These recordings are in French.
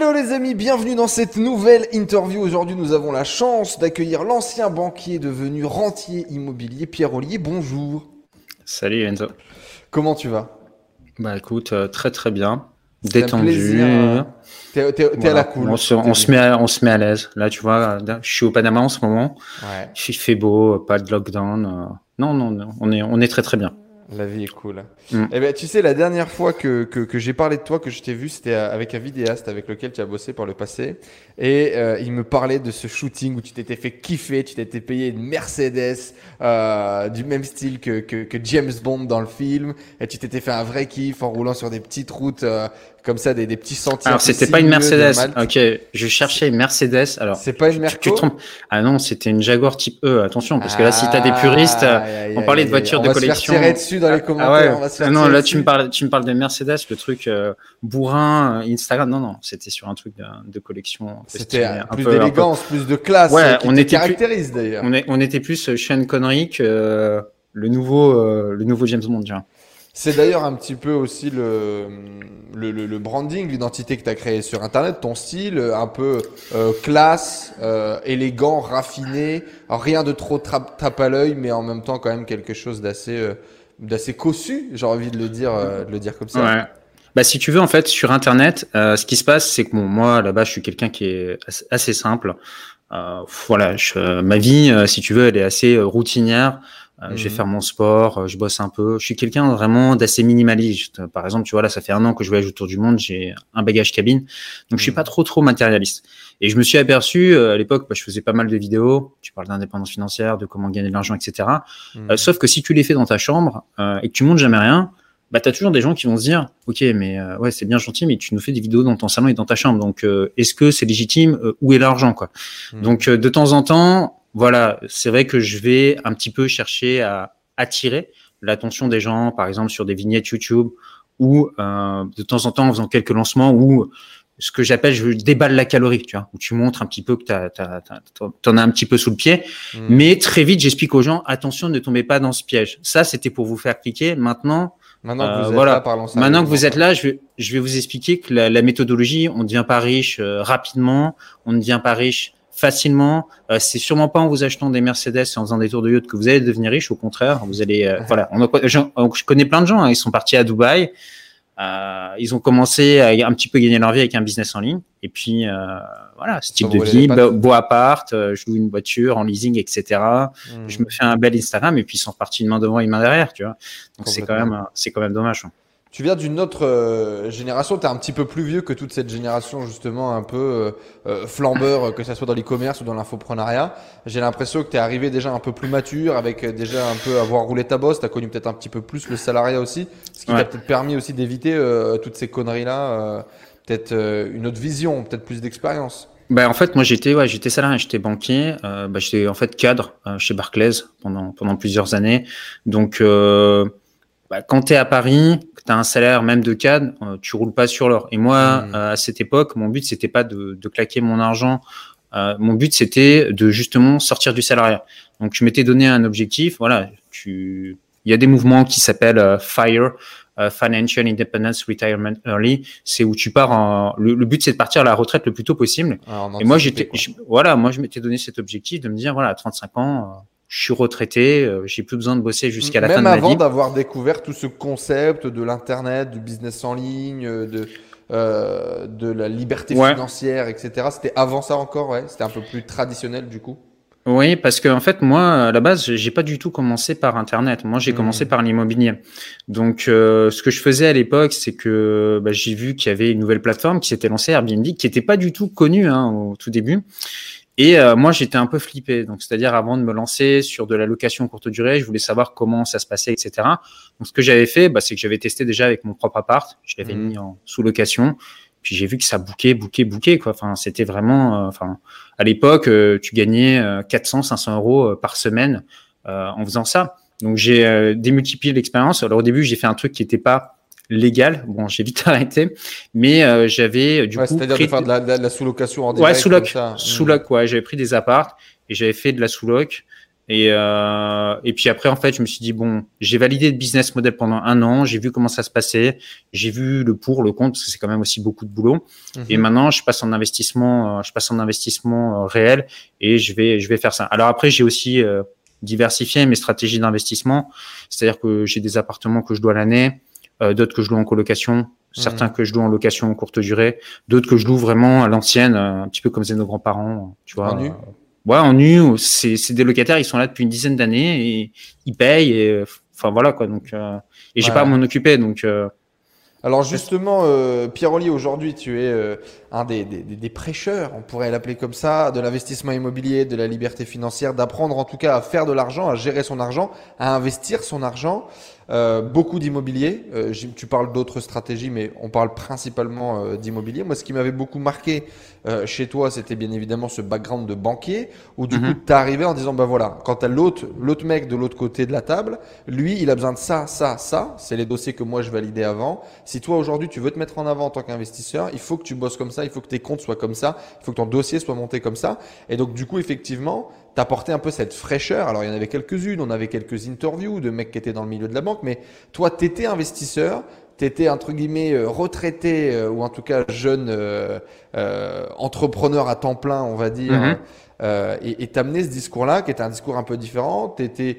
Hello les amis, bienvenue dans cette nouvelle interview. Aujourd'hui, nous avons la chance d'accueillir l'ancien banquier devenu rentier immobilier, Pierre Ollier. Bonjour. Salut Enzo. Comment tu vas? Bah écoute, euh, très très bien. Détendu. T'es à la cool. On se, on se, met à, on se met à l'aise. Là, tu vois, je suis au Panama en ce moment. Ouais. Il fait beau, pas de lockdown. Euh. Non, non, non, on est, on est très très bien. La vie est cool. Mm. Eh ben, tu sais, la dernière fois que, que, que j'ai parlé de toi, que je t'ai vu, c'était avec un vidéaste avec lequel tu as bossé par le passé. Et euh, il me parlait de ce shooting où tu t'étais fait kiffer, tu t'étais payé une Mercedes euh, du même style que, que, que, James Bond dans le film. Et tu t'étais fait un vrai kiff en roulant sur des petites routes euh, comme ça, des, des petits sentiers. Alors, c'était pas une Mercedes. Ok, je cherchais une Mercedes. Alors, c'est pas une Mercedes. Ah non, c'était une Jaguar Type E. Attention, parce que là, si t'as des puristes, on parlait de voitures de collection. On va se faire dessus dans les ah, commentaires. Ah ouais. non, là, tu me parles, tu me parles de Mercedes, le truc euh, bourrin, euh, Instagram. Non, non, c'était sur un truc de, de collection. C'était plus d'élégance, plus de classe. Ouais, qui on était caractérise d'ailleurs. On, on était plus Sean Connery que euh, le nouveau, le nouveau James Bond. C'est d'ailleurs un petit peu aussi le, le, le, branding, l'identité que tu as créé sur Internet, ton style, un peu euh, classe, euh, élégant, raffiné, rien de trop tape à l'œil, mais en même temps quand même quelque chose d'assez euh, d'assez cossu, j'ai envie de le dire, de le dire comme ça. Ouais. Bah, si tu veux, en fait, sur Internet, ce qui se passe, c'est que bon, moi, là-bas, je suis quelqu'un qui est assez simple. voilà, je, ma vie, si tu veux, elle est assez routinière. Euh, je vais mhm. faire mon sport, euh, je bosse un peu. Je suis quelqu'un vraiment d'assez minimaliste. Par exemple, tu vois, là, ça fait un an que je voyage autour du monde, j'ai un bagage cabine. Donc, je suis pas trop, trop matérialiste. Et je me suis aperçu, euh, à l'époque, bah, je faisais pas mal de vidéos. Tu parles d'indépendance financière, de comment gagner de l'argent, etc. Mhm. sauf que si tu les fais dans ta chambre et que tu montes jamais rien, bah, tu as toujours des gens qui vont se dire, OK, mais ouais, c'est bien gentil, mais tu nous fais des vidéos dans ton salon et dans ta chambre. Donc, est-ce que c'est légitime Où est l'argent quoi? Donc, de temps en temps, voilà, c'est vrai que je vais un petit peu chercher à attirer l'attention des gens, par exemple sur des vignettes YouTube ou euh, de temps en temps en faisant quelques lancements où ce que j'appelle je déballe la calorie, tu vois, où tu montres un petit peu que tu en as un petit peu sous le pied, mmh. mais très vite j'explique aux gens attention ne tombez pas dans ce piège. Ça c'était pour vous faire cliquer. Maintenant Maintenant que vous euh, êtes là, Maintenant que vous êtes là, je vais, je vais vous expliquer que la, méthodologie, on ne devient pas riche euh, rapidement, on ne devient pas riche facilement. Euh, c'est sûrement pas en vous achetant des Mercedes et en faisant des tours de yacht que vous allez devenir riche. Au contraire, vous allez. Euh, voilà. On je, connais plein de gens. Hein, ils sont partis à Dubaï. Euh, ils ont commencé à un petit peu gagner leur vie avec un business en ligne. Et puis voilà, style de vie, beau appart, je loue une voiture en leasing, etc. Hmm. Je me fais un bel Instagram et puis ils sont partis une main devant, une main derrière, tu vois. Donc c'est quand même, c'est quand même dommage. Hein. Tu viens d'une autre euh, génération, tu es un petit peu plus vieux que toute cette génération justement un peu euh, euh, flambeur, que ce soit dans l'e-commerce ou dans l'infoprenariat. J'ai l'impression que tu es arrivé déjà un peu plus mature, avec déjà un peu avoir roulé ta bosse, tu as connu peut-être un petit peu plus le salariat aussi, ce qui t'a peut-être permis aussi d'éviter toutes ces conneries-là, peut-être une autre vision, peut-être plus d'expérience. Ben, en fait, moi j'étais ouais, j'étais salarié, j'étais banquier, ben, j'étais en fait cadre chez Barclays pendant pendant plusieurs années. Donc bah, quand tu es à Paris, que tu as un salaire même de cadre, euh, tu roules pas sur l'or. Et moi, mmh. euh, à cette époque, mon but, c'était pas de, de, claquer mon argent. Euh, mon but, c'était de justement sortir du salariat. Donc, je m'étais donné un objectif. Voilà, tu... il y a des mouvements qui s'appellent FIRE, Financial Independence Retirement Early. C'est où tu pars en... Le, but, c'est de partir à la retraite le plus tôt possible. Ah, et moi, j'étais, voilà, moi, je m'étais donné cet objectif de me dire, voilà, à 35 ans, je suis retraité, euh, j'ai plus besoin de bosser jusqu'à la fin de ma vie. Même avant d'avoir découvert tout ce concept de l'internet, du business en ligne, de euh, de la liberté financière, etc. C'était avant ça encore, ouais. C'était un peu plus traditionnel du coup. Oui, parce que en fait, moi, à la base, j'ai pas du tout commencé par Internet. Moi, j'ai commencé hmm. par l'immobilier. Donc, euh, ce que je faisais à l'époque, c'est que bah, j'ai vu qu'il y avait une nouvelle plateforme qui s'était lancée, Airbnb, qui était pas du tout connue hein, au tout début. Et euh, moi, j'étais un peu flippé. Donc, c'est-à-dire avant de me lancer sur de la location courte durée, je voulais savoir comment ça se passait, etc. Donc, ce que j'avais fait, bah, c'est que j'avais testé déjà avec mon propre appart. Je l'avais mmh. mis en sous location. Puis j'ai vu que ça bouquait, bouquait, bouquait. Quoi. Enfin, c'était vraiment. Euh, enfin, à l'époque, euh, tu gagnais 400, 500 euros par semaine en faisant ça. Donc, j'ai démultiplié l'expérience. Alors, au début, j'ai fait un truc qui n'était pas légal. Bon, j'ai vite arrêté, mais euh, j'avais du coup. C'est-à-dire de faire de la, sous-location en direct. Ouais, sous-loc. Sous-loc, ouais. J'avais pris des apparts et j'avais fait de la sous-loc. Et, euh, et puis après, en fait, je me suis dit, bon, j'ai validé le business model pendant un an, j'ai vu comment ça se passait, j'ai vu le pour, le contre, parce que c'est quand même aussi beaucoup de boulot. Mhm. Et maintenant, je passe en investissement, euh, je passe en investissement euh, réel et je vais, je vais faire ça. Alors après, j'ai aussi euh, diversifié mes stratégies d'investissement, c'est-à-dire que j'ai des appartements que je dois l'année, d'autres que je loue en colocation, certains mhm. que je loue en location en courte durée, d'autres que je loue vraiment à l'ancienne, un petit peu comme faisaient nos grands-parents, tu vois ouais, en nu, c'est des locataires, ils sont là depuis une dizaine d'années et ils payent. Et, enfin voilà quoi. Donc euh, et j'ai pas à m'en occuper. Donc euh, alors justement, euh, Pierre-Oli, aujourd'hui, tu es euh, un des, des, des, prêcheurs, on pourrait l'appeler comme ça, de l'investissement immobilier, de la liberté financière, d'apprendre en tout cas à faire de l'argent, à gérer son argent, à investir son argent. Euh, beaucoup d'immobilier. Euh, tu parles d'autres stratégies, mais on parle principalement euh, d'immobilier. Moi, ce qui m'avait beaucoup marqué chez toi, c'était bien évidemment ce background de banquier, où du mhm. coup, tu arrivé en disant, bah voilà, quand as l'autre, l'autre mec de l'autre côté de la table, lui, il a besoin de ça, ça, ça. C'est les dossiers que moi, je validais avant. Si toi, aujourd'hui, tu veux te mettre en avant en tant qu'investisseur, il faut que tu bosses comme ça, il faut que tes comptes soient comme ça, il faut que ton dossier soit monté comme ça. Et donc, du coup, effectivement, t'apporter un peu cette fraîcheur. Alors, il y en avait quelques-unes, on avait quelques interviews de mecs qui étaient dans le milieu de la banque, mais toi, tu étais investisseur, tu étais, entre guillemets, euh, retraité, euh, ou en tout cas jeune euh, entrepreneur à temps plein, on va dire, mm et tu amené ce discours-là, qui était un discours un peu différent. Tu étais,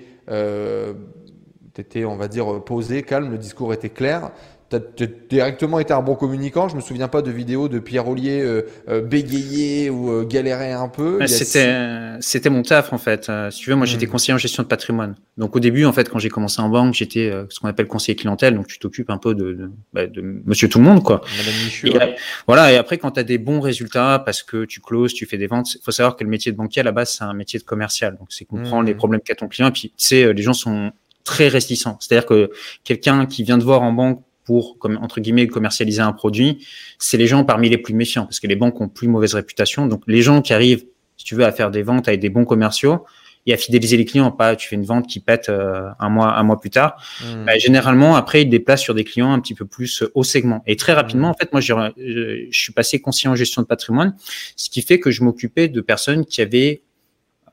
étais, on va dire, posé, calme, le discours était clair. Tu as directement été un bon communicant. Je me souviens pas de vidéos de Pierre Ollier euh, euh bégayer ou euh, galérer un peu. C'était c'était mon taf en fait. Euh, si tu veux, moi j'étais hmm. conseiller en gestion de patrimoine. Donc au début en fait, quand j'ai commencé en banque, j'étais ce qu'on appelle conseiller clientèle. Donc tu t'occupes un peu de, de, bah, de, Monsieur tout le monde quoi. Madame Voilà. Et après quand tu as des bons résultats parce que tu closes, tu fais des ventes, il faut savoir que le métier de banquier à la base c'est un métier de commercial. Donc c'est comprendre les hmm. problèmes qu'a ton client. Et puis tu sais, les gens sont très réticents. C'est-à-dire que quelqu'un qui vient de voir en banque pour, entre guillemets, commercialiser un produit, c'est les gens parmi les plus méfiants, parce que les banques ont plus mauvaise réputation. Donc, les gens qui arrivent, si tu veux, à faire des ventes avec des bons commerciaux et à fidéliser les clients, pas tu fais une vente qui pète euh, un mois, un mois plus tard. Hmm. Bah, généralement, après, ils déplacent sur des clients un petit peu plus euh, haut segment. Et très rapidement, hmm. en fait, moi, je, je suis passé conseiller en gestion de patrimoine, ce qui fait que je m'occupais de personnes qui avaient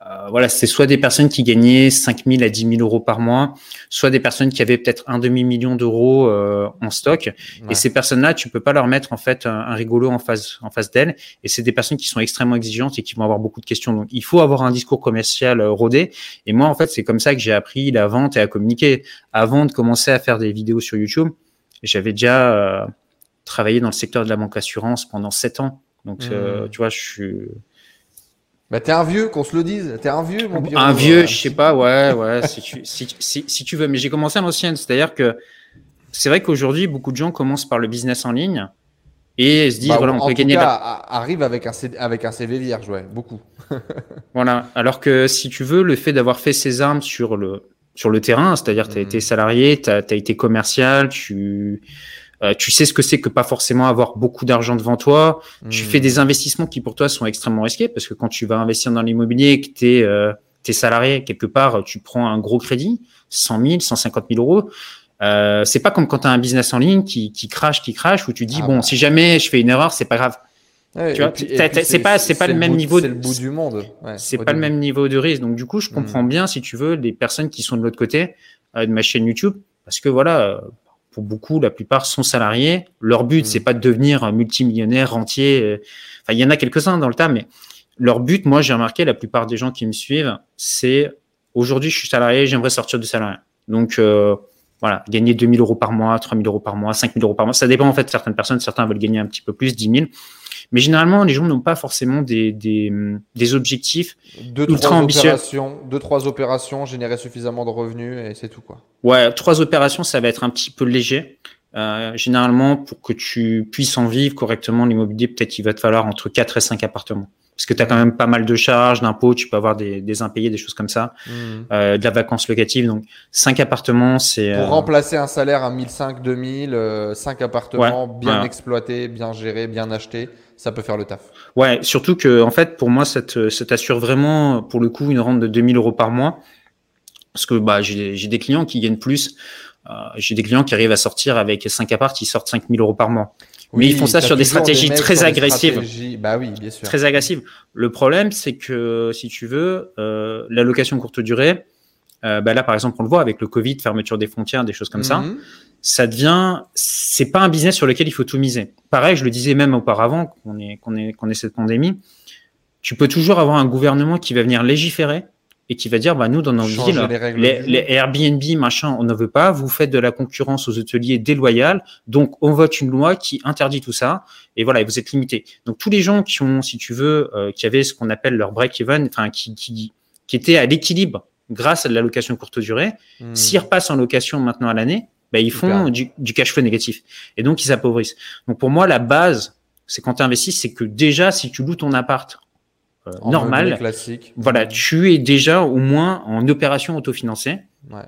euh, voilà, c'est soit des personnes qui gagnaient 5 000 à 10 000 euros par mois, soit des personnes qui avaient peut-être un demi million d'euros euh, en stock. Et ces personnes-là, tu peux pas leur mettre en fait un, rigolo en face en face d'elles. Et c'est des personnes qui sont extrêmement exigeantes et qui vont avoir beaucoup de questions. Donc, il faut avoir un discours commercial euh, rodé. Et moi, en fait, c'est comme ça que j'ai appris la vente et à communiquer. Avant de commencer à faire des vidéos sur YouTube, j'avais déjà travaillé dans le secteur de la banque assurance pendant 7 ans. Donc, mmh. tu vois, je suis bah t'es un vieux, qu'on se le dise. T'es un vieux, mon Un vieux, je sais pas, ouais, ouais, si tu, si, si, si tu veux. Mais j'ai commencé à l'ancienne, c'est-à-dire que c'est vrai qu'aujourd'hui, beaucoup de gens commencent par le business en ligne et se disent, bah, voilà, on peut gagner. Cas, arrive avec un, avec un CV vierge, ouais, beaucoup. voilà. Alors que si tu veux, le fait d'avoir fait ses armes sur le, sur le terrain, c'est-à-dire, tu as mmh. été salarié, tu as, as, été commercial, tu, euh, tu sais ce que c'est que pas forcément avoir beaucoup d'argent devant toi. Tu fais des hmm. investissements qui pour toi sont extrêmement risqués parce que quand tu vas investir dans l'immobilier que tu es, euh, salarié quelque part, tu prends un gros crédit, 100 000, 150 000 euros. Euh, c'est pas comme quand tu as un business en ligne qui, qui crache, qui crache, où tu dis, ah bon, bah. si jamais je fais une erreur, c'est pas grave. tu vois, c'est pas, c'est pas le même niveau. C'est le bout du monde. Ouais, c'est pas le même niveau de risque. Donc du coup, je comprends hmm. bien, si tu veux, les personnes qui sont de l'autre côté euh, de ma chaîne YouTube, parce que voilà, pour beaucoup, la plupart sont salariés. Leur but, mm. c'est pas de devenir multimillionnaire, rentier. Euh, enfin, il y en a quelques-uns dans le tas, mais leur but, moi, j'ai remarqué, la plupart des gens qui me suivent, c'est aujourd'hui, je suis salarié, j'aimerais sortir du salarié. Donc, euh, voilà, gagner 2000 euros par mois, 3000 euros par mois, 5000 euros par mois. Ça dépend, en fait, de certaines personnes. Certains veulent gagner un petit peu plus, 10 000. Mais généralement, les gens n'ont pas forcément des, des, des objectifs deux, ultra ambitieux. Opérations, deux, trois opérations, générer suffisamment de revenus et c'est tout. quoi. Ouais, trois opérations, ça va être un petit peu léger. Euh, généralement, pour que tu puisses en vivre correctement, l'immobilier, peut-être il va te falloir entre 4 et 5 appartements. Parce que tu as quand même pas mal de charges, d'impôts, tu peux avoir des, des impayés, des choses comme ça, mmh. euh, de la vacance locative. Donc, 5 appartements, c'est... Pour euh, remplacer un salaire à 1005, 2000, euh, 5 appartements bien exploités, bien gérés, bien achetés, ça peut faire le taf. Ouais, surtout que en fait, pour moi, ça t'assure vraiment, pour le coup, une rente de 2000 euros par mois. Parce que bah, j'ai des clients qui gagnent plus j'ai des clients qui arrivent à sortir avec 5 apparts, ils sortent 5000 euros par mois. Mais ils font ça sur des stratégies très agressives. Bah oui, bien sûr. Très agressives. Le problème, c'est que si tu veux, euh, la location courte durée, euh, bah là, par exemple, on le voit avec le Covid, fermeture des frontières, des choses comme ça. Mhm. Ça devient, c'est pas un business sur lequel il faut tout miser. Pareil, je le disais même auparavant qu'on est qu'on est qu'on est cette pandémie. Tu peux toujours avoir un gouvernement qui va venir légiférer et qui va dire bah nous dans nos villes les, Airbnb machin on ne veut pas. Vous faites de la concurrence aux hôteliers déloyale donc on vote une loi qui interdit tout ça. Et voilà et vous êtes limité. Donc tous les gens qui ont si tu veux euh, qui avaient ce qu'on appelle leur break even enfin qui qui qui étaient à l'équilibre grâce à de la location courte durée hmm. s'ils repassent en location maintenant à l'année bah, ils font du, du cash flow négatif. Et donc ils appauvrissent. Donc pour moi la base c'est quand tu investis c'est que déjà si tu loues ton appart normal. Classique. Voilà, tu es déjà au moins en opération autofinancée.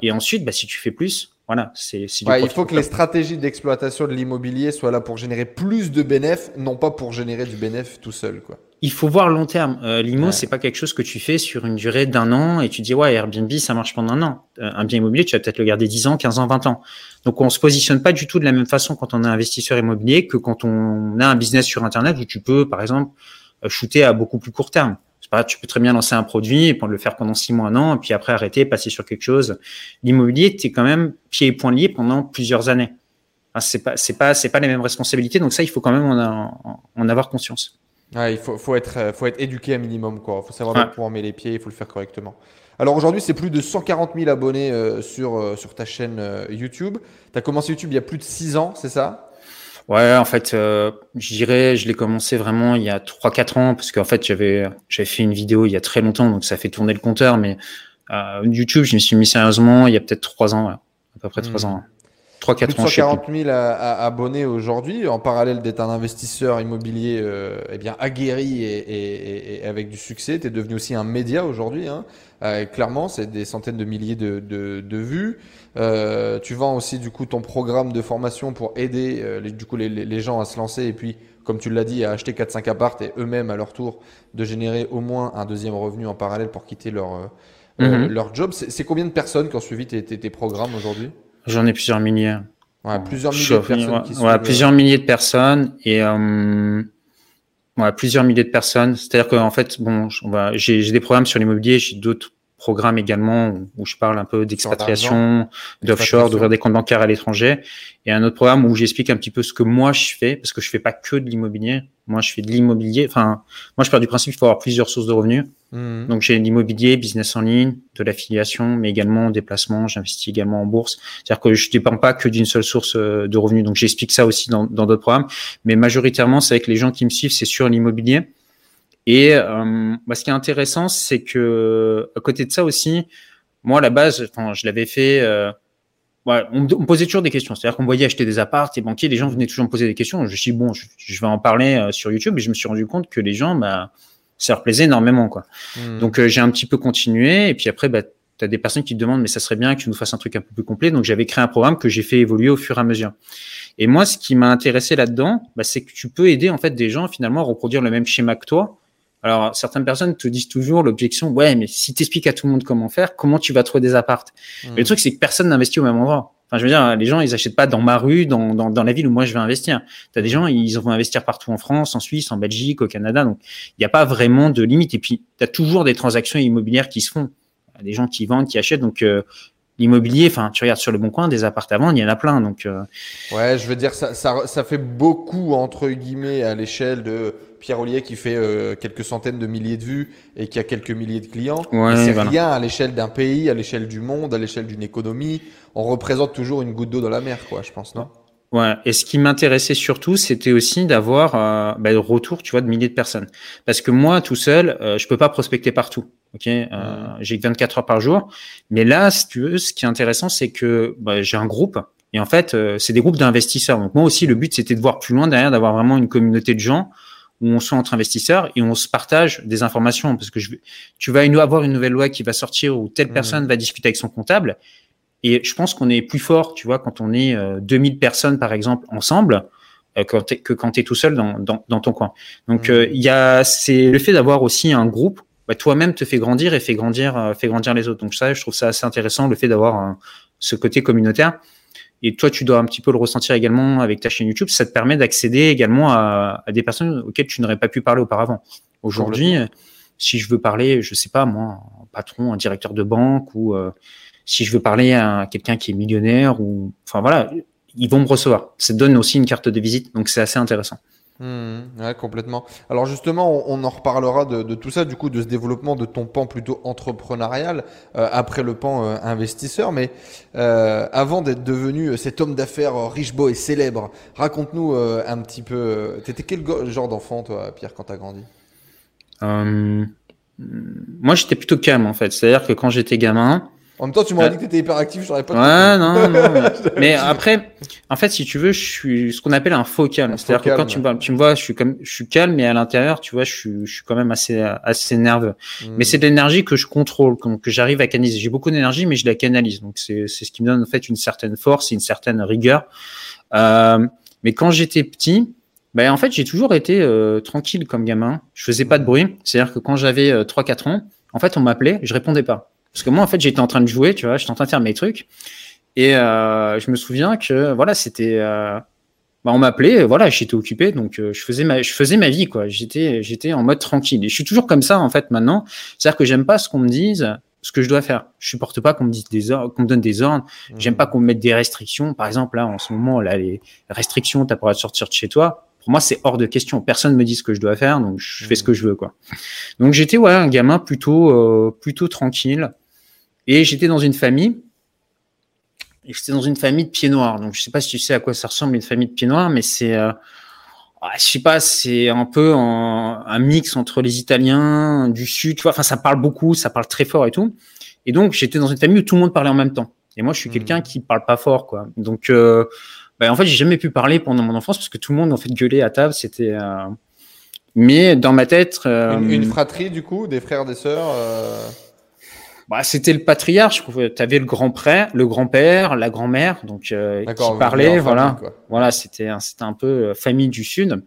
Et ensuite, bah, si tu fais plus, voilà, c'est. Ouais, il faut que les stratégies d'exploitation de l'immobilier soient là pour générer plus de bénéfices, non pas pour générer du bénéfice tout seul, quoi. Il faut voir long terme. Euh, L'IMO, c'est pas quelque chose que tu fais sur une durée d'un an et tu dis ouais Airbnb ça marche pendant un an. Euh, un bien immobilier, tu vas peut-être le garder 10 ans, 15 ans, 20 ans. Donc on se positionne pas du tout de la même façon quand on est investisseur immobilier que quand on a un business sur internet où tu peux par exemple euh, shooter à beaucoup plus court terme pas, tu peux très bien lancer un produit et le faire pendant six mois, un an, et puis après arrêter, passer sur quelque chose. L'immobilier, tu es quand même pieds et poings liés pendant plusieurs années. Enfin, c'est pas, c'est pas, c'est pas les mêmes responsabilités. Donc ça, il faut quand même en, en avoir conscience. Ouais, il faut, faut, être, faut être éduqué un minimum. Il faut savoir où on met les pieds, il faut le faire correctement. Alors aujourd'hui, c'est plus de 140 000 abonnés euh, sur, euh, sur ta chaîne euh, YouTube. Tu as commencé YouTube il y a plus de six ans, c'est ça? Ouais, en fait, euh, je dirais, je l'ai commencé vraiment il y a 3-4 ans, parce qu'en fait, j'avais j'avais fait une vidéo il y a très longtemps, donc ça fait tourner le compteur, mais euh, YouTube, je me suis mis sérieusement il y a peut-être 3 ans, à peu près 3 hmm. ans. 3 4 ans. 140 000 abonnés aujourd'hui, en parallèle d'être un investisseur immobilier euh, eh bien aguerri et, et, et, avec du succès. Tu es devenu aussi un média aujourd'hui. Hein. Euh, clairement, c'est des centaines de milliers de, de, de vues. Euh, tu vends aussi du coup ton programme de formation pour aider les, du coup les, les, gens à se lancer et puis, comme tu l'as dit, à acheter 4-5 appartes et eux-mêmes à leur tour de générer au moins un deuxième revenu en parallèle pour quitter leur, mhm. leur job. C'est combien de personnes qui ont suivi tes, tes, tes programmes aujourd'hui? J'en ai plusieurs milliers. Ouais, plusieurs milliers de personnes. Qui ouais, plusieurs milliers de personnes et euh, ouais, plusieurs milliers de personnes. C'est-à-dire qu'en fait, bon, j'ai des programmes sur l'immobilier, j'ai d'autres programme également où je parle un peu d'expatriation, d'offshore, d'ouvrir des comptes bancaires à l'étranger, et un autre programme où j'explique un petit peu ce que moi je fais, parce que je fais pas que de l'immobilier. Moi, je fais de l'immobilier. Enfin, moi, je pars du principe qu'il faut avoir plusieurs sources de revenus. Mmh. Donc, j'ai l'immobilier, business en ligne, de l'affiliation, mais également des placements. J'investis également en bourse. C'est-à-dire que je dépends pas que d'une seule source euh, de revenus. Donc, j'explique ça aussi dans d'autres programmes. Mais majoritairement, c'est avec les gens qui me suivent, c'est sur l'immobilier. Et euh, bah, ce qui est intéressant, c'est que à côté de ça aussi, moi à la base, enfin, je l'avais fait. Euh, ouais, on, me posait toujours des questions. C'est-à-dire qu'on voyait acheter des apparts, et banquiers, les gens venaient toujours me poser des questions. Je me suis dit, bon, je, vais en parler euh, sur YouTube, et je me suis rendu compte que les gens, bah, ça leur plaisait énormément, quoi. Hmm. Donc euh, j'ai un petit peu continué, et puis après, bah, tu as des personnes qui te demandent, mais ça serait bien que tu nous fasses un truc un peu plus complet. Donc j'avais créé un programme que j'ai fait évoluer au fur et à mesure. Et moi, ce qui m'a intéressé là-dedans, bah, c'est que tu peux aider en fait des gens finalement à reproduire le même schéma que toi alors, certaines personnes te disent toujours l'objection, ouais, mais si tu expliques à tout le monde comment faire, comment tu vas trouver des appartes Mais le hmm. truc, c'est que personne n'investit au même endroit. Enfin, je veux dire, les gens, ils achètent pas dans ma rue, dans, dans, dans la ville où moi je vais investir. Tu as des gens, ils vont investir partout en France, en Suisse, en Belgique, au Canada. Donc, il n'y a pas vraiment de limite. Et puis, tu as toujours des transactions immobilières qui se font. Des gens qui vendent, qui achètent. Donc, euh, l'immobilier, enfin, tu regardes sur le bon coin, des appartements à vendre, il y en a plein. Donc, euh... ouais, je veux dire, ça, ça, ça fait beaucoup entre guillemets à l'échelle de Pierre Ollier qui fait euh, quelques centaines de milliers de vues et qui a quelques milliers de clients. Ouais, c'est rien à l'échelle d'un pays, à l'échelle du monde, à l'échelle d'une économie. On représente toujours une goutte d'eau dans la mer, quoi, je pense, non? Ouais. Et ce qui m'intéressait surtout, c'était aussi d'avoir euh, bah, le retour, tu vois, de milliers de personnes. Parce que moi, tout seul, je peux pas prospecter partout. Ok, euh, mmh. j'ai 24 heures par jour. Mais là, si tu veux, ce qui est intéressant, c'est que bah, j'ai un groupe. Et en fait, euh, c'est des groupes d'investisseurs. Donc moi aussi, le but, c'était de voir plus loin derrière, d'avoir vraiment une communauté de gens où on soit entre investisseurs et on se partage des informations parce que je, tu vas avoir une nouvelle loi qui va sortir où telle mmh. personne va discuter avec son comptable et je pense qu'on est plus fort, tu vois, quand on est 2000 euh, personnes par exemple ensemble euh, que quand tu es tout seul dans, dans, dans ton coin. Donc mmh. euh, il y a c'est le fait d'avoir aussi un groupe bah, toi-même te fait grandir et fait grandir fait grandir les autres. Donc ça je trouve ça assez intéressant le fait d'avoir ce côté communautaire. et toi tu dois un petit peu le ressentir également avec ta chaîne YouTube, ça te permet d'accéder également à, à, des personnes auxquelles tu n'aurais pas pu parler auparavant. Aujourd'hui, si je veux parler, je sais pas moi, un patron, un directeur de banque ou euh, si je veux parler à quelqu'un qui est millionnaire ou enfin voilà, ils vont me recevoir. Ça donne aussi une carte de visite, donc c'est assez intéressant. Mmh, ouais, complètement. Alors justement, on, en reparlera de, tout ça, du coup, de ce développement de ton pan plutôt entrepreneurial euh, après le pan euh, investisseur. Mais euh, avant d'être devenu cet homme d'affaires riche, beau et célèbre, raconte-nous un petit peu. T'étais quel genre d'enfant, toi, Pierre, quand t'as grandi? Moi, j'étais plutôt calme, en fait. C'est-à-dire que quand j'étais gamin, en même temps, tu m'aurais euh, dit que tu étais hyperactif, je n'aurais pas. Ouais, non, non. Mais, après, en fait, si tu veux, je suis ce qu'on appelle un faux calme. C'est-à-dire que quand tu me, tu me vois, je suis comme, je suis calme, mais à l'intérieur, tu vois, je suis, je suis quand même assez, assez nerveux. Hmm. Mais c'est de l'énergie que je contrôle, que, j'arrive à canaliser. J'ai beaucoup d'énergie, mais je la canalise. Donc c'est, c'est ce qui me donne en fait une certaine force et une certaine rigueur. Euh, mais quand j'étais petit, ben en fait, j'ai toujours été euh, tranquille comme gamin. Je faisais pas de bruit. C'est-à-dire que quand j'avais 3-4 ans, en fait, on m'appelait, je répondais pas. Parce que moi, en fait, j'étais en train de jouer, tu vois, j'étais en train de faire mes trucs. Et euh, je me souviens que, voilà, c'était. Euh, bah, on m'appelait, voilà, j'étais occupé, donc euh, je, faisais ma, je faisais ma vie, quoi. J'étais, j'étais en mode tranquille. Et je suis toujours comme ça, en fait, maintenant. C'est-à-dire que j'aime pas ce qu'on me dise ce que je dois faire. Je supporte pas qu'on me dise des ordres, qu'on me donne des ordres. J'aime pas qu'on me mette des restrictions. Par exemple, là, en ce moment, là, les restrictions, t'as pas le droit de sortir de chez toi. Pour moi, c'est hors de question. Personne me dit ce que je dois faire, donc je fais ce que je veux, quoi. Donc j'étais, ouais, un gamin plutôt, plutôt tranquille. Et j'étais dans une famille. Et j'étais dans une famille de pieds noirs. Donc, je sais pas si tu sais à quoi ça ressemble une famille de pieds noirs, mais c'est, euh, je sais pas, c'est un peu un mix entre les Italiens du Sud. Tu vois, enfin, ça parle beaucoup, ça parle très fort et tout. Et donc, j'étais dans une famille où tout le monde parlait en même temps. Et moi, je suis quelqu'un hmm. qui parle pas fort, quoi. Donc, euh, ben, en fait, j'ai jamais pu parler pendant mon enfance parce que tout le monde en fait gueuler à table. C'était, euh, mais dans ma tête. Euh, une, une, fratrie, du coup, des frères, des sœurs. Bah, c'était le patriarche. Tu avais le grand-père, le grand-père, la grand-mère, donc euh, qui parlait. Voilà, voilà, c'était c'était un peu euh, famille du sud,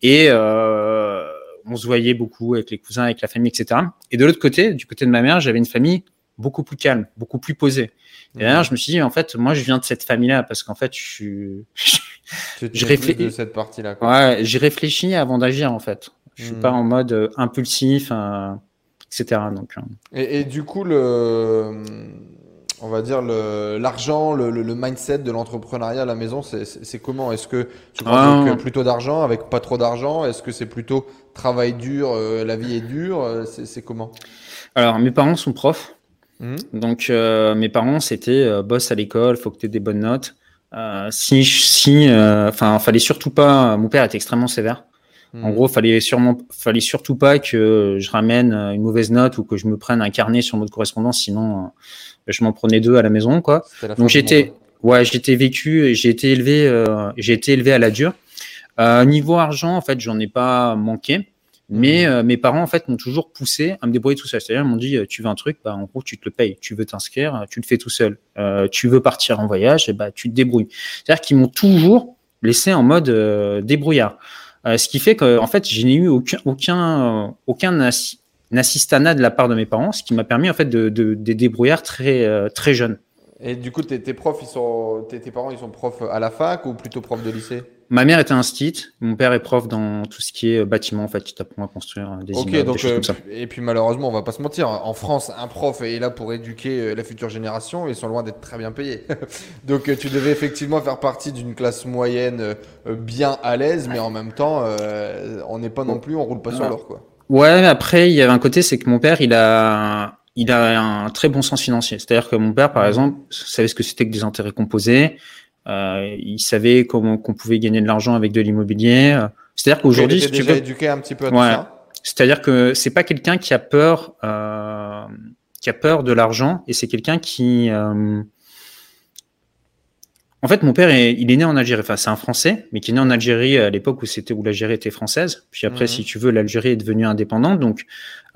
et euh, on se voyait beaucoup avec les cousins, avec la famille, etc. Et de l'autre côté, du côté de ma mère, j'avais une famille beaucoup plus calme, beaucoup plus posée. Et là, je me suis dit, en fait, moi, je viens de cette famille-là parce qu'en fait, je suis. je réfléchis de cette partie-là. Ouais, j'ai réfléchi avant d'agir, en fait. Je suis hmm. pas en mode euh, Donc, hein. et, et, du coup, le, on va dire l'argent, le, le, mindset de l'entrepreneuriat à la maison, c'est comment? Est-ce que tu prends ah. plutôt d'argent avec pas trop d'argent? Est-ce que c'est plutôt travail dur, euh, la vie est dure euh, C'est comment? Alors, mes parents sont profs. Mmh. Donc, euh, mes parents, c'était boss à l'école, faut que tu aies des bonnes notes. si, si, enfin, fallait surtout pas. Mon père était extrêmement sévère. En gros, fallait sûrement, fallait surtout pas que je ramène une mauvaise note ou que je me prenne un carnet sur notre correspondance, sinon euh, je m'en prenais deux à la maison, quoi. Donc j'étais, ouais, j'étais vécu, j'ai été élevé, euh, j'ai été élevé à la dure. Euh, niveau argent, en fait, j'en ai pas manqué. Mais hmm. mes parents, en fait, m'ont toujours poussé à me débrouiller tout seul. C'est-à-dire, ils m'ont dit, tu veux un truc, bah, en gros, tu te le payes. Tu veux t'inscrire, tu le fais tout seul. tu veux partir en voyage, et bah, tu te débrouilles. C'est-à-dire qu'ils m'ont toujours laissé en mode débrouillard. Euh, ce qui fait que, en fait, je n'ai eu aucun, aucun, aucun assistanat de la part de mes parents, ce qui m'a permis en fait de, de, de très, euh, très jeunes. Et du coup, tes, tes profs, ils sont, tes, tes, parents, ils sont profs à la fac ou plutôt profs de lycée? Ma mère était un stit, mon père est prof dans tout ce qui est bâtiment, en fait, qui t'apprend à construire des immeubles, des choses comme ça. Et puis malheureusement, on va pas se mentir, en France, un prof est là pour éduquer euh, la future génération, et ils sont loin d'être très bien payés. donc euh, tu devais effectivement faire partie d'une classe moyenne euh, bien à l'aise, mais en même temps, on n'est pas non plus, on roule pas sur l'or, quoi. Ouais, après, il y avait un côté, c'est que mon père, il a, il a un très bon sens financier. C'est-à-dire que mon père, par mmh. exemple, savait ce que c'était que des intérêts composés. Euh, il savait comment qu'on pouvait gagner de l'argent avec de l'immobilier. C'est-à-dire qu'aujourd'hui, si tu déjà éduqué un petit peu à tout ça. C'est-à-dire que c'est pas quelqu'un qui a peur, euh, qui a peur de l'argent, et c'est quelqu'un qui, euh, en fait, mon père, est, il est né en Algérie. Enfin, c'est un Français, mais qui est né en Algérie à l'époque où c'était où l'Algérie était française. Puis après, mhm. si tu veux, l'Algérie est devenue indépendante. Donc,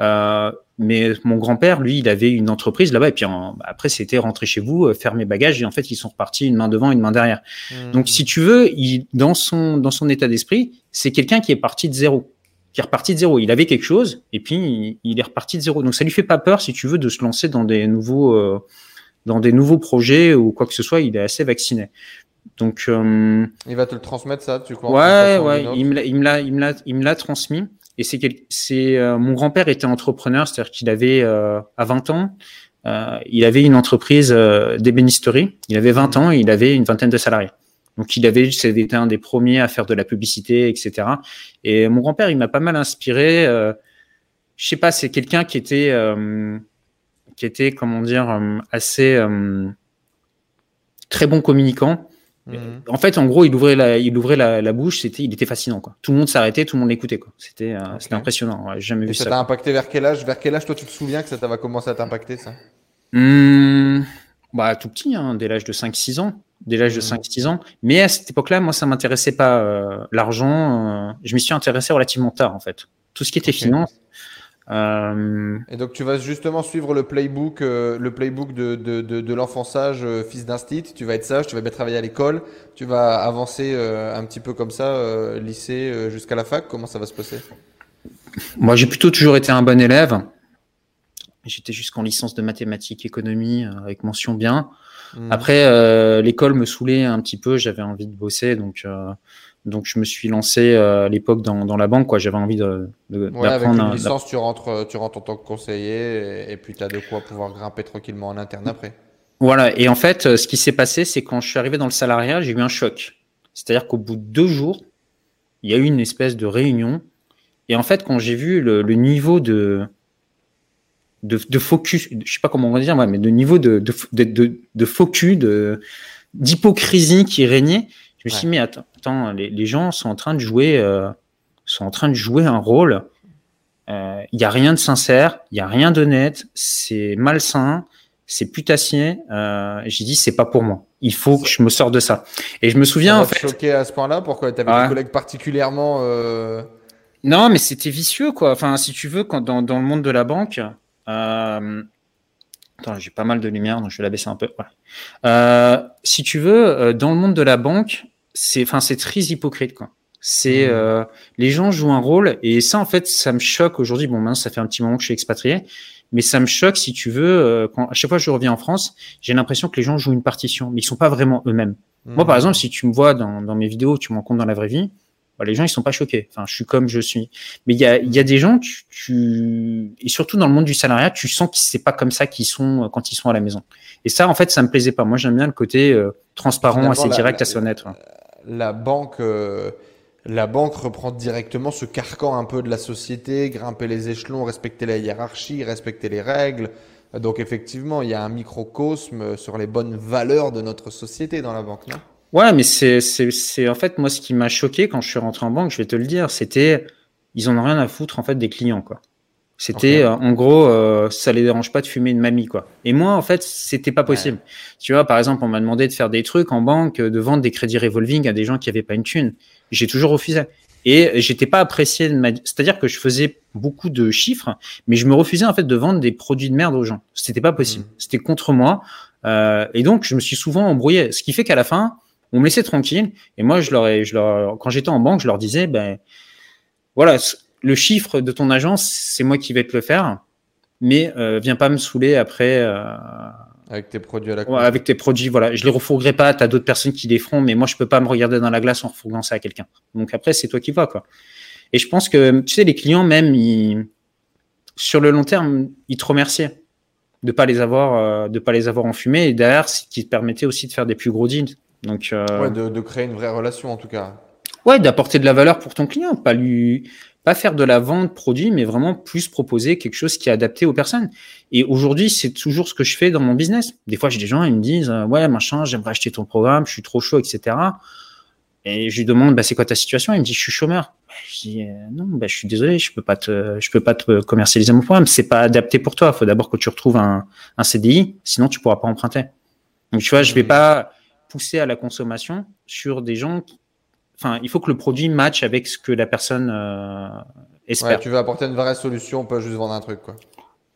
euh, mais mon grand-père, lui, il avait une entreprise là-bas. Et puis après, c'était rentrer chez vous, euh, faire mes bagages. Et en fait, ils sont repartis une main devant, une main derrière. Mhm. Donc, si tu veux, il, dans son dans son état d'esprit, c'est quelqu'un qui est parti de zéro qui est reparti de zéro. Il avait quelque chose et puis il, est reparti de zéro. Donc ça lui fait pas peur, si tu veux, de se lancer dans des nouveaux, euh, dans des nouveaux projets ou quoi que ce soit, il est assez vacciné. Donc, euh, il va te le transmettre ça, tu crois Ouais, ouais, il me l'a, il me l'a, il me l'a, il me l'a transmis. Et c'est, c'est euh, mon grand-père était entrepreneur, c'est-à-dire qu'il avait euh, à 20 ans, euh, il avait une entreprise d'ébénisterie. Il avait 20 ans, et il avait une vingtaine de salariés. Donc il avait, c'était un des premiers à faire de la publicité, etc. Et mon grand-père, il m'a pas mal inspiré. Euh, je sais pas, c'est quelqu'un qui était, euh, qui était, comment dire, euh, assez euh, très bon communicant. Mhm. En fait, en gros, il ouvrait la, il ouvrait la, la bouche, c'était, il était fascinant, quoi. Tout le monde s'arrêtait, tout le monde l'écoutait, quoi. C'était, euh, c'était impressionnant. Ouais, jamais vu ça. Ça t'a impacté vers quel âge? Vers quel âge, toi, tu te souviens que ça va commencer à t'impacter, ça? Mmh, Bah, tout petit, hein, dès l'âge de 5-6 ans dès l'âge de 5-6 mmh. ans. Mais à cette époque-là, moi, ça m'intéressait pas euh, l'argent. Euh, je m'y suis intéressé relativement tard, en fait. Tout ce qui était okay. finance. Euh... Et donc, tu vas justement suivre le playbook, euh, le playbook de, de, de, de l'enfant sage, euh, fils d'instit. Tu vas être sage, tu vas bien travailler à l'école, tu vas avancer euh, un petit peu comme ça, lycée jusqu'à la fac. Comment ça va se passer? Moi, j'ai plutôt toujours été un bon élève. J'étais jusqu'en licence de mathématiques, économie, avec mention bien. Mmh. Après, euh, l'école me saoulait un petit peu, j'avais envie de bosser, donc euh, donc je me suis lancé euh, à l'époque dans, dans la banque, quoi. J'avais envie de, de ouais, d'apprendre. Avec une licence, tu rentres, tu rentres en tant que conseiller, et, et puis tu as de quoi pouvoir grimper tranquillement en interne après. Voilà. Et en fait, ce qui s'est passé, c'est quand je suis arrivé dans le salariat, j'ai eu un choc. C'est-à-dire qu'au bout de deux jours, il y a eu une espèce de réunion. Et en fait, quand j'ai vu le, le niveau de, de, de, focus, je sais pas comment on va dire, mais de niveau de, de, de, focus, de, d'hypocrisie qui régnait. Je me suis dit, mais attends, les, les, gens sont en train de jouer, euh, sont en train de jouer un rôle. Il euh, y a rien de sincère, il y a rien d'honnête, c'est malsain, c'est putassier. Euh, J'ai dit, c'est pas pour moi. Il faut que je me sorte de ça. Et je me souviens, en fait. choqué à ce point-là. Pourquoi T'avais ouais. des collègues particulièrement. Euh... Non, mais c'était vicieux, quoi. Enfin, si tu veux, quand dans, dans le monde de la banque, attends, j'ai pas mal de lumière, donc je vais la baisser un peu. Ouais. Euh, si tu veux, dans le monde de la banque, c'est, enfin, c'est très hypocrite, quoi. C'est mmh. euh, les gens jouent un rôle et ça en fait ça me choque aujourd'hui. Bon maintenant ça fait un petit moment que je suis expatrié, mais ça me choque si tu veux. Euh, quand à chaque fois que je reviens en France, j'ai l'impression que les gens jouent une partition, mais ils sont pas vraiment eux-mêmes. Mmh. Moi par exemple, si tu me vois dans, dans mes vidéos, tu me rencontres dans la vraie vie, bah, les gens ils sont pas choqués. Enfin, je suis comme je suis. Mais il y a, il y a des gens, tu, tu, et surtout dans le monde du salariat, tu sens que c'est pas comme ça qu'ils sont euh, quand ils sont à la maison. Et ça, en fait, ça me plaisait pas. Moi, j'aime bien le côté euh, transparent, assez direct, la, assez honnête. La banque. Euh la banque reprend directement ce carcan un peu de la société, grimper les échelons, respecter la hiérarchie, respecter les règles. Donc effectivement, il y a un microcosme sur les bonnes valeurs de notre société dans la banque, non? Ouais, mais c'est, c'est, en fait moi ce qui m'a choqué quand je suis rentré en banque, je vais te le dire, c'était ils en ont rien à foutre en fait des clients quoi. C'était okay. euh, en gros euh, ça les dérange pas de fumer une mamie quoi. Et moi en fait c'était pas possible. Ouais. Tu vois par exemple on m'a demandé de faire des trucs en banque, de vendre des crédits revolving à des gens qui avaient pas une thune. J'ai toujours refusé. Et j'étais pas apprécié de ma... c'est-à-dire que je faisais beaucoup de chiffres, mais je me refusais en fait de vendre des produits de merde aux gens. C'était pas possible. Mmh. C'était contre moi. Euh, et donc je me suis souvent embrouillé. Ce qui fait qu'à la fin on me laissait tranquille. Et moi, je leur, ai, je leur, quand j'étais en banque, je leur disais, ben, voilà, le chiffre de ton agence, c'est moi qui vais te le faire, mais euh, viens pas me saouler après. Euh, avec tes produits à la ouais, Avec tes produits, voilà. Je les refourguerai pas, tu as d'autres personnes qui les feront, mais moi, je peux pas me regarder dans la glace en refourguant ça à quelqu'un. Donc après, c'est toi qui vas, quoi. Et je pense que, tu sais, les clients, même, ils, sur le long terme, ils te remerciaient de pas les avoir, euh, de pas les avoir enfumés. Et derrière, ce qui te permettait aussi de faire des plus gros deals. Donc, ouais, de, de, créer une vraie relation en tout cas. Ouais, d'apporter de la valeur pour ton client, pas lui, pas faire de la vente produit, mais vraiment plus proposer quelque chose qui est adapté aux personnes. Et aujourd'hui, c'est toujours ce que je fais dans mon business. Des fois, j'ai des gens, ils me disent, euh, ouais, machin, j'aimerais acheter ton programme, je suis trop chaud, etc. Et je lui demande, bah, c'est quoi ta situation? Il me dit, je suis chômeur. Je dis, euh, non, bah, je suis désolé, je peux pas te, je peux pas te commercialiser mon programme. C'est pas adapté pour toi. Il faut d'abord que tu retrouves un, un CDI, sinon tu pourras pas emprunter. Donc, tu vois, je vais pas pousser à la consommation sur des gens. Qui... Enfin, il faut que le produit matche avec ce que la personne euh, espère. Ouais, tu veux apporter une vraie solution, pas juste vendre un truc, quoi.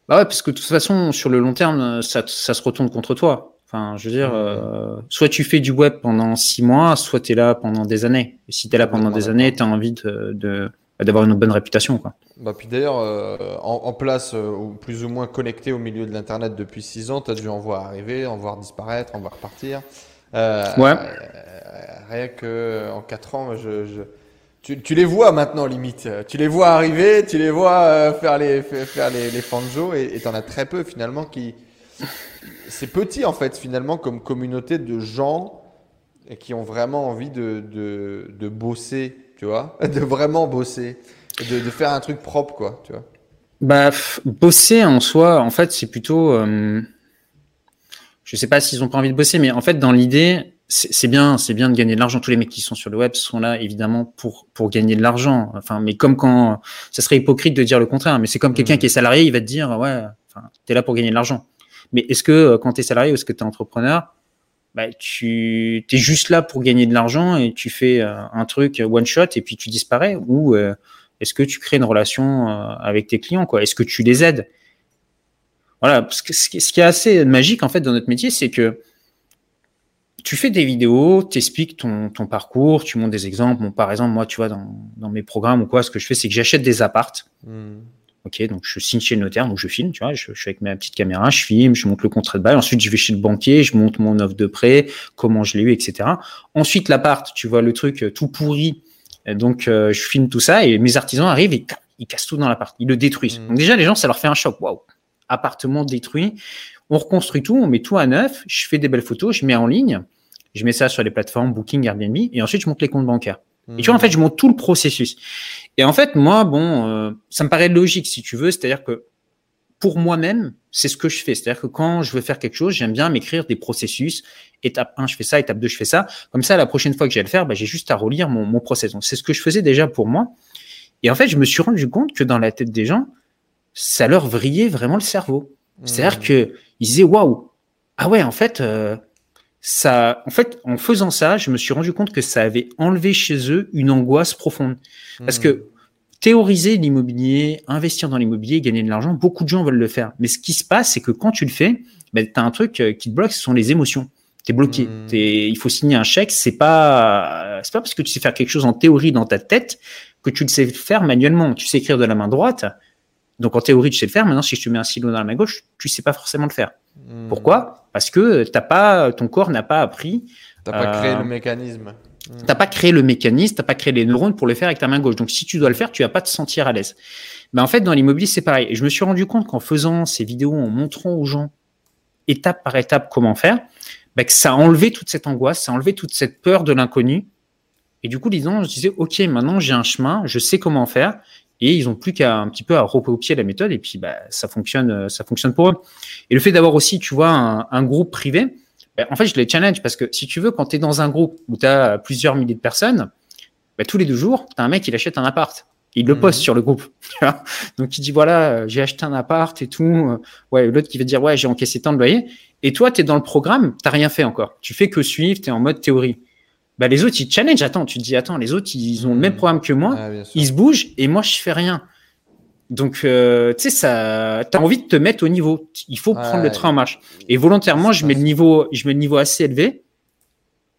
Bah ouais, parce que de toute façon, sur le long terme, ça, ça se retourne contre toi. Enfin, je veux dire, euh, soit tu fais du web pendant six mois, soit tu es là pendant des années. Et si tu es là pendant des années, tu as envie de, de, d'avoir une bonne réputation. Quoi. Bah, puis d'ailleurs, euh, en, place, euh, ou plus ou moins connecté au milieu de l'Internet depuis 6 ans, tu as dû en voir arriver, en voir disparaître, en voir partir. Euh, ouais. rien que en 4 ans, je, je... Tu, tu, les vois maintenant limite. Tu les vois arriver, tu les vois faire les faire, les, les fanjo et tu en as très peu finalement qui c'est petit en fait finalement comme communauté de gens qui ont vraiment envie de, de, de bosser tu vois, de vraiment bosser, de, de, faire un truc propre, quoi, tu vois. Bah, bosser en soi, en fait, c'est plutôt. Euh, je sais pas s'ils ont pas envie de bosser, mais en fait, dans l'idée, c'est bien, c'est bien de gagner de l'argent. Tous les mecs qui sont sur le web sont là, évidemment, pour pour gagner de l'argent. Enfin, mais comme quand, ça serait hypocrite de dire le contraire. Mais c'est comme quelqu'un mmh. qui est salarié, il va te dire, ouais, enfin, t'es là pour gagner de l'argent. Mais est-ce que euh, quand t'es salarié ou est-ce que t'es entrepreneur, bah, tu es juste là pour gagner de l'argent et tu fais euh, un truc one shot et puis tu disparais ou euh, est-ce que tu crées une relation avec tes clients quoi? Est-ce que tu les aides? Voilà, parce que ce qui est assez magique en fait dans notre métier, c'est que tu fais des vidéos, tu expliques ton, ton, parcours, tu montres des exemples. Bon, par exemple, moi, tu vois, dans, dans mes programmes ou quoi, ce que je fais, c'est que j'achète des appartes. Mmh. Ok, donc je signe chez le notaire, donc je filme, tu vois, je, suis avec ma petite caméra, je filme, je monte le contrat de bail. Ensuite, je vais chez le banquier, je monte mon offre de prêt, comment je l'ai eu, etc. Ensuite, l'appart, tu vois le truc euh, tout pourri. Donc, euh, je filme tout ça et mes artisans arrivent et ils cassent tout dans l'appart, ils le détruisent. Mmh. Donc déjà, les gens, ça leur fait un choc. Waouh, appartement détruit. On reconstruit tout, on met tout à neuf. Je fais des belles photos, je mets en ligne, je mets ça sur les plateformes Booking, Airbnb, et ensuite je monte les comptes bancaires. Et tu vois, en fait, je monte tout le processus. Et en fait, moi, bon, euh, ça me paraît logique, si tu veux. C'est-à-dire que pour moi-même, c'est ce que je fais. C'est-à-dire que quand je veux faire quelque chose, j'aime bien m'écrire des processus. Étape 1, je fais ça. Étape 2, je fais ça. Comme ça, la prochaine fois que j'ai à le faire, bah, j'ai juste à relire mon, mon process. C'est ce que je faisais déjà pour moi. Et en fait, je me suis rendu compte que dans la tête des gens, ça leur vrillait vraiment le cerveau. C'est-à-dire mmh. que ils disaient, waouh, ah ouais, en fait, euh, ça, en fait, en faisant ça, je me suis rendu compte que ça avait enlevé chez eux une angoisse profonde. Parce que hmm. théoriser l'immobilier, investir dans l'immobilier, gagner de l'argent, beaucoup de gens veulent le faire. Mais ce qui se passe, c'est que quand tu le fais, ben, tu as un truc euh, qui te bloque, ce sont les émotions. Tu es bloqué. Hmm. il faut signer un chèque. C'est pas, c'est pas parce que tu sais faire quelque chose en théorie dans ta tête que tu le sais faire manuellement. Tu sais écrire de la main droite. Donc en théorie, tu sais le faire. Maintenant, si je te mets un stylo dans la main gauche, tu sais pas forcément le faire. Hmm. Pourquoi? Parce que t'as pas, ton corps n'a pas appris. T'as pas créé le euh, mécanisme. Hmm. T'as pas créé le mécanisme, t'as pas créé les neurones pour le faire avec ta main gauche. Donc si tu dois le faire, tu vas pas te sentir à l'aise. Mais en fait, dans l'immobilier, c'est pareil. Et je me suis rendu compte qu'en faisant ces vidéos, en montrant aux gens étape par étape comment faire, bah, que ça a enlevé toute cette angoisse, ça a enlevé toute cette peur de l'inconnu. Et du coup, disons, je disais, OK, maintenant j'ai un chemin, je sais comment faire et ils ont plus qu'à un petit peu à recopier la méthode et puis bah, ça fonctionne euh, ça fonctionne pour eux. Et le fait d'avoir aussi tu vois un, groupe privé bah, en fait je les challenge parce que si tu veux quand tu es dans un groupe où tu as plusieurs milliers de personnes bah, tous les deux jours tu as un mec qui achète un appart. Il le poste mhm. sur le groupe donc il dit voilà euh, j'ai acheté un appart et tout euh, ouais l'autre qui va dire ouais j'ai encaissé tant de loyer et toi tu es dans le programme tu rien fait encore. Tu fais que suivre tu es en mode théorie bah, les autres, ils challenge. Attends, tu te dis, attends, les autres, ils ont le même hmm. programme que moi, ils se bougent et moi, je fais rien. Donc, euh, tu sais, ça, t'as envie de te mettre au niveau. Il faut prendre le train en marche. Et volontairement, je mets le niveau, je mets le niveau assez élevé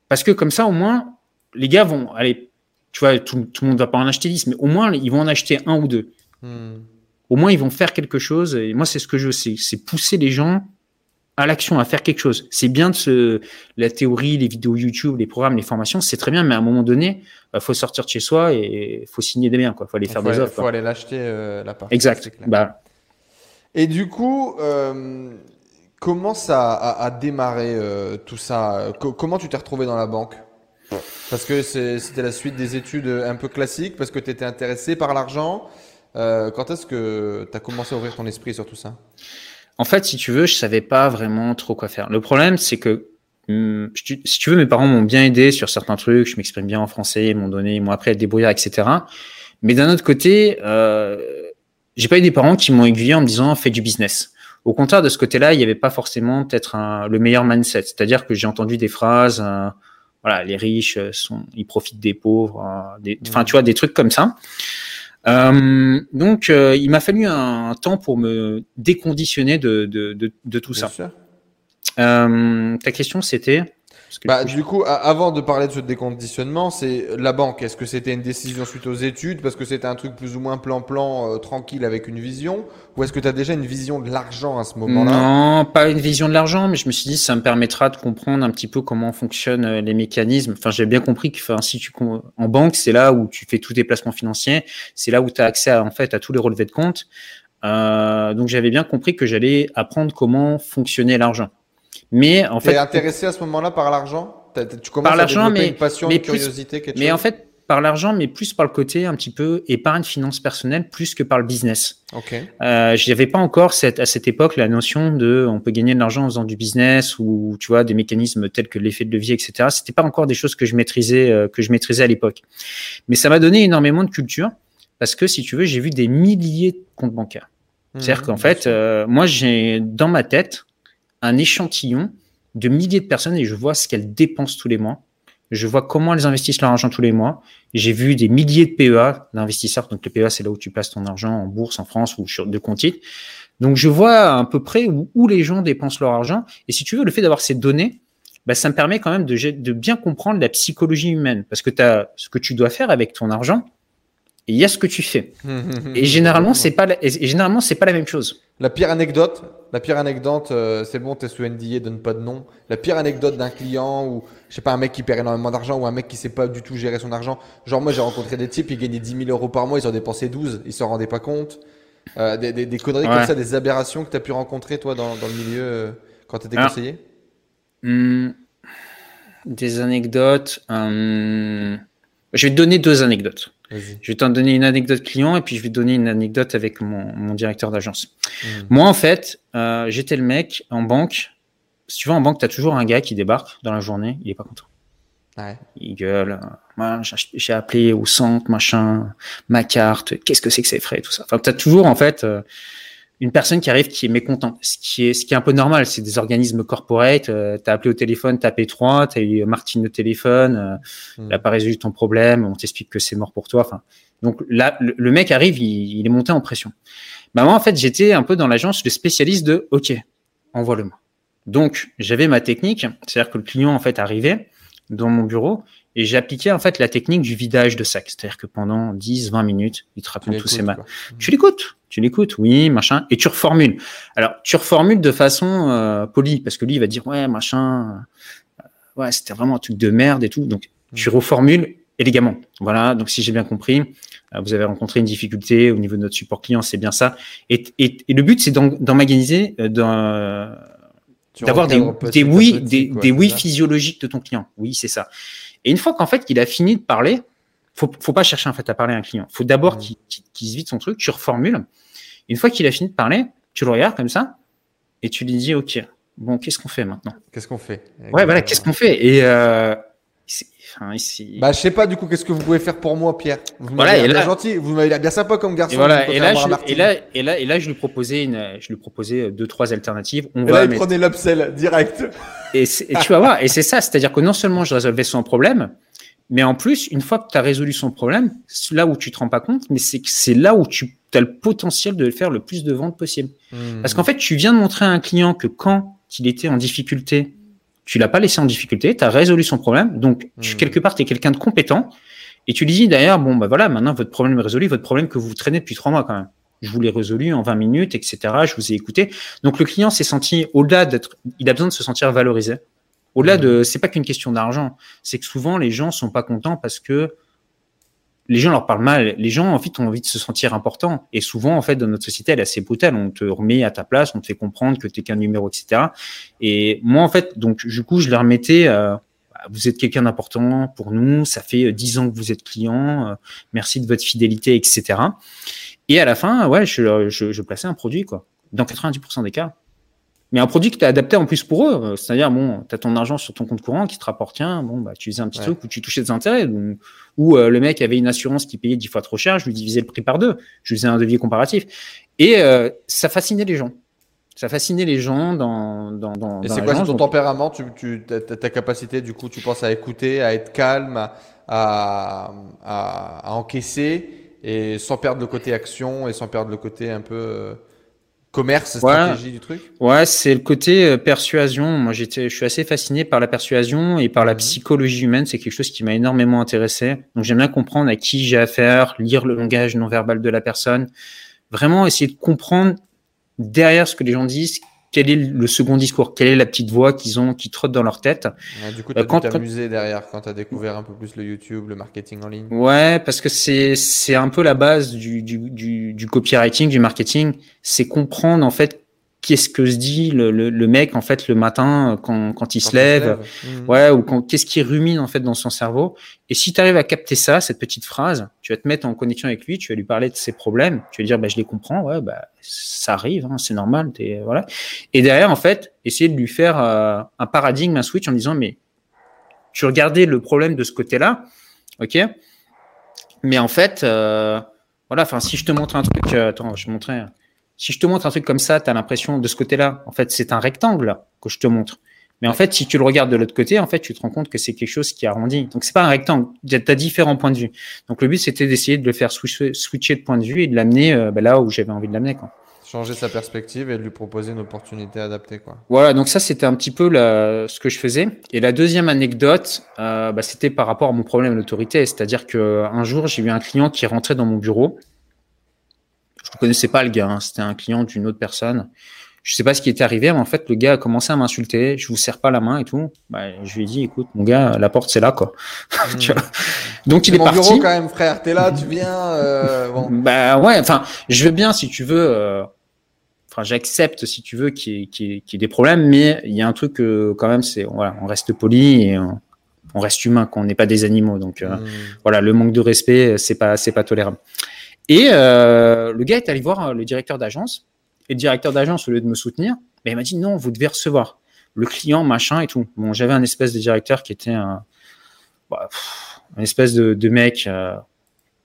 parce que comme ça, au moins, les gars vont, aller. tu vois, tout, tout le monde va pas en acheter 10, mais au moins, ils vont en acheter un ou deux. Hmm. Au moins, ils vont faire quelque chose. Et moi, c'est ce que je veux, c'est pousser les gens à l'action, à faire quelque chose. C'est bien de se, la théorie, les vidéos YouTube, les programmes, les formations, c'est très bien, mais à un moment donné, il euh, faut sortir de chez soi et faut signer des biens, quoi. Faut aller faire des offres. Faut aller l'acheter euh, la part. Exact. Bah. Et du coup, euh, comment ça a, démarré euh, tout ça? Comment tu t'es retrouvé dans la banque? Parce que c'était la suite des études un peu classiques, parce que tu étais intéressé par l'argent. quand est-ce que tu as commencé à ouvrir ton esprit sur tout ça? En fait, si tu veux, je savais pas vraiment trop quoi faire. Le problème, c'est que hum, si tu veux, mes parents m'ont bien aidé sur certains trucs. Je m'exprime bien en français, ils m'ont donné, ils m'ont appris à débrouiller, etc. Mais d'un autre côté, euh, j'ai pas eu des parents qui m'ont aiguillé en me disant fais du business. Au contraire, de ce côté-là, il n'y avait pas forcément peut-être le meilleur mindset. C'est-à-dire que j'ai entendu des phrases, euh, voilà, les riches sont, ils profitent des pauvres, euh, enfin, mmh. tu vois, des trucs comme ça. Euh, donc, euh, il m'a fallu un, temps pour me déconditionner de, de, de, de tout ça. Euh, ta question, c'était? Bah, du coup, avant de parler de ce déconditionnement, c'est la banque. Est-ce que c'était une décision suite aux études parce que c'était un truc plus ou moins plan-plan, euh, tranquille avec une vision Ou est-ce que tu as déjà une vision de l'argent à ce moment-là? Non, pas une vision de l'argent, mais je me suis dit ça me permettra de comprendre un petit peu comment fonctionnent euh, les mécanismes. Enfin, j'ai bien compris que enfin, si tu en banque, c'est là où tu fais tous tes placements financiers, c'est là où tu as accès à, en fait à tous les relevés de compte. Euh, donc j'avais bien compris que j'allais apprendre comment fonctionnait l'argent. Mais en fait, intéressé à ce moment-là par l'argent? Tu commences par l'argent, mais une passion, une curiosité, quelque mais en fait, par l'argent, mais plus par le côté un petit peu épargne finance personnelle, plus que par le business. Ok. Euh, J'avais pas encore cette, à cette époque la notion de on peut gagner de l'argent en faisant du business ou tu vois des mécanismes tels que l'effet de levier, etc. C'était pas encore des choses que je maîtrisais euh, que je maîtrisais à l'époque. Mais ça m'a donné énormément de culture parce que si tu veux, j'ai vu des milliers de comptes bancaires. C'est-à-dire mmh, qu'en fait, euh, moi j'ai dans ma tête un échantillon de milliers de personnes et je vois ce qu'elles dépensent tous les mois. Je vois comment elles investissent leur argent tous les mois. J'ai vu des milliers de PEA d'investisseurs. Donc, le PEA, c'est là où tu places ton argent en bourse, en France ou sur de compte Donc, je vois à peu près où, les gens dépensent leur argent. Et si tu veux, le fait d'avoir ces données, bah, ça me permet quand même de, de bien comprendre la psychologie humaine. Parce que tu as ce que tu dois faire avec ton argent, et il y a ce que tu fais. et généralement, c'est pas, et généralement, c'est pas la même chose. La pire anecdote, la pire anecdote, euh, c'est bon, t'es sous NDA, donne pas de nom. La pire anecdote d'un client ou, je sais pas, un mec qui perd énormément d'argent ou un mec qui sait pas du tout gérer son argent. Genre, moi, j'ai rencontré des types, ils gagnaient 10 000 euros par mois, ils en dépensaient 12, ils s'en rendaient pas compte. Euh, des, des, des, conneries comme ça, des aberrations que tu as pu rencontrer, toi, dans, dans le milieu, euh, quand tu étais conseiller? hmm, Des anecdotes. Hum, je vais te donner deux anecdotes. Je vais t'en donner une anecdote client et puis je vais te donner une anecdote avec mon, mon directeur d'agence. Hmm. Moi, en fait, euh, j'étais le mec en banque. Si tu vas en banque, tu as toujours un gars qui débarque dans la journée, il est pas content. Ouais. Il gueule. J'ai appelé au centre, machin, ma carte, qu'est-ce que c'est que ces frais, tout ça. Enfin, tu as toujours, en fait, euh, une personne qui arrive qui est mécontente, ce qui est, ce qui est un peu normal. C'est des organismes corporate. Euh, tu as appelé au téléphone, tu as P3, tu as eu Martine au téléphone, euh, mm. il n'a pas résolu ton problème, on t'explique que c'est mort pour toi. Enfin, donc là, le, mec arrive, il, est monté en pression. Bah moi, en fait, j'étais un peu dans l'agence de spécialiste de OK, envoie-le-moi. Donc, j'avais ma technique, c'est-à-dire que le client en fait arrivait dans mon bureau et j'appliquais en fait la technique du vidage de sac, c'est-à-dire que pendant 10, 20 minutes, il te raconte tous ses mal. Tu l'écoutes, tu l'écoutes, oui, machin, et tu reformules. Alors, tu reformules de façon euh, polie, parce que lui, il va dire, ouais, machin, euh, ouais, c'était vraiment un truc de merde et tout. Donc, tu mm. reformules élégamment. Voilà, donc si j'ai bien compris, euh, vous avez rencontré une difficulté au niveau de notre support client, c'est bien ça. Et, et, et le but, c'est d'emmaganiser, d'avoir des, des oui, des, des oui physiologiques de ton client. Oui, c'est ça. Et une fois qu'en fait qu'il a fini de parler, faut, faut pas chercher en fait à parler à un client. Faut d'abord mmh. qu'il se vide son truc, tu reformules. Une fois qu'il a fini de parler, tu le regardes comme ça et tu lui dis ok, bon qu'est-ce qu'on fait maintenant? Qu'est-ce qu'on fait? Ouais voilà, qu'est-ce qu'on fait? Et euh, Enfin, ici... Bah, je sais pas du coup, qu'est-ce que vous pouvez faire pour moi, Pierre? Vous voilà, m'avez bien gentil, vous m'avez bien sympa comme garçon. Et voilà, et là, je, et là, et là, et là, je lui proposais une, je lui proposais deux, trois alternatives. On et va là, il prenait l'upsell direct. Et, et tu vas voir, et c'est ça, c'est-à-dire que non seulement je résolvais son problème, mais en plus, une fois que tu as résolu son problème, c'est là où tu te rends pas compte, mais c'est que c'est là où tu as le potentiel de faire le plus de ventes possible. Hmm. Parce qu'en fait, tu viens de montrer à un client que quand il était en difficulté, tu l'as pas laissé en difficulté, tu as résolu son problème, donc tu, hmm. quelque part, tu es quelqu'un de compétent, et tu lui dis d'ailleurs, bon, bah voilà, maintenant votre problème est résolu, votre problème que vous traînez depuis trois mois quand même. Je vous l'ai résolu en 20 minutes, etc. Je vous ai écouté. Donc le client s'est senti, au-delà d'être, il a besoin de se sentir valorisé. Au-delà de, hmm. c'est pas qu'une question d'argent, c'est que souvent les gens sont pas contents parce que les gens leur parlent mal. Les gens, en fait, ont envie de se sentir importants. Et souvent, en fait, dans notre société, elle est assez brutale. On te remet à ta place, on te fait comprendre que tu qu'un numéro, etc. Et moi, en fait, donc, du coup, je leur mettais, euh, vous êtes quelqu'un d'important pour nous. Ça fait euh, dix ans que vous êtes client. Euh, merci de votre fidélité, etc. Et à la fin, ouais, je, je, je plaçais un produit, quoi. Dans 90% des cas mais un produit que tu as adapté en plus pour eux. Euh, c'est-à-dire, bon, tu as ton argent sur ton compte courant qui te rapporte, bon, bah, tu faisais un petit truc où tu touchais des intérêts. Ou, euh, le mec avait une assurance qui payait dix fois trop cher, je lui divisais le prix par deux. Je faisais un devis comparatif. Et euh, ça fascinait les gens. Ça fascinait les gens dans. dans, dans Et c'est quoi ton tempérament? Tu, tu, ta, ta, capacité, du coup, tu penses à écouter, à être calme, à, à, à, encaisser, et sans perdre le côté action et sans perdre le côté un peu commerce, stratégie du truc? Ouais, c'est le côté euh, persuasion. Moi, j'étais, je suis assez fasciné par la persuasion et par la mhm. psychologie humaine. C'est quelque chose qui m'a énormément intéressé. Donc, j'aime bien comprendre à qui j'ai affaire, lire le langage non verbal de la personne, vraiment essayer de comprendre derrière ce que les gens disent, quel est le second discours, quelle est la petite voix qu'ils ont, qui trotte dans leur tête? du coup, tu as t'amuser derrière quand tu as découvert un peu plus le YouTube, le marketing en ligne. Ouais, parce que c'est c'est un peu la base du, du, du, du copywriting, du marketing, c'est comprendre en fait qu'est-ce que se dit le, le, mec en fait le matin quand, quand il se lève, mmh. ouais ou qu'est-ce qui rumine en fait dans son cerveau. Et si tu arrives à capter ça cette petite phrase tu vas te mettre en connexion avec lui tu vas lui parler de ses problèmes tu vas lui dire bah je les comprends ouais bah ça arrive hein, c'est normal es, voilà. Et derrière en fait essayer de lui faire euh, un paradigme un switch en disant mais tu regardais le problème de ce côté là ok mais en fait euh, voilà enfin si je te montre un truc euh, attends je montrais si je te montre un truc comme ça, tu as l'impression de ce côté-là, en fait, c'est un rectangle que je te montre. Mais en fait, si tu le regardes de l'autre côté, en fait, tu te rends compte que c'est quelque chose qui arrondit. Donc, c'est pas un rectangle. Tu as différents points de vue. Donc, le but, c'était d'essayer de le faire switcher, de point de vue et de l'amener euh, bah, là où j'avais envie de l'amener. Changer sa perspective et de lui proposer une opportunité adaptée. Quoi. Voilà, donc ça, c'était un petit peu la, ce que je faisais. Et la deuxième anecdote, euh, bah, c'était par rapport à mon problème d'autorité. C'est-à-dire qu'un jour, j'ai eu un client qui rentrait dans mon bureau je connaissais pas le gars, hein. c'était un client d'une autre personne. Je sais pas ce qui était arrivé, mais en fait, le gars a commencé à m'insulter. Je vous serre pas la main et tout. Bah, je lui ai dit, écoute, mon gars, la porte c'est là, quoi. Hmm. Donc il est, mon parti. bureau quand même, frère. T'es là, tu viens. Euh, bon. Bah ouais. Enfin, je veux bien si tu veux. Euh, enfin, j'accepte si tu veux qu'il y, qu y, ait des problèmes, mais il y a un truc euh, quand même, c'est voilà, on reste poli et on, on reste humain, qu'on n'est pas des animaux. Donc euh, hmm. voilà, le manque de respect, c'est pas, c'est pas tolérable. Et euh, le gars est allé voir euh, le directeur d'agence. Et le directeur d'agence, au lieu de me soutenir, ben, il m'a dit non, vous devez recevoir le client, machin et tout. Bon, j'avais un espèce de directeur qui était un, bah, un espèce de, de mec euh,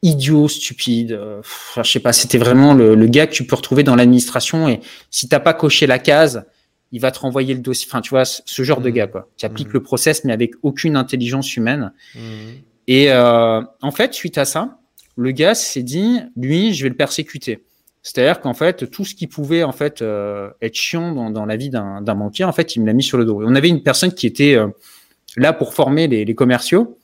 idiot, stupide. Euh, je sais pas, c'était vraiment le, le, gars que tu peux retrouver dans l'administration. Et si t'as pas coché la case, il va te renvoyer le dossier. Enfin, tu vois, ce genre de mmh. gars, quoi. Qui applique mmh. le process, mais avec aucune intelligence humaine. Mmh. Et euh, en fait, suite à ça, le gars s'est dit, lui, je vais le persécuter. C'est-à-dire qu'en fait, tout ce qui pouvait en fait euh, être chiant dans, dans la vie d'un banquier, en fait, il me l'a mis sur le dos. on avait une personne qui était euh, là pour former les, les commerciaux.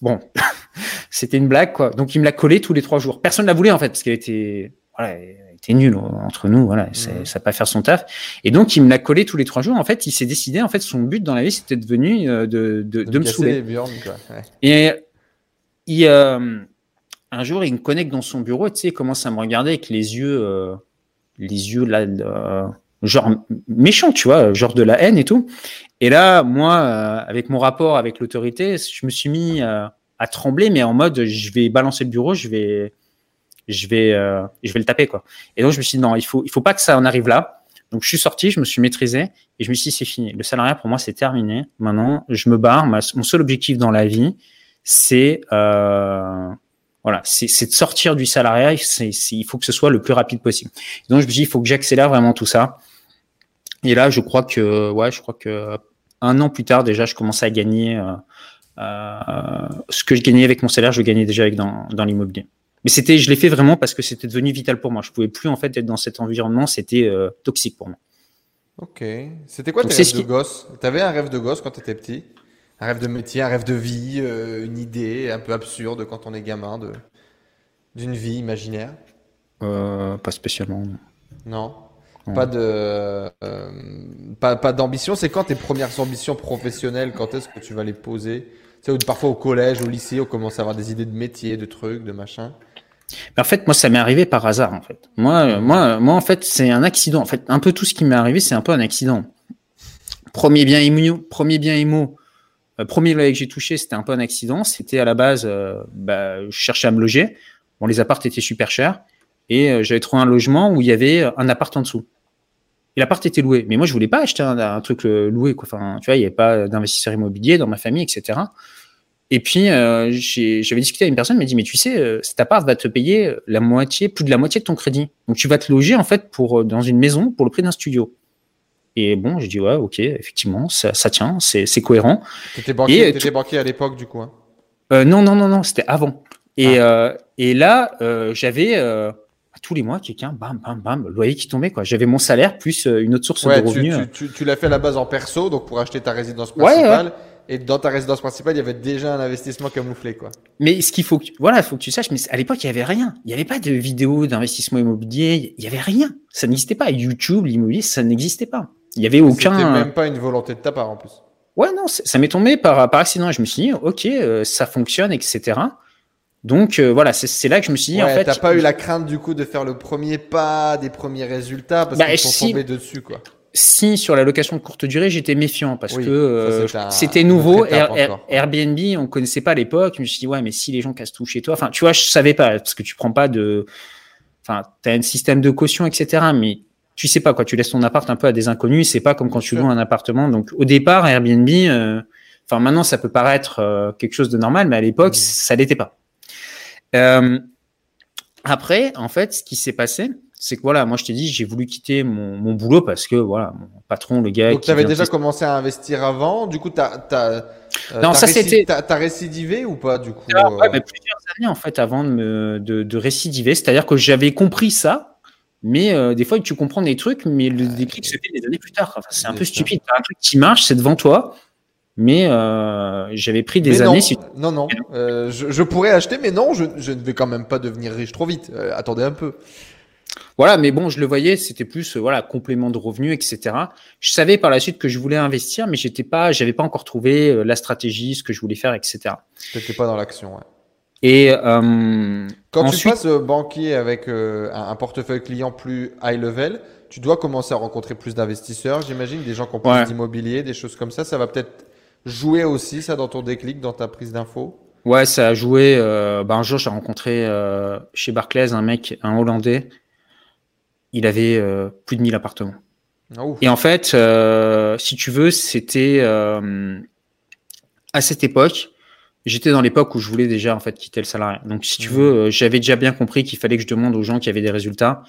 Bon, c'était une blague, quoi. Donc, il me l'a collé tous les trois jours. Personne ne la voulait, en fait, parce qu'elle était, voilà, elle était nulle entre nous, voilà, ça va pas faire son taf. Et donc, il me l'a collé tous les trois jours. En fait, il s'est décidé, en fait, son but dans la vie, c'était devenu euh, de, de, de, me saouler. quoi. Ouais. Et euh, un jour, il me connecte dans son bureau, tu sais, il commence à me regarder avec les yeux, euh, les yeux là, euh, genre méchants, tu vois, genre de la haine et tout. Et là, moi, euh, avec mon rapport avec l'autorité, je me suis mis à trembler, mais en mode, je vais balancer le bureau, je vais, je vais, je vais le taper, quoi. Et donc, je me suis dit, non, il faut, il faut pas que ça en arrive là. Donc, je suis sorti, je me suis maîtrisé et je me suis dit, c'est fini. Le salariat, pour moi, c'est terminé. Maintenant, je me barre. mon seul objectif dans la vie, c'est euh, voilà, c'est de sortir du salariat. Il faut que ce soit le plus rapide possible. Donc je me dis, il faut que j'accélère vraiment tout ça. Et là, je crois que ouais, je crois que un an plus tard déjà, je commençais à gagner euh, euh, ce que je gagnais avec mon salaire, je gagnais déjà avec dans, dans l'immobilier. Mais c'était, je l'ai fait vraiment parce que c'était devenu vital pour moi. Je pouvais plus en fait être dans cet environnement, c'était euh, toxique pour moi. Ok. C'était quoi tes rêves de gosse? T'avais un rêve de gosse quand t'étais petit? Un rêve de métier, un rêve de vie, euh, une idée un peu absurde quand on est gamin de d'une vie imaginaire euh, Pas spécialement. Non. Pas de euh, pas, pas d'ambition. C'est quand tes premières ambitions professionnelles Quand est-ce que tu vas les poser? Tu sais, parfois au collège, au lycée, on commence à avoir des idées de métier, de trucs, de machin. En fait, moi, ça m'est arrivé par hasard. En fait, moi, moi, moi, en fait, c'est un accident. En fait, un peu tout ce qui m'est arrivé, c'est un peu un accident. Premier bien immo, premier bien immo, premier loyer que j'ai touché, c'était un peu un accident. C'était à la base, euh, bah, je cherchais à me loger. Bon, les appartes étaient super chers. Et euh, j'avais trouvé un logement où il y avait un appart en dessous. Et l'appart était loué. Mais moi, je voulais pas acheter un, truc loué. Quoi. Enfin, tu vois, il n'y avait pas d'investisseur immobilier dans ma famille, etc. Et puis, j'avais discuté avec une personne, elle m'a dit, mais tu sais, cet appart va te payer la moitié, plus de la moitié de ton crédit. Donc, tu vas te loger, en fait, pour, dans une maison pour le prix d'un studio. Et bon, je dis ouais, ok, effectivement, ça, ça tient, c'est cohérent. T'étais banquier, étais banquier à l'époque du coup. Hein euh, non, non, non, non, c'était avant. Et, ah. euh, et là, euh, j'avais, euh, tous les mois, quelqu'un, bam, bam, bam, le loyer qui tombait, quoi. J'avais mon salaire plus euh, une autre source Ouais, de tu, revenus. tu, tu, tu l'as fait à la base en perso, donc pour acheter ta résidence Ouais, principale. Et dans ta résidence principale, il y avait déjà un investissement camouflé, quoi. Mais ce qu'il faut que, tu- voilà, faut que tu saches, mais à l'époque, il y avait rien. Il n'y avait pas de vidéos d'investissement immobilier. Il y avait rien. Ça n'existait pas. YouTube, l'immobilier, ça n'existait pas. Il y avait C'était aucun. même pas une volonté de ta part, en plus. Ouais, non, ça m'est tombé par, par accident. Je me suis dit, ok, euh, ça fonctionne, etc. Donc euh, voilà, c'est là que je me suis dit, en fait, t'as pas eu la crainte, du coup, de faire le premier pas, des premiers résultats, parce Bah, qu'ils sont si. tombés dessus, quoi. si sur la location de courte durée, j'étais méfiant parce Oui, que euh, c'était nouveau. Air- Air-. Airbnb, on connaissait pas à l'époque. Je me suis dit, ouais, mais si les gens cassent tout chez toi, enfin, tu vois, je savais pas parce que tu prends pas de, enfin, t'as un système de caution, etc. Mais tu sais pas quoi, tu laisses ton appart un peu à des inconnus. C'est pas comme quand tu loues un appartement. Donc au départ, Airbnb, euh, enfin maintenant ça peut paraître euh, quelque chose de normal, mais à l'époque Mhm. ça l'était pas. Euh, après, en fait, ce qui s'est passé, c'est que voilà, moi je t'ai dit, j'ai voulu quitter mon, mon boulot parce que voilà, mon patron, le gars. Donc, tu avais déjà commencé à investir avant. Du coup, tu as, Non, ça, c'était- T'as récidivé ou pas, du coup Ah, euh, ouais, mais plusieurs années en fait avant de, me, de, de récidiver. C'est-à-dire que j'avais compris ça, mais euh, des fois tu comprends des trucs, mais le déclic se fait des années plus tard. Enfin, c'est un peu stupide. T'as un truc qui marche, c'est devant toi, mais euh, j'avais pris des mais années. non, si- non, non. Euh, je, je pourrais acheter, mais non, je, je ne vais quand même pas devenir riche trop vite. Euh, attendez un peu. Voilà, mais bon, je le voyais, c'était plus euh, voilà complément de revenus, etc. Je savais par la suite que je voulais investir, mais j'étais pas, j'avais pas encore trouvé euh, la stratégie, ce que je voulais faire, etc. T'étais pas dans l'action. Ouais. Et euh, Quand tu Ensuite- passes euh, banquier avec euh, un, portefeuille client plus high level, tu dois commencer à rencontrer plus d'investisseurs, j'imagine, des gens qui ont plus Ouais. d'immobilier, des choses comme ça. Ça va peut-être jouer aussi, ça, dans ton déclic, dans ta prise d'infos. Ouais, ça a joué. Euh, bah, un jour, j'ai rencontré euh, chez Barclays un mec, un Hollandais. Il avait euh, plus de 1000 appartements. Ah. Et en fait, euh, si tu veux, c'était euh, à cette époque. J'étais dans l'époque où je voulais déjà en fait quitter le salariat. Donc, si tu Mhm. veux, euh, j'avais déjà bien compris qu'il fallait que je demande aux gens qui avaient des résultats.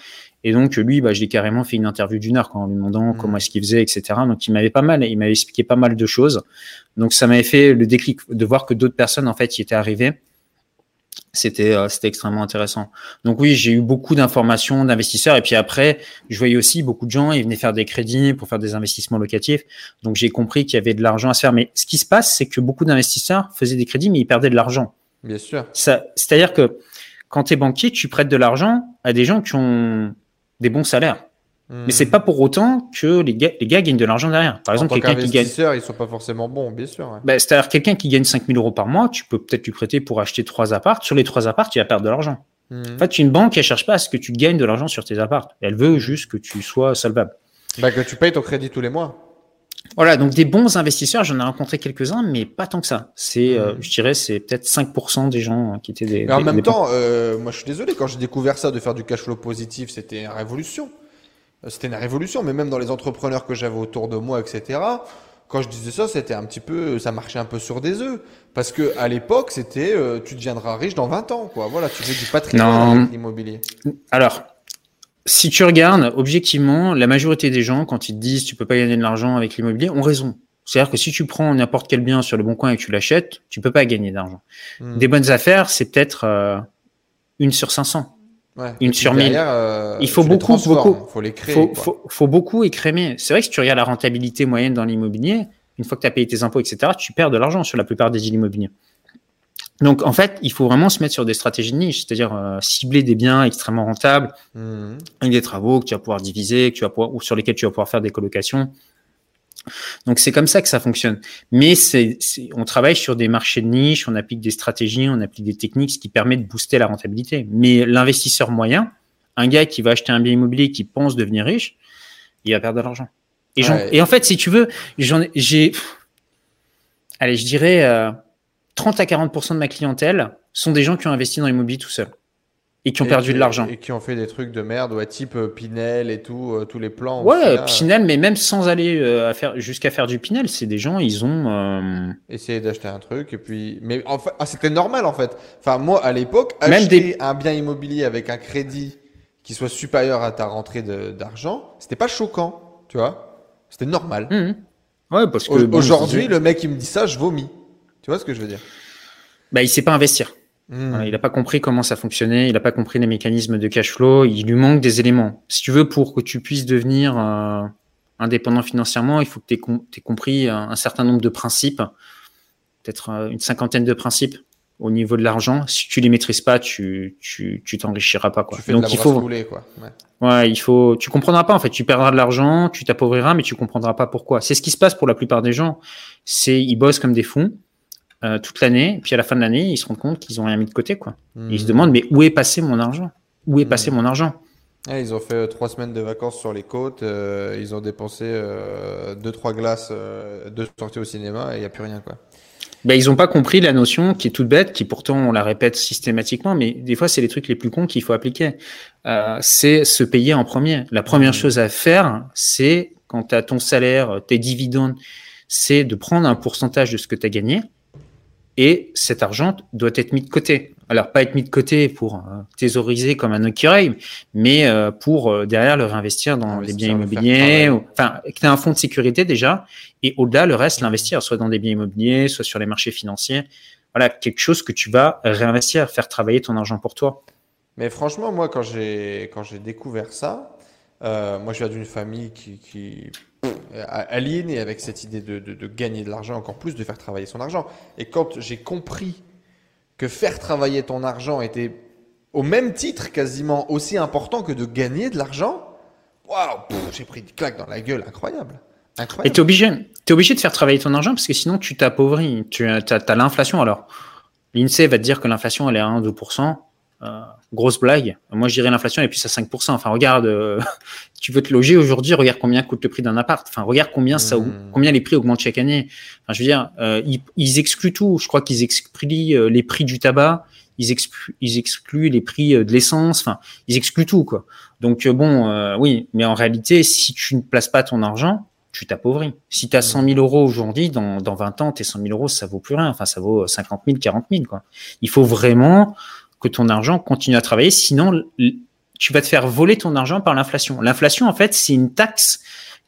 Et donc, lui, bah, je l'ai carrément fait une interview d'une heure quoi, en lui demandant Mhm. comment est-ce qu'il faisait, etc. Donc, il m'avait pas mal, il m'avait expliqué pas mal de choses. Donc, ça m'avait fait le déclic de voir que d'autres personnes en fait y étaient arrivées. C'était euh, c'était extrêmement intéressant. Donc oui, j'ai eu beaucoup d'informations d'investisseurs et puis après, je voyais aussi beaucoup de gens, ils venaient faire des crédits pour faire des investissements locatifs. Donc j'ai compris qu'il y avait de l'argent à se faire. Mais ce qui se passe, c'est que beaucoup d'investisseurs faisaient des crédits, mais ils perdaient de l'argent. Bien sûr. Ça, c'est-à-dire que quand tu es banquier, tu prêtes de l'argent à des gens qui ont des bons salaires. Mais c'est pas pour autant que les gars, les gars gagnent de l'argent derrière. Par exemple, Hmm. en quelqu'un qui gagne qu'investisseur, ils sont pas forcément bons, bien sûr. ouais. bah, C'est-à-dire quelqu'un qui gagne 5000 euros par mois, tu peux peut-être lui prêter pour acheter trois apparts. Sur les trois apparts, tu vas perdre de l'argent. Mhm. En fait, une banque, elle cherche pas à ce que tu gagnes de l'argent sur tes apparts. Elle veut juste que tu sois solvable. Bah, que tu payes ton crédit tous les mois. Voilà, donc des bons investisseurs, j'en ai rencontré quelques-uns, mais pas tant que ça. C'est, euh, Mhm. je dirais, c'est peut-être 5% des gens qui étaient des. Mais en des- même des temps, euh, moi je suis désolé, quand j'ai découvert ça de faire du cash flow positif, c'était une révolution. C'était une révolution, mais même dans les entrepreneurs que j'avais autour de moi, etc. Quand je disais ça, c'était un petit peu, ça marchait un peu sur des œufs. Parce que à l'époque, c'était, euh, tu deviendras riche dans 20 ans, quoi. Voilà, tu fais du patrimoine avec l'immobilier. Alors, si tu regardes objectivement, la majorité des gens, quand ils te disent tu peux pas gagner de l'argent avec l'immobilier, ont raison. C'est-à-dire que si tu prends n'importe quel bien sur le bon coin et que tu l'achètes, tu peux pas gagner d'argent. Hmm. Des bonnes affaires, c'est peut-être euh, une sur 500. Ouais. une sur mille. euh, Il faut beaucoup, beaucoup. faut les créer. faut, quoi. faut, faut beaucoup écrémer. C'est vrai que si tu regardes la rentabilité moyenne dans l'immobilier, une fois que tu as payé tes impôts, etc., tu perds de l'argent sur la plupart des îles immobiliers. Donc, en fait, il faut vraiment se mettre sur des stratégies de niche, c'est-à-dire euh, cibler des biens extrêmement rentables, Mhm. avec des travaux que tu vas pouvoir diviser, que tu vas pouvoir, ou sur lesquels tu vas pouvoir faire des colocations. Donc, c'est comme ça que ça fonctionne. Mais c'est, c'est- on travaille sur des marchés de niche, on applique des stratégies, on applique des techniques, ce qui permet de booster la rentabilité. Mais l'investisseur moyen, un gars qui va acheter un bien immobilier qui pense devenir riche, il va perdre de l'argent. Et, Ouais. et en fait, si tu veux, j'ai, allez, je dirais, euh, 30 à 40% de ma clientèle sont des gens qui ont investi dans l'immobilier tout seuls et qui ont Et perdu qui- de l'argent. Et qui ont fait des trucs de merde, ouais, type euh, Pinel et tout, euh, tous les plans. Ouais, là, Pinel, mais même sans aller euh, jusqu'à faire du Pinel, c'est des gens, ils ont. euh, essayer d'acheter un truc et puis mais en fait ah, c'était normal en fait enfin moi à l'époque acheter des- un bien immobilier avec un crédit qui soit supérieur à ta rentrée d'argent c'était pas choquant tu vois c'était normal hum, Ouais, parce que bon, aujourd'hui le mec il me dit ça je vomis tu vois ce que je veux dire? Bah, il sait pas investir. Hmm. il n'a pas compris comment ça fonctionnait, il n'a pas compris les mécanismes de cash flow, il lui manque des éléments. Si tu veux, pour que tu puisses devenir euh, indépendant financièrement, il faut que tu aies, compris un, certain nombre de principes, peut-être euh, une cinquantaine de principes au niveau de l'argent. Si tu les maîtrises pas, tu tu tu t'enrichiras pas quoi. Donc il faut quoi. Ouais. il faut tu comprendras pas en fait, tu perdras de l'argent, tu t'appauvriras mais tu comprendras pas pourquoi. C'est ce qui se passe pour la plupart des gens. C'est ils bossent comme des fous euh, toute l'année, puis à la fin de l'année, ils se rendent compte qu'ils ont rien mis de côté quoi. ils se hmm. demandent mais où est passé mon argent? Où est hmm. passé mon argent? Ils ont fait euh, trois semaines de vacances sur les côtes, euh, ils ont dépensé deux trois glaces, deux sorties au cinéma et il n'y a plus rien quoi ben, ils n'ont pas compris la notion qui est toute bête, qui pourtant on la répète systématiquement, mais des fois c'est les trucs les plus cons qu'il faut appliquer. Euh, c'est se payer en premier. La première mmh. chose à faire, c'est quand tu as ton salaire, tes dividendes, c'est de prendre un pourcentage de ce que tu as gagné et cet argent doit être mis de côté. Alors, pas être mis de côté pour euh, thésauriser comme un oreille, mais euh, pour euh, derrière le réinvestir dans des biens immobiliers, enfin, que tu un fonds de sécurité déjà, et au-delà, le reste, l'investir, soit dans des biens immobiliers, soit sur les marchés financiers. Voilà, quelque chose que tu vas réinvestir, faire travailler ton argent pour toi. Mais franchement, moi, quand j'ai découvert ça, moi, je viens d'une famille qui, qui aliénée avec cette idée de, gagner de l'argent, encore plus de faire travailler son argent. Et quand j'ai compris que faire travailler ton argent était au même titre quasiment aussi important que de gagner de l'argent, waouh, j'ai pris une claque dans la gueule, incroyable. incroyable. Et tu es obligé, es obligé de faire travailler ton argent parce que sinon tu t'appauvris. Tu as, as l'inflation alors. L'INSEE va te dire que l'inflation elle est à 1-2%. Euh, grosse blague. Moi, je dirais l'inflation est plus à 5%. Enfin, regarde, euh, tu veux te loger aujourd'hui, regarde combien coûte le prix d'un appart. Enfin, regarde combien ça, mmh. combien les prix augmentent chaque année. Enfin, je veux dire, euh, ils, excluent tout. Je crois qu'ils excluent les prix du tabac, ils excluent, ils excluent les prix de l'essence. Enfin, ils excluent tout, quoi. Donc bon, oui, mais en réalité, si tu ne places pas ton argent, tu t'appauvris. Si tu as 100 000 euros aujourd'hui, dans, dans 20 ans, tes 100 000 euros, ça vaut plus rien. Enfin, ça vaut 50 000, 40 000, quoi. Il faut vraiment que ton argent continue à travailler, sinon tu vas te faire voler ton argent par l'inflation. L'inflation, en fait, c'est une taxe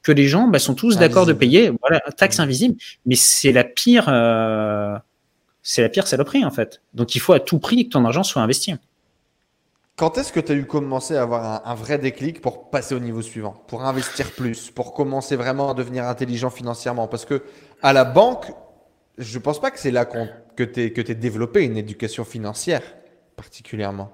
que les gens bah, sont tous d'accord de payer. Voilà, taxe invisible, mais c'est la pire, euh, c'est la pire saloperie en fait. Donc il faut à tout prix que ton argent soit investi. Quand est-ce que tu as eu commencé à avoir un, un, vrai déclic pour passer au niveau suivant, pour investir plus, pour commencer vraiment à devenir intelligent financièrement? Parce que à la banque, je pense pas que c'est là que tu es développé une éducation financière particulièrement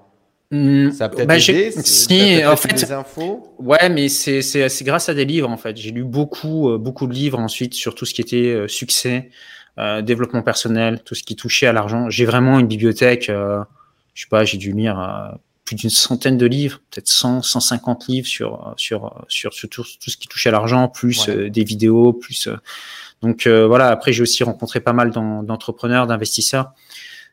hmm, Ça a peut-être bah, Si, en fait, des infos. Ouais, mais c'est grâce à des livres en fait. J'ai lu beaucoup euh, beaucoup de livres ensuite sur tout ce qui était euh, succès, euh, développement personnel, tout ce qui touchait à l'argent. J'ai vraiment une bibliothèque. je sais pas, j'ai dû lire plus d'une centaine de livres, peut-être 100, 150 livres sur sur sur, sur tout, ce qui touchait à l'argent, plus des vidéos, plus. donc voilà. Après, j'ai aussi rencontré pas mal d'entrepreneurs, d'investisseurs.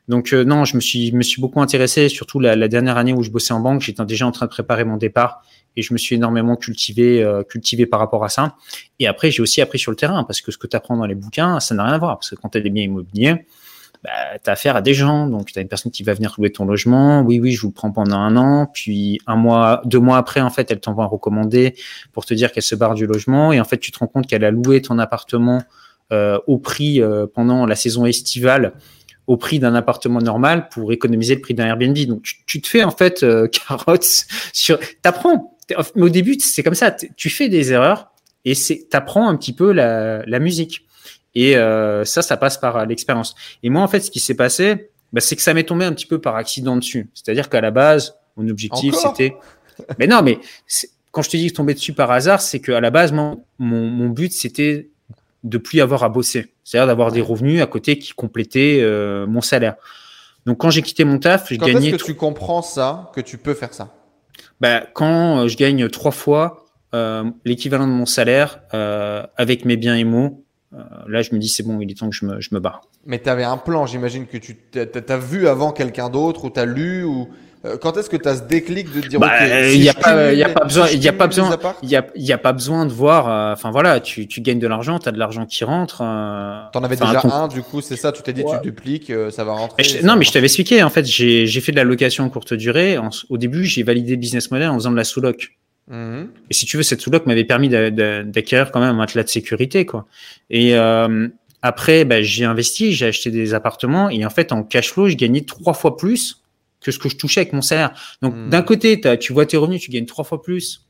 Donc euh, non, je me suis, beaucoup intéressé, surtout la, la, dernière année où je bossais en banque, j'étais déjà en train de préparer mon départ et je me suis énormément cultivé, euh, par rapport à ça. Et après, j'ai aussi appris sur le terrain parce que ce que tu apprends dans les bouquins, ça n'a rien à voir. Parce que quand tu as des biens immobiliers, bah, tu as affaire à des gens. Donc, tu as une personne qui va venir louer ton logement. Oui, oui, je vous prends pendant un an. Puis, un mois, deux mois après, en fait, elle t'envoie un recommandé pour te dire qu'elle se barre du logement. Et en fait, tu te rends compte qu'elle a loué ton appartement euh, au prix pendant la saison estivale au prix d'un appartement normal pour économiser le prix d'un Airbnb. Donc tu, te fais en fait euh, carottes sur. T'apprends. Mais au début c'est comme ça. Tu fais des erreurs et c'est t'apprends un petit peu la, la musique. Et euh, ça, ça passe par euh, l'expérience. Et moi en fait, ce qui s'est passé, bah, c'est que ça m'est tombé un petit peu par accident dessus. C'est-à-dire qu'à la base, mon objectif c'était. mais non, mais quand je te dis que tomber dessus par hasard, c'est qu'à la base, mon, mon, mon but c'était de plus avoir à bosser, c'est-à-dire d'avoir des revenus à côté qui complétaient euh, mon salaire. Donc quand j'ai quitté mon taf, je gagnais. Quand est-ce que tu comprends ça, que tu peux faire ça? Bah, quand euh, je gagne trois fois euh, l'équivalent de mon salaire avec mes biens émo, là je me dis c'est bon, il est temps que je me, je me barre. Mais tu avais un plan, j'imagine que tu as vu avant quelqu'un d'autre ou tu as lu ou quand est-ce que tu as ce déclic de dire bah, il n'y a, pas, y a pas besoin il y a pas besoin il y a, y a pas besoin de voir euh, enfin voilà tu, tu gagnes de l'argent tu as de l'argent qui rentre euh, t'en avais déjà un du coup c'est ça tu t'es dit tu dupliques ça va rentrer non mais je t'avais expliqué en fait j'ai fait de la location courte durée au début j'ai validé le business model en faisant de la sous-loc. Mhm. et si tu veux cette sous-loc m'avait permis d'acquérir quand même un matelas de sécurité quoi. Et Après, bah, j'ai investi, j'ai acheté des appartements et en fait, en cash flow, je gagnais trois fois plus que ce que je touchais avec mon salaire. Donc, Hmm. d'un côté, tu vois tes revenus, tu gagnes trois fois plus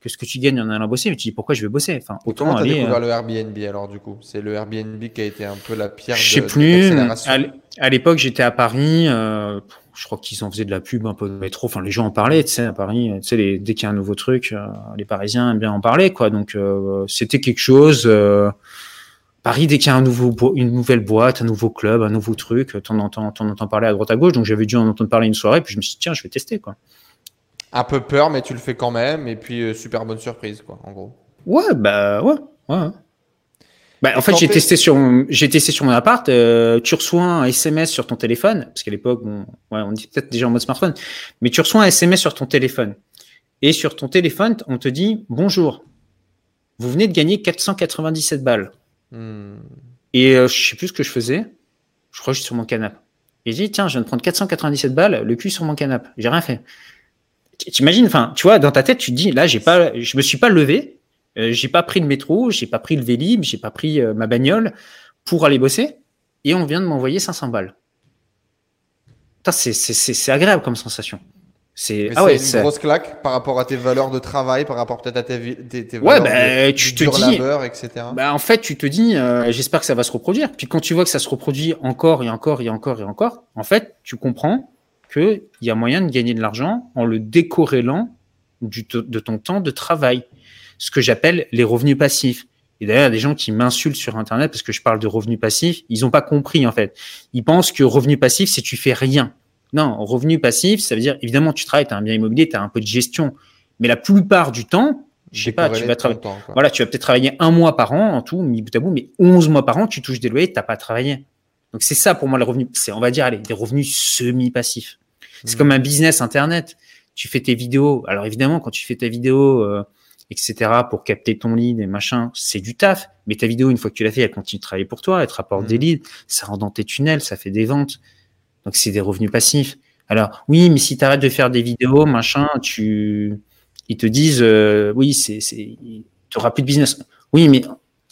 que ce que tu gagnes en allant bosser, mais tu dis pourquoi je vais bosser? Enfin, autant Comment aller. découvert euh, le Airbnb alors du coup C'est le Airbnb qui a été un peu la pierre je sais de, plus. À l'époque, j'étais à Paris. euh, je crois qu'ils en faisaient de la pub un peu de métro. Enfin, les gens en parlaient, tu sais, à Paris. Tu sais, les, dès qu'il y a un nouveau truc, euh, les Parisiens aiment bien en parler, quoi. Donc, euh, c'était quelque chose. Euh, Paris, dès qu'il y a un nouveau, une nouvelle boîte, un nouveau club, un nouveau truc, t'en entends, t'en entends parler à droite à gauche. Donc, j'avais dû en entendre parler une soirée. Puis, je me suis dit, tiens, je vais tester, quoi. Un peu peur, mais tu le fais quand même. Et puis euh, super bonne surprise, quoi, en gros. Ouais, bah, ouais, ouais. Bah, en fait, j'ai t'es- testé sur, mon- j'ai testé sur mon appart. euh, tu reçois un SMS sur ton téléphone, parce qu'à l'époque, bon, ouais, on dit peut-être déjà en mode smartphone, mais tu reçois un SMS sur ton téléphone. Et sur ton téléphone, on te dit bonjour. Vous venez de gagner 497 balles. Et euh, je sais plus ce que je faisais. Je crois que je suis sur mon canapé. Et j'ai dit tiens, je viens de prendre 497 balles, le cul sur mon canapé. J'ai rien fait. T'imagines, enfin, tu vois, dans ta tête, tu te dis là, j'ai pas, je me suis pas levé, euh, j'ai pas pris le métro, j'ai pas pris le Vélib, j'ai pas pris euh, ma bagnole pour aller bosser, et on vient de m'envoyer 500 balles. C'est agréable comme sensation. C'est ah ouais, une grosse claque par rapport à tes valeurs de travail, par rapport peut-être à tes, tes Ouais, valeurs bah, de, tu te dis- labeur, etc. Bah, en fait, tu te dis, euh, j'espère que ça va se reproduire. Puis quand tu vois que ça se reproduit encore et encore et encore et encore, en fait, tu comprends qu'il y a moyen de gagner de l'argent en le décorrélant du de ton temps de travail. Ce que j'appelle les revenus passifs. Et d'ailleurs, il y a des gens qui m'insultent sur Internet parce que je parle de revenus passifs. Ils n'ont pas compris, en fait. Ils pensent que revenu passif, c'est tu fais rien. Non, revenu passif, ça veut dire, évidemment, tu travailles, tu as un bien immobilier, tu as un peu de gestion. Mais la plupart du temps, je sais pas, tu vas travailler. temps, quoi. Voilà, tu vas peut-être travailler un mois par an en tout, mis bout à bout, mais 11 mois par an, tu touches des loyers, tu n'as pas travaillé. Donc c'est ça pour moi le revenu. C'est, on va dire, allez, des revenus semi-passifs. C'est Mhm. comme un business internet. Tu fais tes vidéos. Alors évidemment, quand tu fais ta vidéo, euh, etc., pour capter ton lead et machin, c'est du taf. Mais ta vidéo, une fois que tu l'as fait, elle continue de travailler pour toi, elle te rapporte des leads, ça rentre dans tes tunnels, ça fait des ventes. Donc c'est des revenus passifs. Alors oui, mais si tu arrêtes de faire des vidéos, machin, tu, ils te disent, euh, oui, c'est, c'est, tu auras plus de business. Oui, mais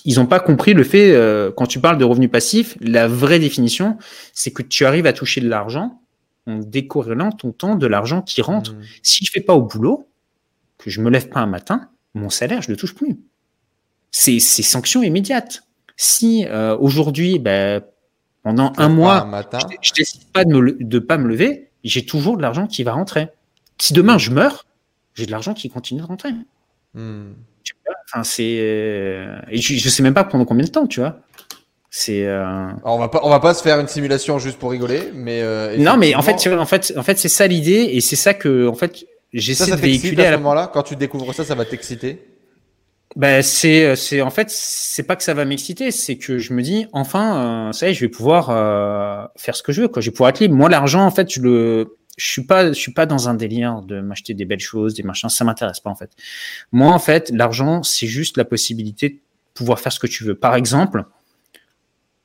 ils n'ont pas compris le fait, euh, quand tu parles de revenus passifs, la vraie définition, c'est que tu arrives à toucher de l'argent en décorrélant ton temps de l'argent qui rentre. Hmm. Si je fais pas au boulot, que je me lève pas un matin, mon salaire, je le touche plus. C'est, c'est sanction immédiate. Si euh, aujourd'hui, ben, pendant un mois, un je, je décide pas de de pas me lever, j'ai toujours de l'argent qui va rentrer. Si demain je meurs, j'ai de l'argent qui continue de rentrer. Hmm. Enfin, c'est euh, et je, je sais même pas pendant combien de temps, tu vois. C'est euh, on va pas, on va pas se faire une simulation juste pour rigoler, mais euh, non, mais en fait, en fait, en fait, c'est ça l'idée et c'est ça que en fait j'essaie de véhiculer à à ce la moment-là. Quand tu découvres ça, ça va t'exciter? Ben c'est c'est en fait c'est pas que ça va m'exciter, c'est que je me dis enfin euh, ça y est, je vais pouvoir euh, faire ce que je veux quoi, je vais pouvoir être libre. Moi l'argent en fait, je le je suis pas je suis pas dans un délire de m'acheter des belles choses, des machins, ça m'intéresse pas en fait. Moi en fait, l'argent c'est juste la possibilité de pouvoir faire ce que tu veux. Par exemple,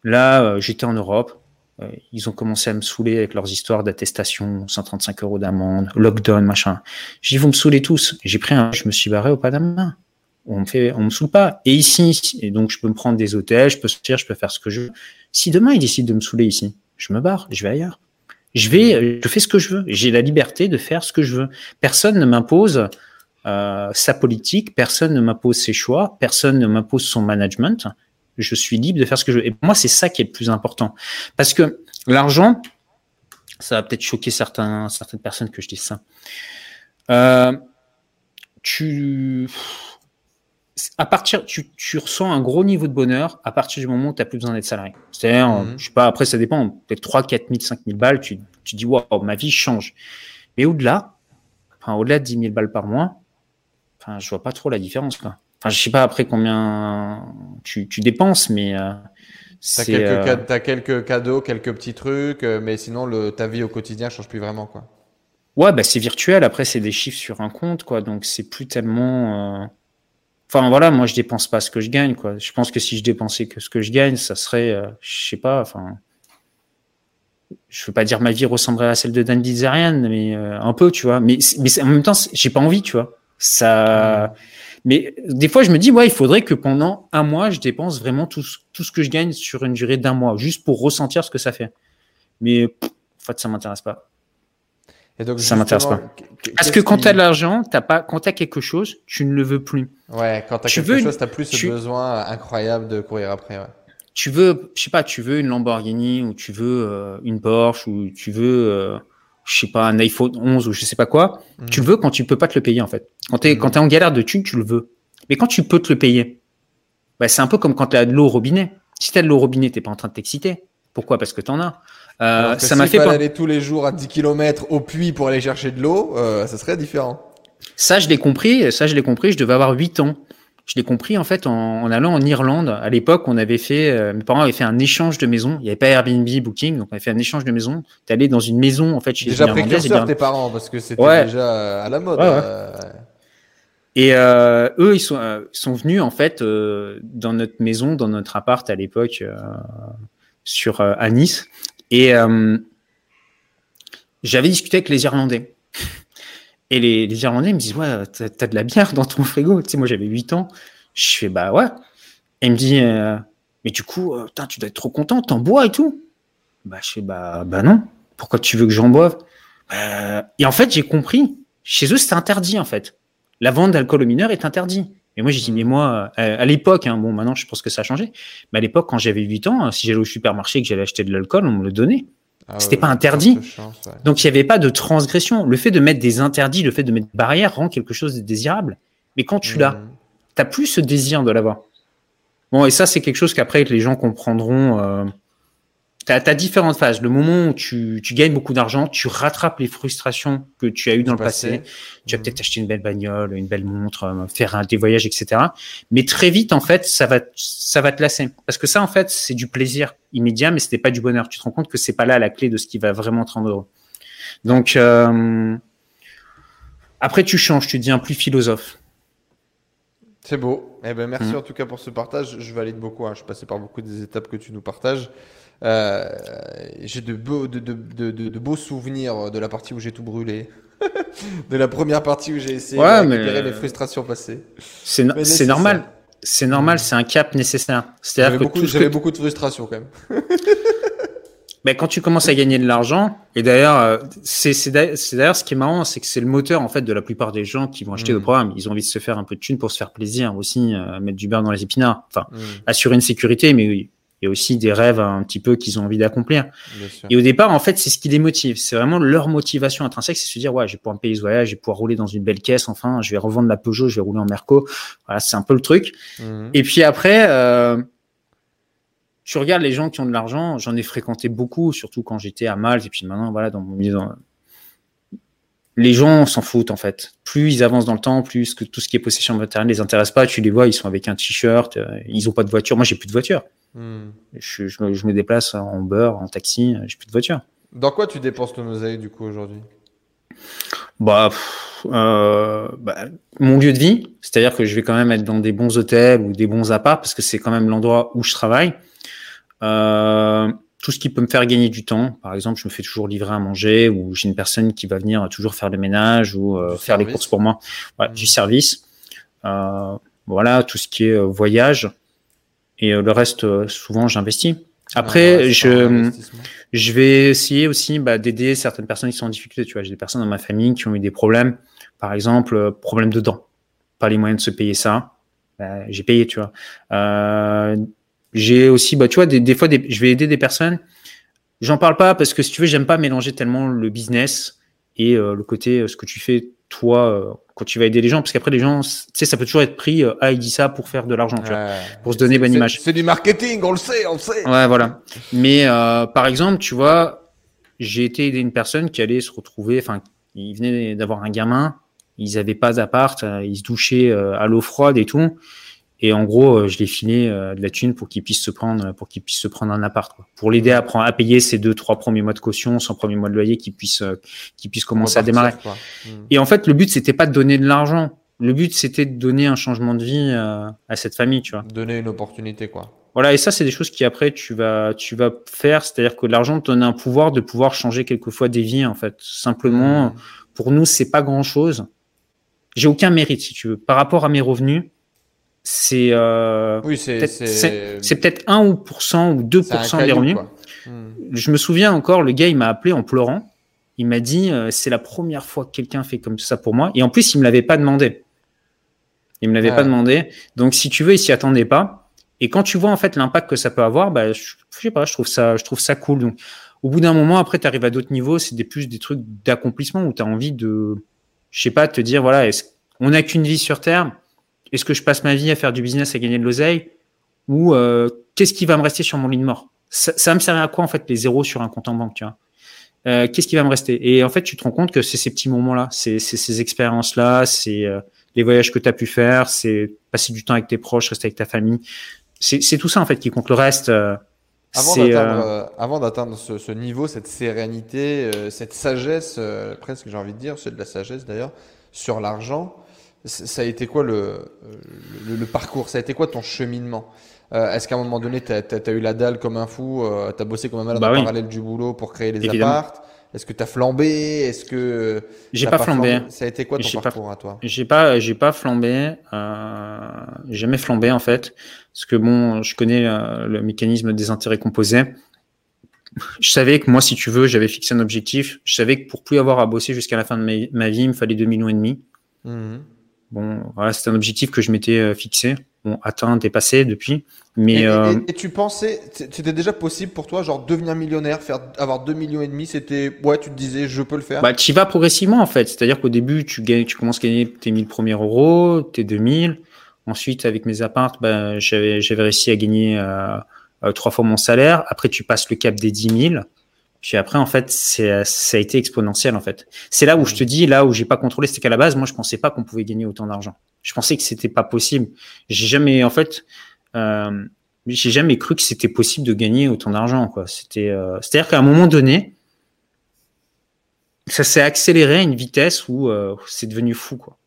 là euh, j'étais en Europe, euh, ils ont commencé à me saouler avec leurs histoires d'attestation, 135 euros d'amende, lockdown, machin. J'ai dit, vous me saoulez tous. J'ai pris un, je me suis barré au pas d'âme on me fait, on me saoule pas. Et ici, et donc je peux me prendre des hôtels, je peux sortir, je peux faire ce que je veux. Si demain il décide de me saouler ici, je me barre, je vais ailleurs. Je vais, je fais ce que je veux. J'ai la liberté de faire ce que je veux. Personne ne m'impose euh, sa politique, personne ne m'impose ses choix, personne ne m'impose son management. Je suis libre de faire ce que je veux. Et moi, c'est ça qui est le plus important. Parce que l'argent, ça va peut-être choquer certains, certaines personnes que je dise ça. Euh, tu, à partir, tu, tu ressens un gros niveau de bonheur à partir du moment où tu n'as plus besoin d'être salarié. C'est-à-dire, Mhm. je sais pas, après ça dépend, peut-être 3, 4 000, 5 000 balles, tu, tu dis, waouh, ma vie change. Mais au-delà, enfin, au-delà de 10 000 balles par mois, enfin, je vois pas trop la différence, quoi. Enfin, je sais pas après combien tu, tu dépenses, mais euh, T'as c'est. quelques, euh, t'as quelques cadeaux, quelques petits trucs, euh, mais sinon le, ta vie au quotidien change plus vraiment, quoi. Ouais, bah c'est virtuel. Après, c'est des chiffres sur un compte, quoi. Donc, c'est plus tellement. euh, Enfin, voilà, moi, je dépense pas ce que je gagne, quoi. Je pense que si je dépensais que ce que je gagne, ça serait, euh, je sais pas, enfin. Je veux pas dire ma vie ressemblerait à celle de Dan Bilzerian, mais euh, un peu, tu vois. Mais, mais en même temps, j'ai pas envie, tu vois. Ça. Mais des fois, je me dis, ouais, il faudrait que pendant un mois, je dépense vraiment tout, tout ce que je gagne sur une durée d'un mois, juste pour ressentir ce que ça fait. Mais en fait, ça m'intéresse pas. Et donc, ça m'intéresse pas. Parce que quand tu as de l'argent, t'as pas, quand tu as quelque chose, tu ne le veux plus. Ouais, quand tu as quelque chose, tu as plus ce besoin incroyable de courir après. Ouais. Tu veux, je sais pas, tu veux une Lamborghini ou tu veux euh, une Porsche ou tu veux, euh, je sais pas, un iPhone 11 ou je sais pas quoi. Mhm. Tu le veux quand tu peux pas te le payer en fait. Quand tu es, quand mhm. es en galère de thunes, tu le veux. Mais quand tu peux te le payer, bah, c'est un peu comme quand tu as de l'eau au robinet. Si tu as de l'eau au robinet, t'es pas en train de t'exciter. Pourquoi? Parce que tu en as. Euh, ça m'a fait pas... aller tous les jours à 10 km au puits pour aller chercher de l'eau, euh, ça serait différent. Ça, je l'ai compris. Ça, je l'ai compris. Je devais avoir 8 ans. Je l'ai compris en fait en, allant en Irlande. À l'époque, on avait fait, euh, mes parents avaient fait un échange de maisons. Il n'y avait pas Airbnb, Booking, donc on avait fait un échange de maisons. Tu allé dans une maison en fait chez déjà précurseur tes parents parce que c'était déjà à la mode. Euh. Et euh, eux, ils sont, sont venus en fait dans notre maison, dans notre appart à l'époque sur à Nice. Et euh, j'avais discuté avec les Irlandais. Et les, Irlandais me disent Ouais, t'as, de la bière dans ton frigo. Tu sais, moi j'avais 8 ans. Je fais Bah ouais. Et il me dit euh, Mais du coup, euh, tu dois être trop content, t'en bois et tout. Bah je fais Bah, bah non. Pourquoi tu veux que j'en boive? Et en fait, j'ai compris. Chez eux, c'est interdit en fait. La vente d'alcool aux mineurs est interdite. Et moi, j'ai dit, mais moi, à, l'époque, hein, bon, maintenant, je pense que ça a changé, mais à l'époque, quand j'avais 8 ans, si j'allais au supermarché et que j'allais acheter de l'alcool, on me le donnait. Ah C'était pas interdit. Donc, il n'y avait pas de transgression. Le fait de mettre des interdits, le fait de mettre des barrières rend quelque chose de désirable. Mais quand tu l'as, mmh. tu n'as plus ce désir de l'avoir. Bon, et ça, c'est quelque chose qu'après, les gens comprendront. Euh, tu as, différentes phases. Le moment où tu, tu gagnes beaucoup d'argent, tu rattrapes les frustrations que tu as eues dans le passé. Tu vas mmh. peut-être acheter une belle bagnole, une belle montre, euh, faire un, des voyages, etc. Mais très vite, en fait, ça va, ça va te lasser. Parce que ça, en fait, c'est du plaisir immédiat, mais c'était pas du bonheur. Tu te rends compte que c'est pas là la clé de ce qui va vraiment te rendre heureux. Donc, euh, après, tu changes, tu deviens plus philosophe. C'est beau. Eh ben, merci mmh. en tout cas pour ce partage. Je valide beaucoup. Hein. Je suis passé par beaucoup des étapes que tu nous partages. Euh, j'ai de beaux, de, de, de, de, beaux souvenirs de la partie où j'ai tout brûlé. de la première partie où j'ai essayé de récupérer mes frustrations passées. C'est normal. C'est normal, c'est un cap nécessaire. Que beaucoup, j'avais beaucoup de frustration quand même. Mais quand tu commences à gagner de l'argent, et d'ailleurs, euh, c'est d'ailleurs ce qui est marrant, c'est que c'est le moteur en fait de la plupart des gens qui vont acheter le mm. programme. Ils ont envie de se faire un peu de thunes pour se faire plaisir aussi, euh, mettre du beurre dans les épinards. Enfin, mm. assurer une sécurité, mais oui, a aussi des rêves un petit peu qu'ils ont envie d'accomplir. Et au départ, en fait, c'est ce qui les motive. C'est vraiment leur motivation intrinsèque, c'est se dire, ouais, je vais pouvoir me payer ce voyage, je vais pouvoir rouler dans une belle caisse, enfin, je vais revendre la Peugeot, je vais rouler en Merco. Voilà, c'est un peu le truc. Mhm. Et puis après, euh, tu regardes les gens qui ont de l'argent, j'en ai fréquenté beaucoup, surtout quand j'étais à Malte, et puis maintenant, voilà, dans mon milieu. Les gens s'en foutent en fait. Plus ils avancent dans le temps, plus que tout ce qui est possession matérielle les intéresse pas. Tu les vois, ils sont avec un t-shirt, euh, ils ont pas de voiture. Moi, j'ai plus de voiture. Hmm. Je, je, me, déplace en beurre, en taxi, j'ai plus de voiture. Dans quoi tu dépenses ton oseille du coup aujourd'hui? Bah, euh, bah, mon lieu de vie, c'est-à-dire que je vais quand même être dans des bons hôtels ou des bons apparts parce que c'est quand même l'endroit où je travaille. Euh, tout ce qui peut me faire gagner du temps, par exemple, je me fais toujours livrer à manger ou j'ai une personne qui va venir toujours faire le ménage ou euh, faire les courses pour moi, hmm. du service. voilà, tout ce qui est voyage. Et euh, le reste, euh, souvent, j'investis. Après, je, je vais essayer aussi bah, d'aider certaines personnes qui sont en difficulté. Tu vois, j'ai des personnes dans ma famille qui ont eu des problèmes, par exemple, euh, problème de dents, pas les moyens de se payer ça. Bah, j'ai payé, tu vois. Euh, j'ai aussi, bah, tu vois, des, des fois, des, je vais aider des personnes. J'en parle pas parce que si tu veux, j'aime pas mélanger tellement le business et le côté ce que tu fais toi quand tu vas aider les gens, parce qu'après les gens, tu sais, ça peut toujours être pris, euh, ah, il dit ça pour faire de l'argent, tu vois, pour se donner bonne image. C'est du marketing, on le sait, on le sait. Ouais, voilà. Mais euh, par exemple, tu vois, j'ai été aider une personne qui allait se retrouver, enfin, il venait d'avoir un gamin, ils avaient pas d'appart, euh, ils se douchaient à l'eau froide et tout. Et en gros, euh, je l'ai filé euh, de la thune pour qu'il puisse se prendre, pour qu'il puisse se prendre un appart, quoi. pour l'aider à, prendre, à payer ses deux, trois premiers mois de caution, son premier mois de loyer, qu'il puisse, euh, qu'il puisse commencer à démarrer. Hmm. Et en fait, le but c'était pas de donner de l'argent. Le but c'était de donner un changement de vie à cette famille, tu vois. Donner une opportunité, quoi. Voilà, et ça c'est des choses qui après tu vas, tu vas faire, c'est-à-dire que l'argent te donne un pouvoir de pouvoir changer quelquefois des vies, en fait. Simplement, hmm. pour nous c'est pas grand chose j'ai aucun mérite, si tu veux. Par rapport à mes revenus, c'est euh, oui, c'est peut-être peut 1 ou, ou 2% des revenus. Hmm. Je me souviens encore, le gars, il m'a appelé en pleurant. Il m'a dit, euh, c'est la première fois que quelqu'un fait comme ça pour moi. Et en plus, il me l'avait pas demandé. Il me l'avait pas demandé. Donc, si tu veux, il s'y attendait pas. Et quand tu vois en fait l'impact que ça peut avoir, bah, je, sais pas, je trouve ça, je trouve ça cool. Donc, au bout d'un moment, après, tu arrives à d'autres niveaux. C'est des plus des trucs d'accomplissement où tu as envie de, je sais pas, te dire voilà, est-ce on n'a qu'une vie sur Terre? Est-ce que je passe ma vie à faire du business, à gagner de l'oseille, ou euh, qu'est-ce qui va me rester sur mon lit de mort? Ça, ça va me servir à quoi en fait les zéros sur un compte en banque, tu vois? Euh, Qu'est-ce qui va me rester? Et en fait, tu te rends compte que c'est ces petits moments-là, c'est ces expériences-là, c'est euh, les voyages que tu as pu faire, c'est passer du temps avec tes proches, rester avec ta famille. C'est tout ça en fait qui compte. Le reste. avant d'atteindre ce, ce, niveau, cette sérénité, cette sagesse, presque j'ai envie de dire, c'est de la sagesse d'ailleurs, sur l'argent, ça a été quoi le, le, parcours? Ça a été quoi ton cheminement? Euh, Est-ce qu'à un moment donné, tu as, eu la dalle comme un fou euh, Tu as bossé comme un malade bah en parallèle du boulot pour créer les appartes? Est-ce que tu as flambé? Est-ce que. J'ai pas, flambé. Ça a été quoi ton parcours à toi? J'ai pas, j'ai pas flambé. Euh, jamais flambé en fait. Parce que bon, je connais euh, le mécanisme des intérêts composés je savais que moi, si tu veux, j'avais fixé un objectif. Je savais que pour plus avoir à bosser jusqu'à la fin de ma, vie, il me fallait 2 millions et demi. Mmh. Bon, voilà, c'était un objectif que je m'étais euh, fixé. Bon, atteint, dépassé depuis. Mais et, euh... et, tu pensais, c'était déjà possible pour toi, genre devenir millionnaire, faire avoir 2 millions et demi, c'était, ouais, tu te disais, je peux le faire? Bah, tu vas progressivement en fait. C'est-à-dire qu'au début, tu gagnes, tu commences à gagner tes 1000 premiers euros, tes 2000. Ensuite, avec mes apparts, bah, j'avais, j'avais réussi à gagner euh, euh, trois fois mon salaire. Après, tu passes le cap des 10 000. Puis après, en fait, c'est, ça a été exponentiel, en fait. C'est là où je te dis, là où j'ai pas contrôlé, c'est qu'à la base, moi, je pensais pas qu'on pouvait gagner autant d'argent. Je pensais que c'était pas possible. J'ai jamais, en fait, euh, j'ai jamais cru que c'était possible de gagner autant d'argent, quoi. C'était, euh, c'est-à-dire qu'à un moment donné, ça s'est accéléré à une vitesse où euh, c'est devenu fou, quoi.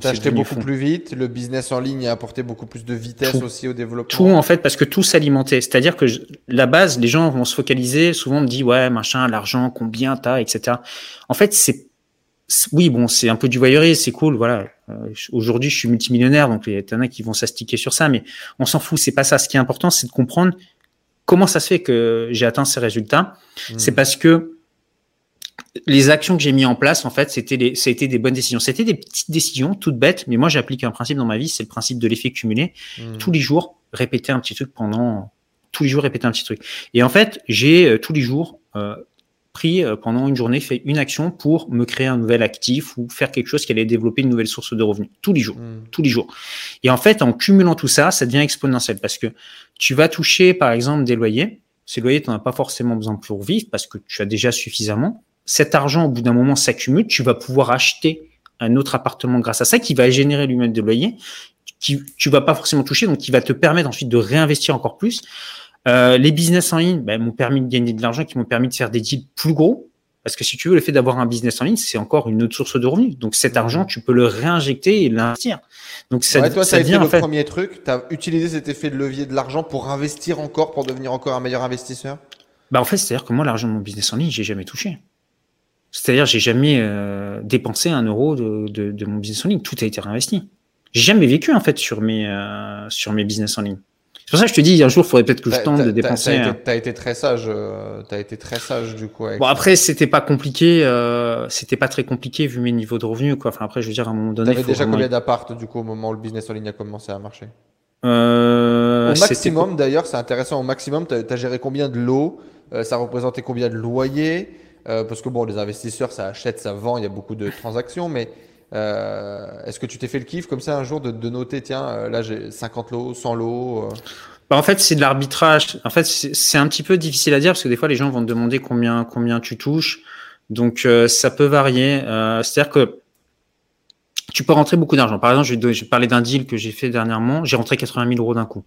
T'as acheté beaucoup plus vite, le business en ligne a apporté beaucoup plus de vitesse aussi au développement. Tout en fait, parce que tout s'alimentait. C'est-à-dire que la base, les gens vont se focaliser, souvent on dit ouais machin, l'argent, combien t'as, etc. En fait, c'est oui bon, c'est un peu du voyeurisme, c'est cool, voilà. Euh, aujourd'hui, je suis multimillionnaire, donc il y en a qui vont s'astiquer sur ça, mais on s'en fout. C'est pas ça. Ce qui est important, c'est de comprendre comment ça se fait que j'ai atteint ces résultats. Hmm. C'est parce que les actions que j'ai mis en place, en fait, c'était des, ça a été des bonnes décisions. C'était des petites décisions, toutes bêtes, mais moi, j'applique un principe dans ma vie, c'est le principe de l'effet cumulé. Hmm. Tous les jours, répéter un petit truc pendant, tous les jours, répéter un petit truc. Et en fait, j'ai euh, tous les jours euh, pris euh, pendant une journée, fait une action pour me créer un nouvel actif ou faire quelque chose qui allait développer une nouvelle source de revenus. Tous les jours, hmm. tous les jours. Et en fait, en cumulant tout ça, ça devient exponentiel parce que tu vas toucher, par exemple, des loyers. Ces loyers, tu n'en as pas forcément besoin pour vivre parce que tu as déjà suffisamment cet argent, au bout d'un moment, s'accumule, tu vas pouvoir acheter un autre appartement grâce à ça qui va générer lui-même de loyer, qui tu vas pas forcément toucher, donc qui va te permettre ensuite de réinvestir encore plus. Euh, les business en ligne ben, m'ont permis de gagner de l'argent, qui m'ont permis de faire des deals plus gros. Parce que si tu veux, le fait d'avoir un business en ligne, c'est encore une autre source de revenus. Donc cet argent, tu peux le réinjecter et l'investir. Donc ça, toi, ça, a été le premier truc. Tu as utilisé cet effet de levier de l'argent pour investir encore, pour devenir encore un meilleur investisseur? Bah en fait, c'est-à-dire que moi, l'argent de mon business en ligne, j'ai jamais touché. C'est-à-dire, j'ai jamais euh, dépensé un euro de, de, de, mon business en ligne. Tout a été réinvesti. J'ai jamais vécu en fait sur mes euh, sur mes business en ligne. C'est pour ça que je te dis, un jour, il faudrait peut-être que je tente de dépenser. T'as été, as été très sage. Euh, t'as été très sage du coup. bon après, c'était pas compliqué. Euh, c'était pas très compliqué vu mes niveaux de revenus quoi. Enfin après, je veux dire à un moment donné. T'avais déjà combien d'appart du coup au moment où le business en ligne a commencé à marcher? Euh, Au maximum d'ailleurs, c'est intéressant. Au maximum, t'as as géré combien de lots? Ça représentait combien de loyers? Euh, parce que bon, les investisseurs, ça achète, ça vend, il y a beaucoup de transactions, mais euh, est-ce que tu t'es fait le kiff comme ça un jour de, noter, tiens, euh, là j'ai 50 lots, 100 lots bah, en fait, c'est de l'arbitrage. En fait, c'est un petit peu difficile à dire parce que des fois, les gens vont te demander combien, combien tu touches. Donc, ça peut varier. C'est-à-dire que tu peux rentrer beaucoup d'argent. Par exemple, je vais, je vais parler d'un deal que j'ai fait dernièrement. J'ai rentré 80 000 euros d'un coup.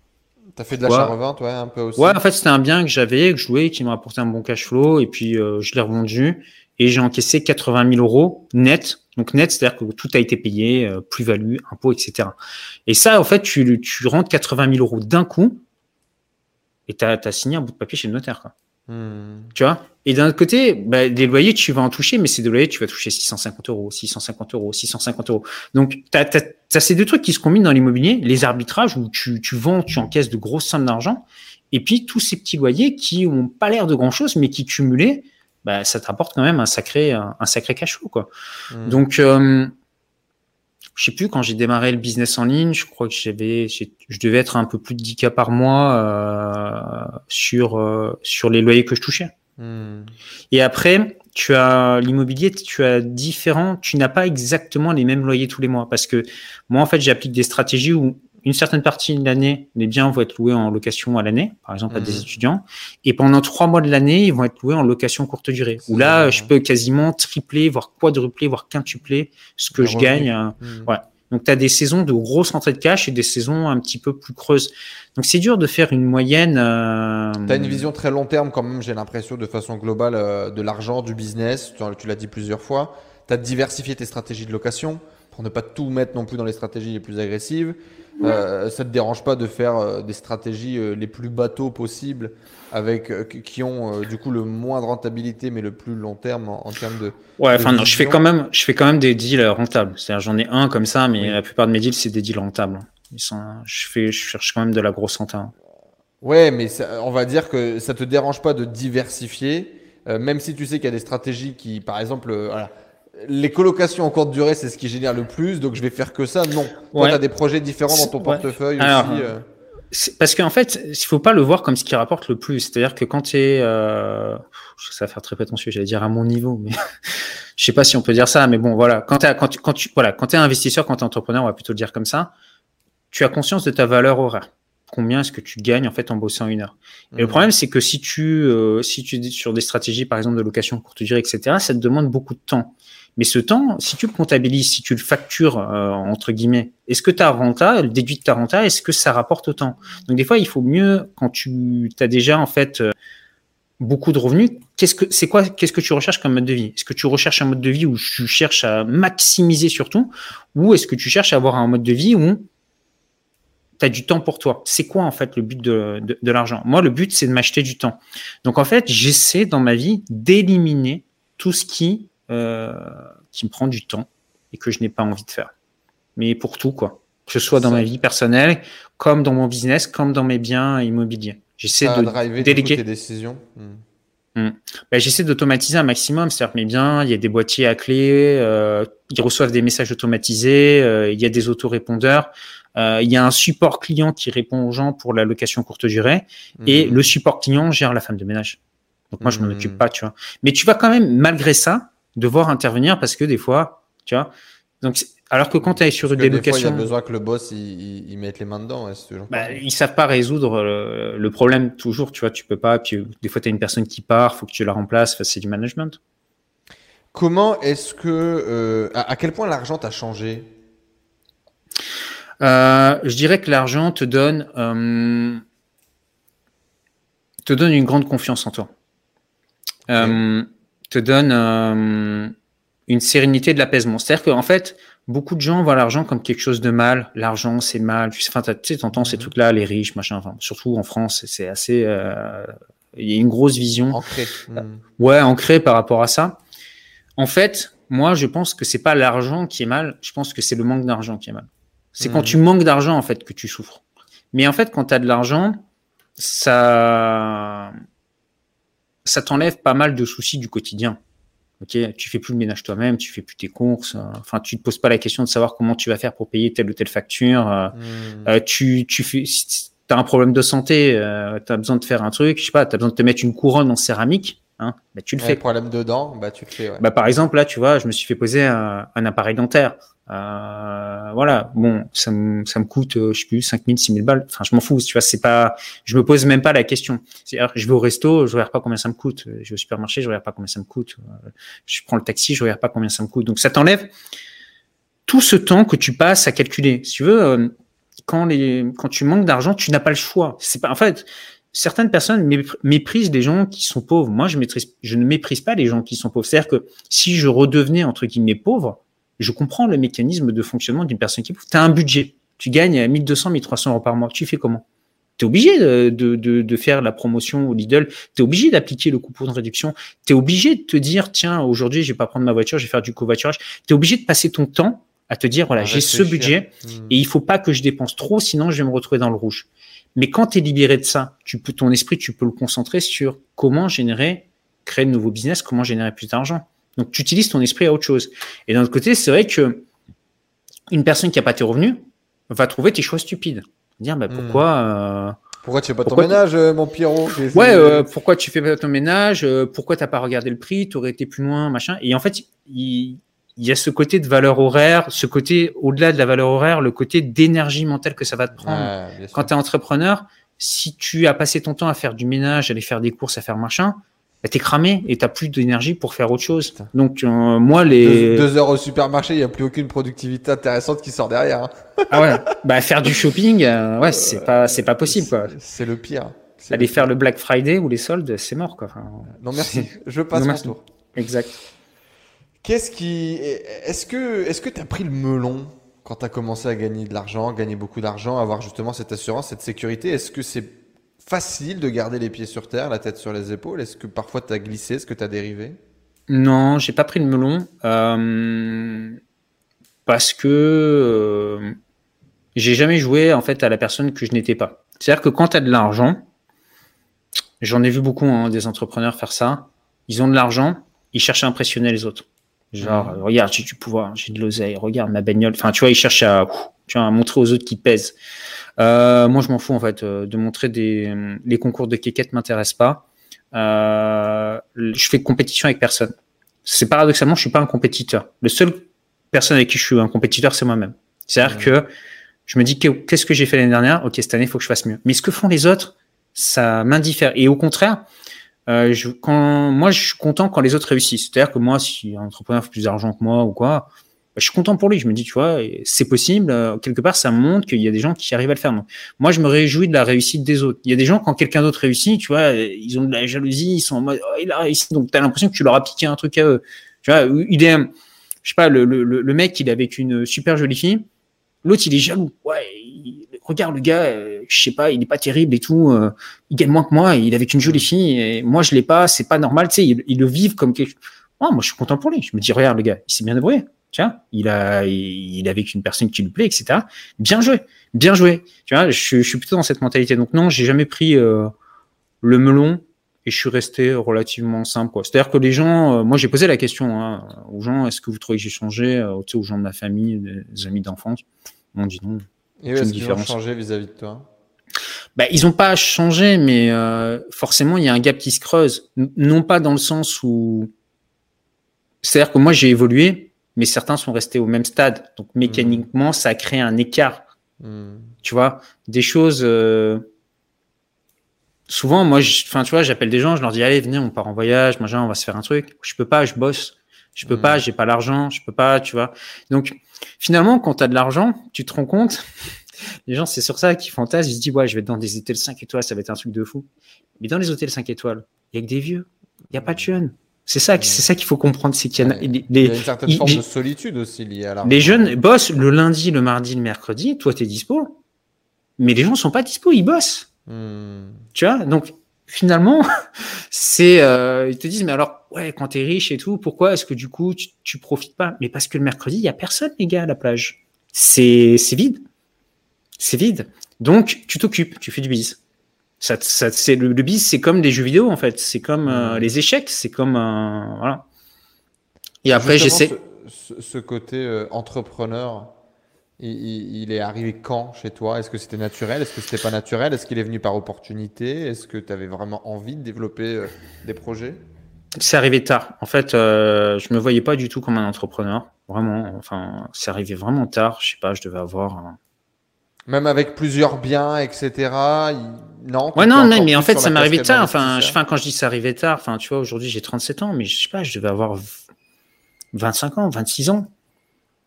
T'as fait de l'achat-revente, ouais, un peu aussi. Ouais, en fait, c'était un bien que j'avais, que je jouais, qui m'a apporté un bon cash flow, et puis euh, je l'ai revendu, et j'ai encaissé 80 000 euros net. Donc net, c'est-à-dire que tout a été payé, euh, plus-value, impôts, etc. Et ça, en fait, tu, tu rentres 80 000 euros d'un coup, et tu as, signé un bout de papier chez le notaire. Quoi. Hmm. Tu vois? Et d'un autre côté, bah, des loyers, tu vas en toucher, mais c'est des loyers, tu vas toucher 650 euros, 650 euros, 650 euros. Donc, tu as, ces deux trucs qui se combinent dans l'immobilier, les arbitrages où tu, tu vends, tu encaisses de grosses sommes d'argent, et puis tous ces petits loyers qui ont pas l'air de grand-chose, mais qui cumulés, bah, ça te rapporte quand même un sacré, un, sacré cash flow. Quoi. Hmm. Donc, euh, je sais plus, quand j'ai démarré le business en ligne, je crois que j'avais, je devais être un peu plus de 10 cas par mois euh, sur, euh, sur les loyers que je touchais. Hmm. Et après, tu as l'immobilier, tu as différents, tu n'as pas exactement les mêmes loyers tous les mois parce que moi, en fait, j'applique des stratégies où une certaine partie de l'année, les biens vont être loués en location à l'année, par exemple à des mhm. étudiants, et pendant trois mois de l'année, ils vont être loués en location courte durée. Où là, je peux quasiment tripler, voire quadrupler, voire quintupler ce que je gagne. Ouais. Donc, tu as des saisons de grosses rentrées de cash et des saisons un petit peu plus creuses. Donc, c'est dur de faire une moyenne. Euh... Tu as une vision très long terme quand même, j'ai l'impression, de façon globale, euh, de l'argent, du business. Tu, l'as dit plusieurs fois. Tu as diversifié tes stratégies de location pour ne pas tout mettre non plus dans les stratégies les plus agressives. Euh, ça te dérange pas de faire euh, des stratégies euh, les plus bateaux possibles avec euh, qui ont du coup le moins de rentabilité mais le plus long terme en, termes de ouais enfin non je fais quand même je fais quand même des deals rentables. C'est-à-dire j'en ai un comme ça mais la plupart de mes deals c'est des deals rentables. Ils sont je fais je cherche quand même de la grosse renta. Ouais mais on va dire que ça te dérange pas de diversifier même si tu sais qu'il y a des stratégies qui par exemple voilà les colocations en courte durée, c'est ce qui génère le plus, donc je vais faire que ça. Non. Toi, tu as des projets différents dans ton portefeuille aussi. Euh. Parce qu'en fait, il faut pas le voir comme ce qui rapporte le plus. C'est-à-dire que quand tu es, euh, ça va faire très prétentieux, j'allais dire à mon niveau, mais je sais pas si on peut dire ça, mais bon, voilà. Quand, quand, tu, quand tu, voilà, quand es investisseur, quand tu es entrepreneur, on va plutôt le dire comme ça, tu as conscience de ta valeur horaire. Combien est-ce que tu gagnes en fait en bossant une heure Et le mmh. problème, c'est que si tu, euh, si tu es sur des stratégies, par exemple de location courte durée, etc., ça te demande beaucoup de temps. Mais ce temps, si tu le comptabilises, si tu le factures, euh, entre guillemets, est-ce que ta renta, le déduit de ta renta, est-ce que ça rapporte autant? Donc des fois, il faut mieux, quand tu as déjà en fait euh, beaucoup de revenus, qu'est-ce que c'est quoi Qu'est-ce que tu recherches comme mode de vie? Est-ce que tu recherches un mode de vie où tu cherches à maximiser surtout, ou est-ce que tu cherches à avoir un mode de vie où tu as du temps pour toi? C'est quoi en fait le but de, de, de l'argent? Moi, le but, c'est de m'acheter du temps. Donc en fait, j'essaie dans ma vie d'éliminer tout ce qui euh, qui me prend du temps et que je n'ai pas envie de faire. Mais pour tout, quoi. Que ce soit dans ma vie personnelle, comme dans mon business, comme dans mes biens immobiliers. J'essaie de déléguer tes décisions? Hmm. Hmm. Ben, j'essaie d'automatiser un maximum. C'est-à-dire que mes biens, il y a des boîtiers à clé, euh, ils reçoivent des messages automatisés, euh, il y a des autorépondeurs. Euh, il y a un support client qui répond aux gens pour la location courte durée et hmm. le support client gère la femme de ménage. Donc moi, je m'en occupe pas, tu vois. Mais tu vas quand même, malgré ça, devoir intervenir parce que des fois, tu vois. Donc, alors que quand tu es sur une délocation. il y a besoin que le boss il, il, mette les mains dedans. bah, ils savent pas résoudre le, problème toujours, tu vois. Tu peux pas. Puis des fois, tu as une personne qui part, faut que tu la remplaces. c'est du management. Comment est-ce que. Euh, à, quel point l'argent t'a changé? Euh, Je dirais que l'argent te donne. Euh, te donne une grande confiance en toi. Euh, te donne euh, une sérénité de l'apaisement. C'est-à-dire qu'en fait, beaucoup de gens voient l'argent comme quelque chose de mal. L'argent, c'est mal. Enfin, tu sais, t'entends ces mhm. trucs-là, les riches, machin. Enfin, surtout en France, c'est assez. Euh, il y a une grosse vision. Ancrée. Euh, ouais, ancrée par rapport à ça. En fait, moi, je pense que c'est pas l'argent qui est mal. Je pense que c'est le manque d'argent qui est mal. C'est quand mhm. tu manques d'argent, en fait, que tu souffres. Mais en fait, quand tu as de l'argent, ça ça t'enlève pas mal de soucis du quotidien. Ok, tu fais plus le ménage toi-même, tu fais plus tes courses. Euh, enfin, tu te poses pas la question de savoir comment tu vas faire pour payer telle ou telle facture. Euh, hmm. euh, tu, tu fais, as un problème de santé, tu as besoin de faire un truc, je sais pas, tu as besoin de te mettre une couronne en céramique, hein, bah, tu le fais. problème dedans, bah tu le fais. Bah, par exemple, là, tu vois, je me suis fait poser un, un appareil dentaire. Euh, voilà, bon, ça me, ça me coûte, euh, je sais plus, 5000, 6000 balles. Enfin, je m'en fous, tu vois, c'est pas, je me pose même pas la question. C'est-à-dire, je vais au resto, je regarde pas combien ça me coûte. Je vais au supermarché, je regarde pas combien ça me coûte. Je prends le taxi, je regarde pas combien ça me coûte. Donc, ça t'enlève tout ce temps que tu passes à calculer. Si tu veux, euh, quand les, quand tu manques d'argent, tu n'as pas le choix. C'est pas, en fait, certaines personnes méprisent les gens qui sont pauvres. Moi, je, maîtrise, je ne méprise pas les gens qui sont pauvres. C'est-à-dire que si je redevenais, entre guillemets, pauvre, je comprends le mécanisme de fonctionnement d'une personne qui Tu as un budget, tu gagnes 1200, 1300 euros par mois. Tu fais comment? Tu es obligé de, de, de, faire la promotion au Lidl, tu es obligé d'appliquer le coupon de réduction, tu es obligé de te dire, tiens, aujourd'hui, je vais pas prendre ma voiture, je vais faire du covoiturage. Tu es obligé de passer ton temps à te dire, voilà, j'ai ce budget hmm. et il faut pas que je dépense trop, sinon je vais me retrouver dans le rouge. Mais quand tu es libéré de ça, tu peux, ton esprit, tu peux le concentrer sur comment générer, créer de nouveaux business, comment générer plus d'argent. Donc, tu utilises ton esprit à autre chose. Et d'un autre côté, c'est vrai que une personne qui a pas tes revenus va trouver tes choix stupides. Dire, bah, pourquoi, euh, pourquoi tu fais pas ton ménage, euh, mon Pierrot? Ouais, euh, pourquoi tu fais pas ton ménage? Pourquoi t'as pas regardé le prix? Tu aurais été plus loin, machin. Et en fait, il, il y a ce côté de valeur horaire, ce côté, au-delà de la valeur horaire, le côté d'énergie mentale que ça va te prendre. Quand tu es entrepreneur, si tu as passé ton temps à faire du ménage, à aller faire des courses, à faire machin, t'es cramé et t'as plus d'énergie pour faire autre chose. Donc euh, moi les deux, heures au supermarché, il y a plus aucune productivité intéressante qui sort derrière. Hein. ah ouais, bah faire du shopping, euh, ouais c'est pas c'est pas possible quoi. C'est le pire. Aller faire le Black Friday ou les soldes, c'est mort quoi. non merci, je passe mon tour. Exact. Qu'est-ce qui. Est-ce que est-ce que tu as pris le melon quand tu as commencé à gagner de l'argent, gagner beaucoup d'argent, avoir justement cette assurance, cette sécurité? Est-ce que c'est facile de garder les pieds sur terre, la tête sur les épaules Est-ce que parfois tu as glissé? Est-ce que tu as dérivé? Non, j'ai pas pris le melon. Euh, parce que euh, j'ai jamais joué en fait à la personne que je n'étais pas. C'est-à-dire que quand tu as de l'argent, j'en ai vu beaucoup hein, des entrepreneurs faire ça, ils ont de l'argent, ils cherchent à impressionner les autres. Genre, mhm. regarde, j'ai du pouvoir, j'ai de l'oseille, regarde ma bagnole. Enfin, tu vois, ils cherchent à, tu vois, à montrer aux autres qu'ils pèsent. Euh, moi, je m'en fous, en fait, euh, de montrer des. Les concours de kékette m'intéressent pas. Euh, je fais compétition avec personne. C'est paradoxalement, je suis pas un compétiteur. Le seul personne avec qui je suis un compétiteur, c'est moi-même. C'est-à-dire que je me dis, qu'est-ce que j'ai fait l'année dernière? Ok, cette année, il faut que je fasse mieux. Mais ce que font les autres, ça m'indiffère. Et au contraire, euh, je, quand, moi, je suis content quand les autres réussissent. C'est-à-dire que moi, si un entrepreneur fait plus d'argent que moi ou quoi, je suis content pour lui. Je me dis, tu vois, c'est possible. Euh, quelque part, ça montre qu'il y a des gens qui arrivent à le faire. Donc, moi, je me réjouis de la réussite des autres. Il y a des gens, quand quelqu'un d'autre réussit, tu vois, ils ont de la jalousie, ils sont en mode, oh, il a réussi. Donc, tu as l'impression que tu leur as piqué un truc à eux. Tu vois, il est, je sais pas, le, le, le mec, il est avec une super jolie fille. L'autre, il est jaloux. Ouais, regarde le gars, euh, je sais pas, il est pas terrible et tout, euh, il gagne moins que moi, il est avec une jolie fille moi je l'ai pas, c'est pas normal, tu sais, il, le vivent comme quelque oh, moi je suis content pour lui. Je me dis regarde le gars, il s'est bien débrouillé. Tiens, il a, il, est avec une personne qui lui plaît, etc. Bien joué, bien joué. Tu vois, je, suis plutôt dans cette mentalité. Donc non, j'ai jamais pris euh, le melon et je suis resté relativement simple. Quoi. C'est-à-dire que les gens, moi j'ai posé la question hein, aux gens, est-ce que vous trouvez que j'ai changé, sais, aux gens de ma famille, des amis d'enfance, on dit non. Et est-ce qu'ils ont changé vis-à-vis de toi? Bah, ils n'ont pas changé, mais euh, forcément, il y a un gap qui se creuse. Non pas dans le sens où... C'est-à-dire que moi, j'ai évolué, mais certains sont restés au même stade. Donc, hmm. mécaniquement, ça a créé un écart. Hmm. Tu vois, des choses... Euh, souvent, moi, enfin, tu vois, j'appelle des gens, je leur dis, allez, venez, on part en voyage, machin, on va se faire un truc. Je peux pas, je bosse. Je peux pas, hmm. j'ai pas l'argent, je peux pas, tu vois. Donc, finalement, quand tu as de l'argent, tu te rends compte, les gens, c'est sur ça qu'ils fantasment, ils se disent, ouais, je vais être dans des hôtels 5 étoiles, ça va être un truc de fou. Mais dans les hôtels 5 étoiles, il y a que des vieux, il n'y a pas de jeunes. C'est ça, c'est ça qu'il faut comprendre, c'est qu'il y, a, il y a une certaine forme de solitude aussi liée à l'argent. Les jeunes bossent le lundi, le mardi, le mercredi, toi, tu es dispo. Mais les gens sont pas dispo, ils bossent. Hmm. Tu vois, donc finalement, c'est euh, ils te disent mais alors ouais quand t'es riche et tout, pourquoi est-ce que du coup tu, tu profites pas? Mais parce que le mercredi il y a personne les gars à la plage, c'est c'est vide, c'est vide. Donc tu t'occupes, tu fais du bise. Ça, ça c'est le, le bise c'est comme des jeux vidéo en fait, c'est comme euh, les échecs, c'est comme euh, voilà. Et après j'essaie ce, ce, côté euh, entrepreneur il, est arrivé quand chez toi? Est-ce que c'était naturel? Est-ce que c'était pas naturel? Est-ce qu'il est venu par opportunité? Est-ce que tu avais vraiment envie de développer des projets? C'est arrivé tard. En fait, je me voyais pas du tout comme un entrepreneur. Vraiment. Enfin, c'est arrivé vraiment tard. Je sais pas, je devais avoir. Même avec plusieurs biens, etc. Non. Ouais, non, non, mais en fait, ça arrivé tard. Enfin, je, enfin, quand je dis ça arrivé tard, enfin, tu vois, aujourd'hui, j'ai 37 ans, mais je sais pas, je devais avoir 25 ans, 26 ans.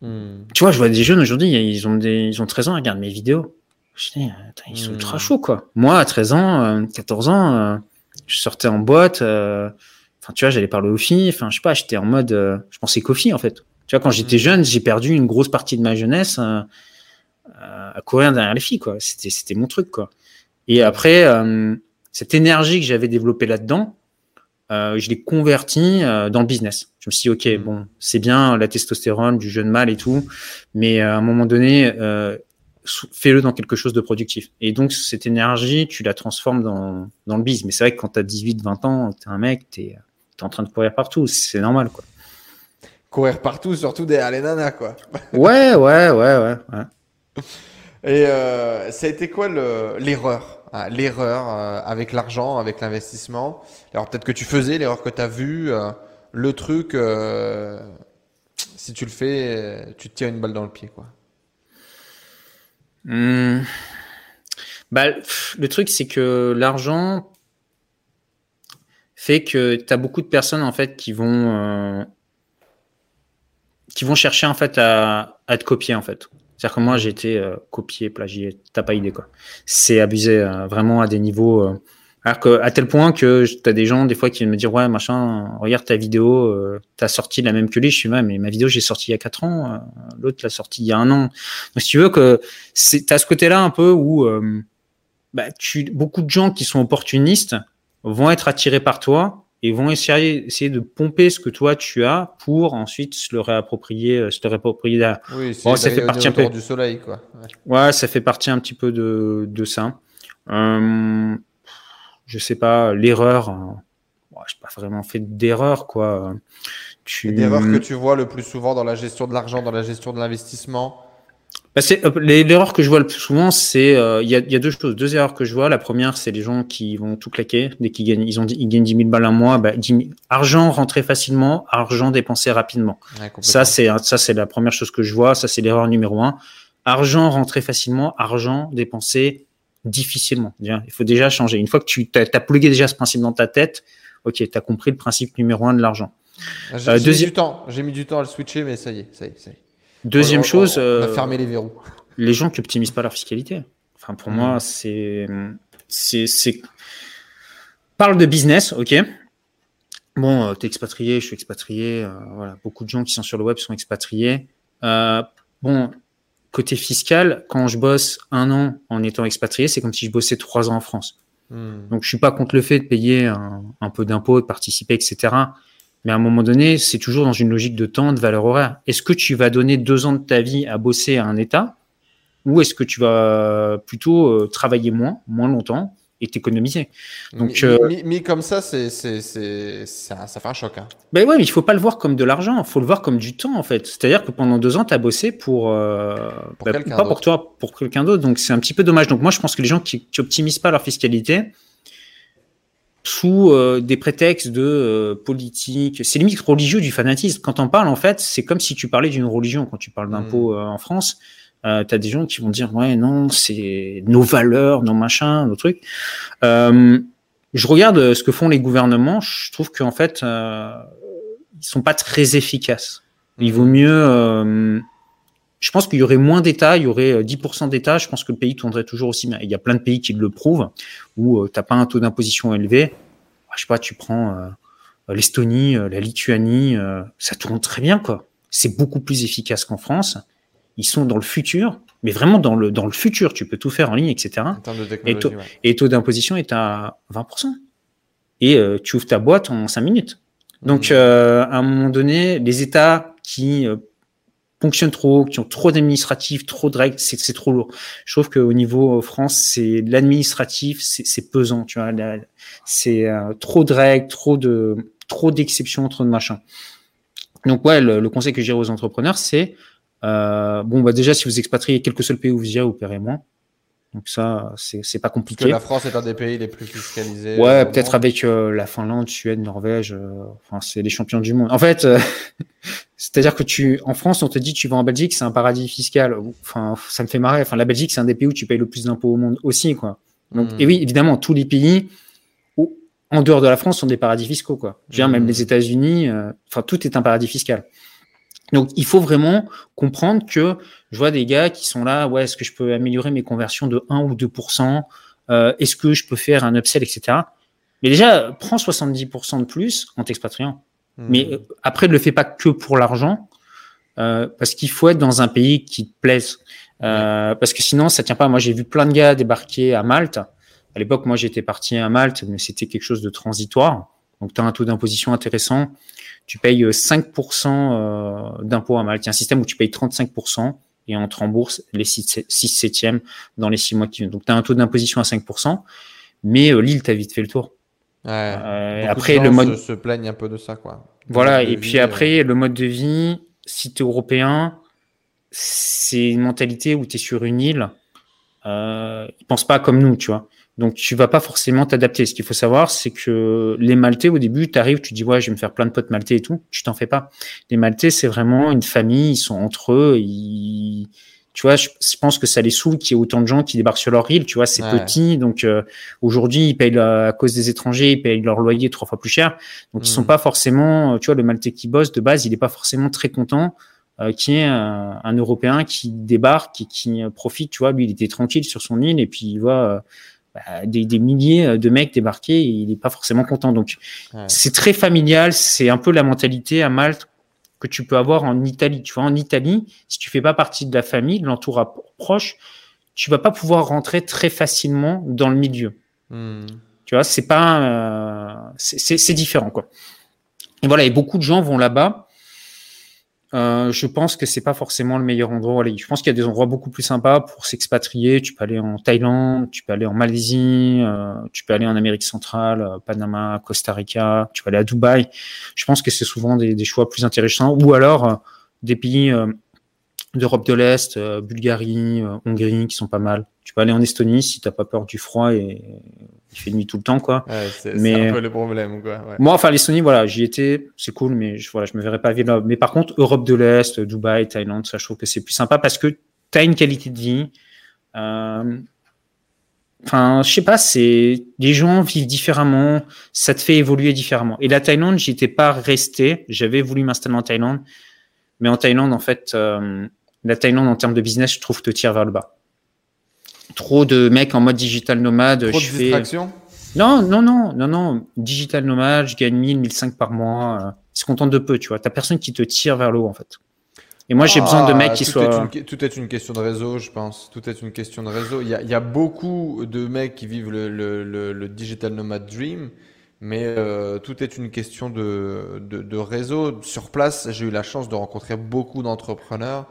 Hmm. Tu vois, je vois des jeunes aujourd'hui, ils ont des, ils ont 13 ans, ils regardent mes vidéos. Je dis, ils sont ultra hmm. chauds, quoi. Moi, à 13 ans, 14 euh, ans, euh, je sortais en boîte, euh, enfin, tu vois, j'allais parler aux filles, enfin, je sais pas, j'étais en mode, je pensais qu'aux filles, en fait. Tu vois, quand j'étais hmm. jeune, j'ai perdu une grosse partie de ma jeunesse à courir derrière les filles, quoi. C'était, c'était mon truc, quoi. Et après, euh, cette énergie que j'avais développée là-dedans, euh, je l'ai convertie euh, dans le business. Je me suis dit, OK, Mm. bon, c'est bien la testostérone du jeune mâle et tout, mais à un moment donné, fais-le dans quelque chose de productif. Et donc, cette énergie, tu la transformes dans, dans le biz. Mais c'est vrai que quand tu as 18, 20 ans, tu es un mec, tu es, en train de courir partout. C'est normal, quoi. Courir partout, surtout derrière les nanas, quoi. Ouais, ouais, ouais, ouais. ouais. Et euh, ça a été quoi le- l'erreur hein, L'erreur euh, avec l'argent, avec l'investissement? Alors peut-être que tu faisais, l'erreur que tu as vue, euh, le truc, si tu le fais, tu te tires une balle dans le pied, quoi. Hmm. Bah, le truc, c'est que l'argent fait que tu as beaucoup de personnes en fait qui vont qui vont chercher en fait à, à te copier en fait. C'est-à-dire que moi j'ai été euh, copié, plagié, t'as pas idée quoi. C'est abusé euh, vraiment à des niveaux. euh, alors que à tel point que t'as des gens des fois qui viennent me dire ouais machin, regarde ta vidéo, euh, t'as sorti la même que lui. Je suis ouais mais ma vidéo j'ai sorti il y a quatre ans, l'autre l'a sorti il y a un an. Donc si tu veux que c'est t'as ce côté-là un peu où bah, tu, beaucoup de gens qui sont opportunistes vont être attirés par toi et vont essayer, essayer de pomper ce que toi tu as pour ensuite se le réapproprier, euh, se le réapproprier derrière. Oui, Bon, ça fait partie un peu. du soleil, quoi. Ouais. Ouais, ça fait partie un petit peu de, de ça. Euh, je sais pas, l'erreur. euh, bon, j'ai pas vraiment fait d'erreur, quoi. Tu... L'erreur que tu vois le plus souvent dans la gestion de l'argent, dans la gestion de l'investissement. Bah, c'est- euh, L'erreur que je vois le plus souvent, c'est euh, il y, a, y a deux choses, deux erreurs que je vois. La première, c'est les gens qui vont tout claquer dès qu'ils gagnent, ils ont, ils gagnent 10 000 balles un mois, bah, 10 000 argent rentré facilement, argent dépensé rapidement. Ouais. Ça, c'est ça, c'est la première chose que je vois. Ça, c'est l'erreur numéro un. Argent rentré facilement, argent dépensé difficilement. Il faut déjà changer. Une fois que tu as, plugué déjà ce principe dans ta tête, ok, tu as compris le principe numéro un de l'argent. J'ai j'ai Euh, mis du temps. J'ai mis du temps à le switcher, mais ça y est, ça y est, ça y est. Deuxième chose, on, a euh, fermé les verrous. les gens qui optimisent pas leur fiscalité. Enfin, pour Mhm. moi, c'est, c'est, c'est, parle de business, ok. Bon, euh, t'es expatrié, je suis expatrié. euh, voilà, beaucoup de gens qui sont sur le web sont expatriés. Euh, bon, côté fiscal, quand je bosse un an en étant expatrié, c'est comme si je bossais trois ans en France. Hmm. Donc, je suis pas contre le fait de payer un, un peu d'impôts, de participer, etc. Mais à un moment donné, c'est toujours dans une logique de temps, de valeur horaire. Est-ce que tu vas donner deux ans de ta vie à bosser à un État ou est-ce que tu vas plutôt euh, travailler moins, moins longtemps et t'économiser? Donc, mis, euh, mis comme ça, c'est, c'est, c'est, un- ça fait un choc. Hein. Ben ouais, mais il faut pas le voir comme de l'argent, il faut le voir comme du temps en fait. C'est-à-dire que pendant deux ans, tu as bossé pour, euh, Pour bah, quelqu'un pas pour toi, pour quelqu'un d'autre. Donc c'est un petit peu dommage. Donc moi, je pense que les gens qui, qui optimisent pas leur fiscalité sous euh, des prétextes de euh, politique, c'est limite religieux du fanatisme. Quand on parle, en fait, c'est comme si tu parlais d'une religion. Quand tu parles d'impôts euh, en France, euh, tu as des gens qui vont dire ouais non, c'est nos valeurs, nos machins, nos trucs. Euh, je regarde euh, ce que font les gouvernements. Je trouve qu'en fait, euh, ils sont pas très efficaces. Il vaut mieux. Euh, je pense qu'il y aurait moins d'États, il y aurait euh, 10% d'États. Je pense que le pays tournerait toujours aussi bien. Il y a plein de pays qui le prouvent, où euh, t'as pas un taux d'imposition élevé. Je sais pas, tu prends euh, l'Estonie, euh, la Lituanie, euh, ça tourne très bien, quoi. C'est beaucoup plus efficace qu'en France. Ils sont dans le futur, mais vraiment dans le dans le futur. Tu peux tout faire en ligne, etc En termes de technologie, toi- ouais. et le taux d'imposition est à 20%. Et euh, tu ouvres ta boîte en 5 minutes. Donc, euh, à un moment donné, les États qui euh, fonctionnent trop, qui ont trop d'administratifs, trop de règles, c'est c'est trop lourd. Je trouve qu'au niveau euh, France, c'est l'administratif, c'est c'est pesant, tu vois. C'est euh, trop de règles, trop de trop d'exceptions, trop de machins. Donc ouais, le, le conseil que j'ai aux entrepreneurs, c'est euh, bon bah déjà si vous expatriez quel que soit le pays où vous irez, paierez moins. Donc ça, c'est c'est pas Parce que compliqué. la France est un des pays les plus fiscalisés. Ouais, peut-être avec euh, la Finlande, Suède, Norvège. euh, enfin, c'est les champions du monde. En fait, euh, c'est-à-dire que tu, en France, on te dit tu vas en Belgique, c'est un paradis fiscal. Enfin, ça me fait marrer. Enfin, la Belgique, c'est un des pays où tu payes le plus d'impôts au monde aussi, quoi. Donc, Mhm. et oui, évidemment, tous les pays où- en dehors de la France sont des paradis fiscaux, quoi. Je veux dire, même Mhm. les États-Unis, euh, enfin, tout est un paradis fiscal. Donc, il faut vraiment comprendre que je vois des gars qui sont là, ouais, est-ce que je peux améliorer mes conversions de 1 ou 2%? Euh, est-ce que je peux faire un upsell, etc. Mais déjà, prends 70% de plus en t'expatriant. Hmm. Mais euh, après, ne le fais pas que pour l'argent, euh, parce qu'il faut être dans un pays qui te plaise. Euh, Parce que sinon, ça tient pas. Moi, j'ai vu plein de gars débarquer à Malte. À l'époque, moi, j'étais parti à Malte, mais c'était quelque chose de transitoire. Donc, tu as un taux d'imposition intéressant. Tu payes 5% euh, d'impôt à Malte. Il y a un système où tu payes 35% et on te rembourse les 6, 6 septièmes dans les 6 mois qui viennent. Donc, tu as un taux d'imposition à 5%, mais euh, l'île, tu as vite fait le tour. Ouais. Euh, après, le mode. Se, se plaignent un peu de ça, quoi. Voilà. Et puis après, le mode de vie, si tu es européen, c'est une mentalité où tu es sur une île. Euh, ils pensent pas comme nous, tu vois. Donc tu vas pas forcément t'adapter. Ce qu'il faut savoir, c'est que les Maltais au début, tu arrives, tu dis ouais, je vais me faire plein de potes maltais et tout. Tu t'en fais pas. Les Maltais, c'est vraiment une famille. Ils sont entre eux. Ils... Tu vois, je, pense que ça les saoule qu'il y ait autant de gens qui débarquent sur leur île. Tu vois, c'est petit. Donc euh, aujourd'hui, ils payent à cause des étrangers, ils payent leur loyer trois fois plus cher. Donc ils sont hmm. pas forcément. Tu vois, le Maltais qui bosse de base, il est pas forcément très content euh, qui est un, un, Européen qui débarque et qui profite. Tu vois, lui, il était tranquille sur son île et puis il voit euh, bah, des, des, milliers de mecs débarquer et il n'est pas forcément content. Donc, c'est très familial. C'est un peu la mentalité à Malte que tu peux avoir en Italie. Tu vois, en Italie, si tu fais pas partie de la famille, de l'entourage proche, tu vas pas pouvoir rentrer très facilement dans le milieu. Hmm. Tu vois, c'est pas, euh, c'est différent quoi. Et voilà, et beaucoup de gens vont là-bas euh, je pense que c'est pas forcément le meilleur endroit aller. Je pense qu'il y a des endroits beaucoup plus sympas pour s'expatrier. Tu peux aller en Thaïlande, tu peux aller en Malaisie, euh, tu peux aller en Amérique centrale, euh, Panama, Costa Rica, tu peux aller à Dubaï. Je pense que c'est souvent des, des, choix plus intéressants. Ou alors des pays d'Europe de l'Est, Bulgarie, Hongrie, qui sont pas mal. Tu peux aller en Estonie si t'as pas peur du froid et il fait nuit tout le temps, quoi. Ouais, c'est mais un peu le problème, quoi. Ouais. Moi, enfin, l'Estonie, voilà, j'y étais, c'est cool, mais je, voilà, je me verrais pas vivre là. Mais par contre, Europe de l'Est, Dubaï, Thaïlande, ça, je trouve que c'est plus sympa parce que tu as une qualité de vie. Euh, enfin, je sais pas, c'est les gens vivent différemment, ça te fait évoluer différemment. Et la Thaïlande, j'y étais pas resté. J'avais voulu m'installer en Thaïlande, mais en Thaïlande, en fait, euh, la Thaïlande en termes de business, je trouve te tire vers le bas trop de mecs en mode digital nomade. Trop je de fais... Non, non, non, non, non. Digital nomade, je gagne 1000, 1005 par mois. Euh, ils se contentent de peu, tu vois. T'as personne qui te tire vers le haut, en fait. Et moi, j'ai besoin de mecs qui tout soient. Est une, tout est une question de réseau, je pense. Tout est une question de réseau. Il y a, il y a beaucoup de mecs qui vivent le, le, le, le digital nomade dream, mais euh, tout est une question de, de, de réseau. Sur place, j'ai eu la chance de rencontrer beaucoup d'entrepreneurs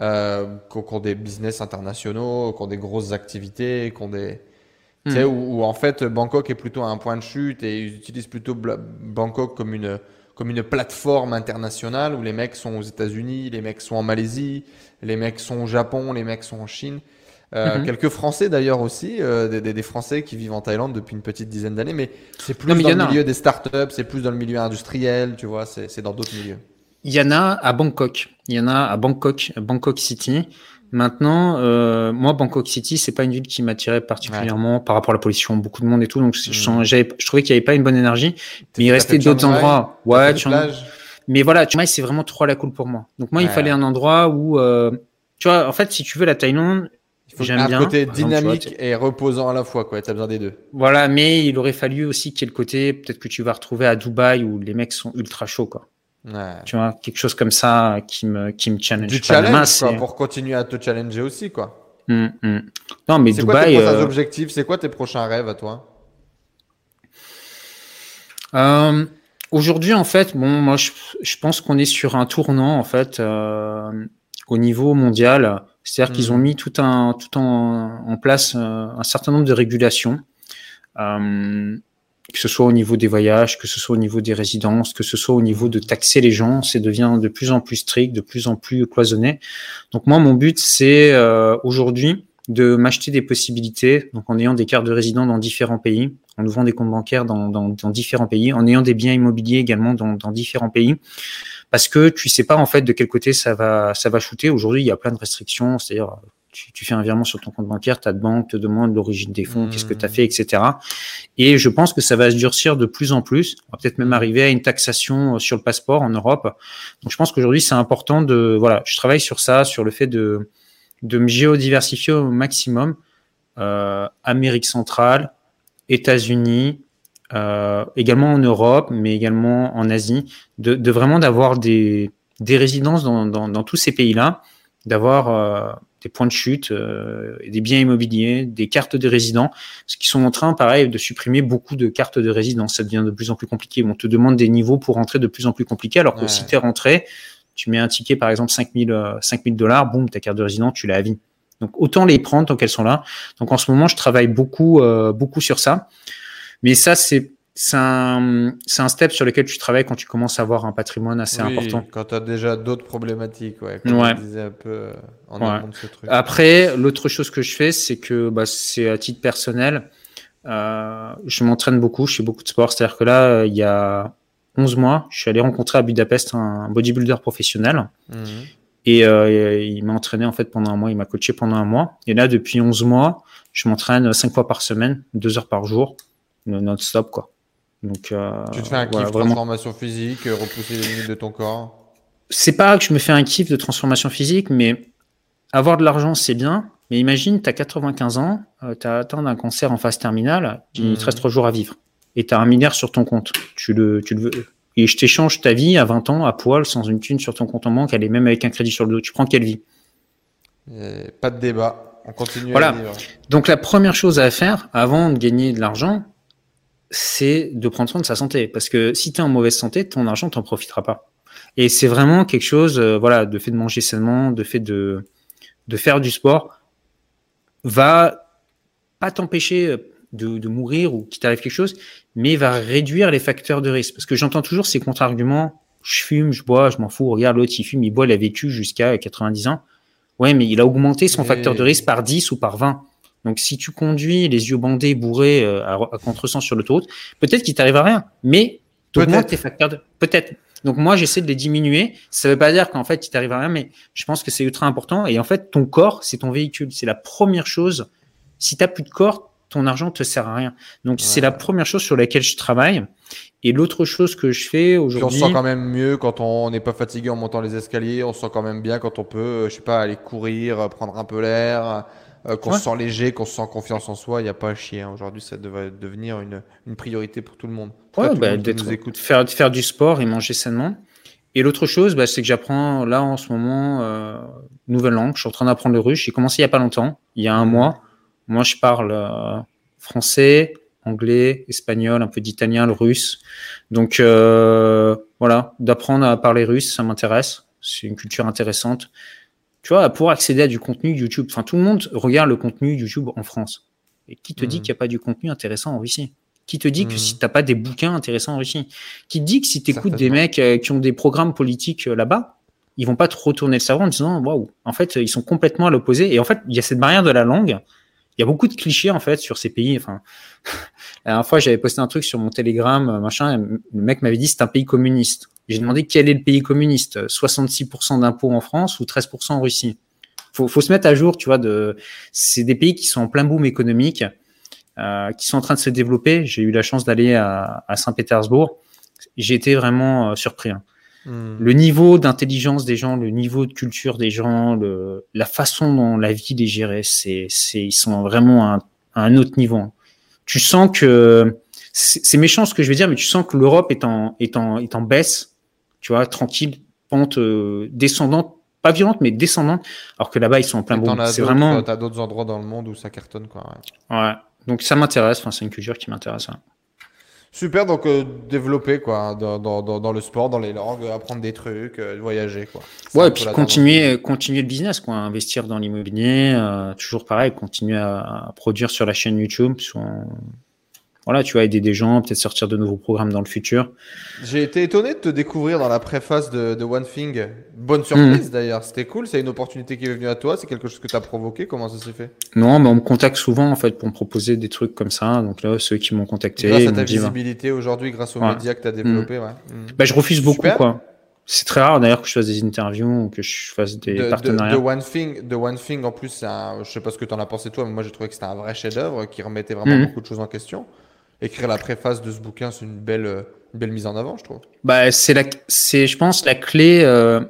euh, qui ont des business internationaux, qui ont des grosses activités, qui ont des... Tu sais, hmm. où, en fait Bangkok est plutôt un point de chute et ils utilisent plutôt Bangkok comme une, comme une plateforme internationale où les mecs sont aux États-Unis, les mecs sont en Malaisie, les mecs sont au Japon, les mecs sont en Chine. Euh, hmm. Quelques Français d'ailleurs aussi, euh, des, des, Français qui vivent en Thaïlande depuis une petite dizaine d'années, mais c'est plus dans le milieu des startups, c'est plus dans le milieu industriel, tu vois, c'est dans d'autres milieux. Il y en a à Bangkok. Il y en a à Bangkok, Bangkok City. Maintenant, euh, moi, Bangkok City, c'est pas une ville qui m'attirait particulièrement par rapport à la pollution, beaucoup de monde et tout. Donc, je, hmm. je trouvais qu'il n'y avait pas une bonne énergie. Mais il restait d'autres endroits. Ouais, tu Mais voilà, tu vois, c'est vraiment trop à la cool pour moi. Donc moi, il fallait un endroit où, euh, tu vois, en fait, si tu veux la Thaïlande, J'aime bien. Un côté dynamique et reposant à la fois, quoi. T'as besoin des deux. Voilà, mais il aurait fallu aussi qu'il y ait le côté, peut-être que tu vas retrouver à Dubaï où les mecs sont ultra chauds, quoi. Tu vois, quelque chose comme ça qui me, qui me challenge. Du challenge, quoi, pour continuer à te challenger aussi, quoi. Hum, hum. Non, mais C'est quoi tes euh, objectifs? C'est quoi tes prochains rêves à toi? Euh, Aujourd'hui, en fait, bon, moi, je, je pense qu'on est sur un tournant, en fait, euh, au niveau mondial. C'est-à-dire qu'ils ont hmm. mis tout un, tout en, en place un certain nombre de régulations. Euh, que ce soit au niveau des voyages, que ce soit au niveau des résidences, que ce soit au niveau de taxer les gens, c'est devient de plus en plus strict, de plus en plus cloisonné. Donc moi, mon but, c'est euh, aujourd'hui de m'acheter des possibilités, donc en ayant des cartes de résident dans différents pays, en ouvrant des comptes bancaires dans, dans, différents pays, en ayant des biens immobiliers également dans, dans, différents pays, parce que tu sais pas en fait de quel côté ça va ça va shooter. Aujourd'hui, il y a plein de restrictions, c'est-à-dire tu, fais un virement sur ton compte bancaire, ta banque te demande l'origine des fonds, qu'est-ce que tu as mmh. fait, etc. Et je pense que ça va se durcir de plus en plus. On va peut-être même arriver à une taxation euh, sur le passeport en Europe. Donc je pense qu'aujourd'hui c'est important de voilà, je travaille sur ça, sur le fait de de me géodiversifier au maximum. Euh, Amérique centrale, États-Unis, euh, également en Europe, mais également en Asie, de, de vraiment d'avoir des, des résidences dans, dans, dans, tous ces pays-là, d'avoir euh, des points de chute, des biens immobiliers, des cartes de résidents, ce qui sont en train, pareil, de supprimer beaucoup de cartes de résidence. Ça devient de plus en plus compliqué. On te demande des niveaux pour rentrer de plus en plus compliqué, alors que si tu es rentré, tu mets un ticket, par exemple, 5000 5000 dollars, boum, ta carte de résident, tu l'as à vie. Donc autant les prendre tant qu'elles sont là. Donc en ce moment, je travaille beaucoup, beaucoup sur ça. Mais ça, c'est c'est un, un, step sur lequel tu travailles quand tu commences à avoir un patrimoine assez oui, important. Quand tu as déjà d'autres problématiques, ouais. ouais. un peu euh, en ouais. de ce truc. Après, l'autre chose que je fais, c'est que bah, c'est à titre personnel. Euh, je m'entraîne beaucoup, je fais beaucoup de sport. C'est-à-dire que là, il y a 11 mois, je suis allé rencontrer à Budapest un bodybuilder professionnel. Mmh. Et euh, il m'a entraîné en fait pendant un mois, il m'a coaché pendant un mois. Et là, depuis 11 mois, je m'entraîne 5 fois par semaine, 2 heures par jour, non-stop quoi. Donc, euh, tu te fais un kiff de transformation physique, euh, repousser les limites de ton corps C'est pas que je me fais un kiff de transformation physique, mais avoir de l'argent, c'est bien. Mais imagine, tu as 95 ans, euh, tu as atteint un cancer en phase terminale, il te mmh. reste 3 jours à vivre. Et tu as un milliard sur ton compte. Tu le, tu le veux. Et je t'échange ta vie à 20 ans, à poil, sans une thune sur ton compte en banque, elle est même avec un crédit sur le dos. Tu prends quelle vie? Pas de débat. On continue voilà. à vivre. Donc la première chose à faire avant de gagner de l'argent, c'est de prendre soin de sa santé. Parce que si tu es en mauvaise santé, ton argent, t'en profiteras pas. Et c'est vraiment quelque chose, euh, voilà, de fait de manger sainement, de fait de, de faire du sport, va pas t'empêcher euh, de, de, mourir ou qu'il t'arrive quelque chose, mais va réduire les facteurs de risque. Parce que j'entends toujours ces contre-arguments, je fume, je bois, je m'en fous, regarde l'autre, il fume, il boit, il a vécu jusqu'à 90 ans. Ouais, mais il a augmenté son facteur de risque par 10 ou par 20. Donc, si tu conduis les yeux bandés, bourrés, euh, à, à contresens sur l'autoroute, peut-être qu'il t'arrive à rien, mais augmentes tes facteurs de... Peut-être. Donc, moi, j'essaie de les diminuer. Ça veut pas dire qu'en fait, il t'arrive à rien, mais je pense que c'est ultra important. Et en fait, ton corps, c'est ton véhicule. C'est la première chose. Si t'as plus de corps, ton argent te sert à rien. Donc, ouais. c'est la première chose sur laquelle je travaille. Et l'autre chose que je fais aujourd'hui. On se sent quand même mieux quand on n'est pas fatigué en montant les escaliers. On se sent quand même bien quand on peut, je sais pas, aller courir, prendre un peu l'air euh, qu'on ouais. se sent léger, qu'on se sent confiance en soi, il n'y a pas à chier. Hein. Aujourd'hui, ça devrait devenir une, une, priorité pour tout le monde. Ouais, bah, d'être, faire, faire du sport et manger sainement. Et l'autre chose, bah, c'est que j'apprends là en ce moment euh, nouvelle langue. Je suis en train d'apprendre le russe. J'ai commencé il n'y a pas longtemps, il y a un mois. Moi, je parle euh, français, anglais, espagnol, un peu d'italien, le russe. Donc euh, voilà, d'apprendre à parler russe, ça m'intéresse. C'est une culture intéressante tu vois, pour accéder à du contenu YouTube. Enfin, tout le monde regarde le contenu YouTube en France. Et qui te mmh. dit qu'il n'y a pas du contenu intéressant en Russie? Qui te dit mmh. que si t'as pas des bouquins intéressants en Russie? Qui te dit que si tu écoutes des mecs euh, qui ont des programmes politiques euh, là-bas, ils vont pas te retourner le cerveau en disant waouh, en fait, ils sont complètement à l'opposé. Et en fait, il y a cette barrière de la langue. Il y a beaucoup de clichés en fait sur ces pays. Enfin, la dernière fois, j'avais posté un truc sur mon Telegram, euh, machin. le mec m'avait dit c'est un pays communiste. J'ai demandé quel est le pays communiste, 66% d'impôts en France ou 13% en Russie. Faut, faut se mettre à jour, tu vois. De, c'est des pays qui sont en plein boom économique, euh, qui sont en train de se développer. J'ai eu la chance d'aller à, à Saint-Pétersbourg. J'ai été vraiment euh, surpris. Hein. Mmh. Le niveau d'intelligence des gens, le niveau de culture des gens, le, la façon dont la ville est gérée, c'est, c'est, ils sont vraiment à un, à un autre niveau. Hein. Tu sens que c'est méchant ce que je vais dire, mais tu sens que l'Europe est en, est en, est en baisse tu vois, tranquille, pente euh, descendante, pas violente, mais descendante, alors que là-bas, ils sont en plein boom. C'est vraiment. T'as d'autres endroits dans le monde où ça cartonne, quoi. Ouais. ouais. Donc ça m'intéresse, enfin, c'est une culture qui m'intéresse. Super, donc euh, développer quoi, dans, dans, dans, le sport, dans les langues, apprendre des trucs, euh, voyager quoi. Ouais, et puis continuer, continuer le business quoi, investir dans l'immobilier, euh, toujours pareil, continuer à, à, produire sur la chaîne YouTube, sur, voilà, tu vas aider des gens, peut-être sortir de nouveaux programmes dans le futur. J'ai été étonné de te découvrir dans la préface de, de One Thing. Bonne surprise mmh. d'ailleurs, c'était cool. C'est une opportunité qui est venue à toi, c'est quelque chose que tu as provoqué. Comment ça s'est fait? Non, mais on me contacte souvent en fait pour me proposer des trucs comme ça. Donc là, ceux qui m'ont contacté. Grâce à ta visibilité aujourd'hui, grâce aux ouais. médias que tu as développés. Mmh. Ouais. Mmh. Bah, je refuse beaucoup Super. quoi. C'est très rare d'ailleurs que je fasse des interviews ou que je fasse des de, partenariats. De, de, One Thing, de One Thing en plus, un, je sais pas ce que tu en as pensé toi, mais moi j'ai trouvé que c'était un vrai chef-d'œuvre qui remettait vraiment beaucoup de choses en question écrire la préface de ce bouquin, c'est une belle, euh, une belle mise en avant, je trouve. Bah, c'est la, c'est, je pense, la clé, euh,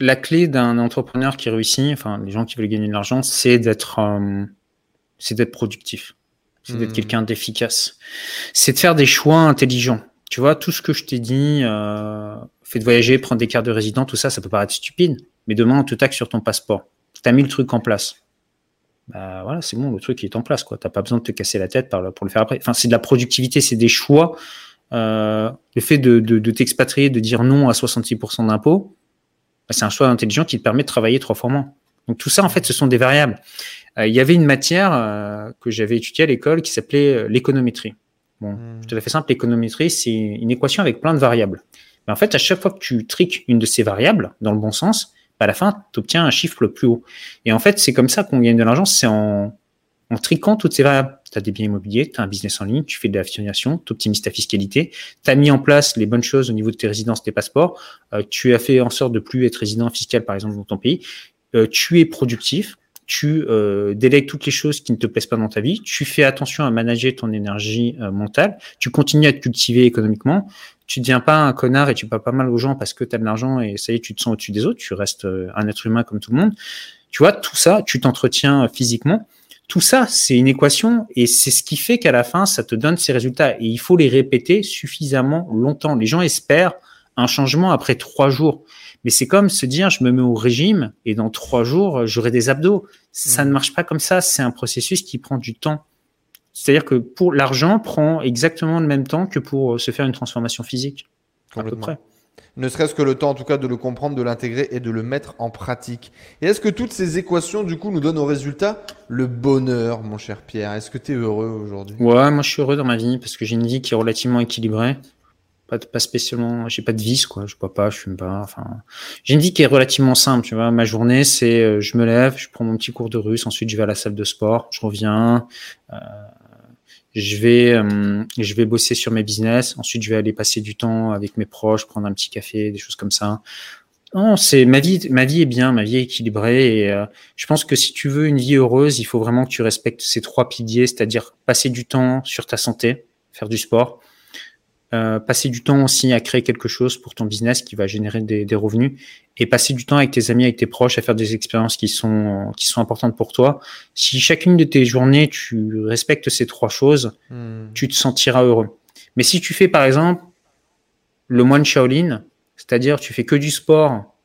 la clé d'un entrepreneur qui réussit, enfin, les gens qui veulent gagner de l'argent, c'est d'être, euh, c'est d'être productif. C'est d'être mmh. quelqu'un d'efficace. C'est de faire des choix intelligents. Tu vois, tout ce que je t'ai dit, euh, fait de voyager, prendre des cartes de résident, tout ça, ça peut paraître stupide. Mais demain, on te taxe sur ton passeport. tu as mis le truc en place. Bah voilà, c'est bon, le truc est en place. Tu n'as pas besoin de te casser la tête pour le faire après. Enfin, c'est de la productivité, c'est des choix. Euh, le fait de, de, t'expatrier, de dire non à 66% d'impôts, bah, c'est un choix intelligent qui te permet de travailler trois fois moins. Donc tout ça, en fait, ce sont des variables. Euh, il y avait une matière euh, que j'avais étudiée à l'école qui s'appelait l'économétrie. Bon, mmh. tout à fait simple, l'économétrie, c'est une équation avec plein de variables. Mais en fait, à chaque fois que tu triques une de ces variables dans le bon sens, à la fin, tu un chiffre le plus haut. Et en fait, c'est comme ça qu'on gagne de l'argent, c'est en, en triquant toutes ces variables. Tu as des biens immobiliers, tu as un business en ligne, tu fais de l'affiliation, tu optimises ta fiscalité, tu as mis en place les bonnes choses au niveau de tes résidences, tes passeports, euh, tu as fait en sorte de plus être résident fiscal, par exemple, dans ton pays, euh, tu es productif, tu euh, délègues toutes les choses qui ne te plaisent pas dans ta vie, tu fais attention à manager ton énergie mentale, tu continues à te cultiver économiquement, tu ne deviens pas un connard et tu parles pas mal aux gens parce que tu as de l'argent et ça y est, tu te sens au-dessus des autres, tu restes un être humain comme tout le monde. Tu vois, tout ça, tu t'entretiens physiquement tout ça, c'est une équation et c'est ce qui fait qu'à la fin, ça te donne ces résultats. Et il faut les répéter suffisamment longtemps. Les gens espèrent un changement après trois jours. Mais c'est comme se dire, je me mets au régime et dans trois jours, j'aurai des abdos. Ça ne mmh. marche pas comme ça. C'est un processus qui prend du temps. C'est-à-dire que pour l'argent prend exactement le même temps que pour se faire une transformation physique. À peu près ne serait-ce que le temps en tout cas de le comprendre, de l'intégrer et de le mettre en pratique. Et est-ce que toutes ces équations du coup nous donnent au résultat le bonheur, mon cher Pierre? Est-ce que tu es heureux aujourd'hui? Ouais, moi je suis heureux dans ma vie parce que j'ai une vie qui est relativement équilibrée. Pas, pas spécialement, j'ai pas de vice quoi, je bois pas, je fume pas, enfin, j'ai une vie qui est relativement simple, tu vois. Ma journée, c'est, euh, je me lève, je prends mon petit cours de russe, ensuite je vais à la salle de sport, je reviens, euh, je vais, euh, je vais bosser sur mes business. Ensuite, je vais aller passer du temps avec mes proches, prendre un petit café, des choses comme ça. Non, c'est ma vie. Ma vie est bien, ma vie est équilibrée. Et euh, je pense que si tu veux une vie heureuse, il faut vraiment que tu respectes ces trois piliers, c'est-à-dire passer du temps sur ta santé, faire du sport, euh, passer du temps aussi à créer quelque chose pour ton business qui va générer des, des, revenus et passer du temps avec tes amis, avec tes proches à faire des expériences qui sont qui sont importantes pour toi. Si chacune de tes journées tu respectes ces trois choses, hmm. tu te sentiras heureux. Mais si tu fais par exemple le moine Shaolin, c'est-à-dire tu fais que du sport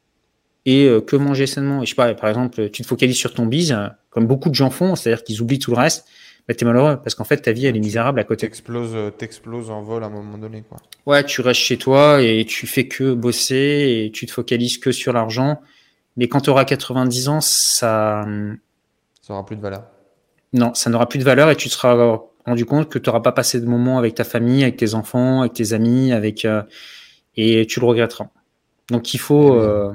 et euh, que manger sainement, et je sais pas, par exemple, tu te focalises sur ton bise, comme beaucoup de gens font, c'est-à-dire qu'ils oublient tout le reste, bah, t'es malheureux parce qu'en fait ta vie elle est misérable à côté. T'exploses, euh, t'exploses en vol à un moment donné quoi. Ouais, tu restes chez toi et tu fais que bosser et tu te focalises que sur l'argent. Mais quand tu auras 90 ans, ça. Ça aura plus de valeur. Non, ça n'aura plus de valeur et tu te seras rendu compte que tu n'auras pas passé de moments avec ta famille, avec tes enfants, avec tes amis, avec euh, et tu le regretteras. Donc il faut. Euh,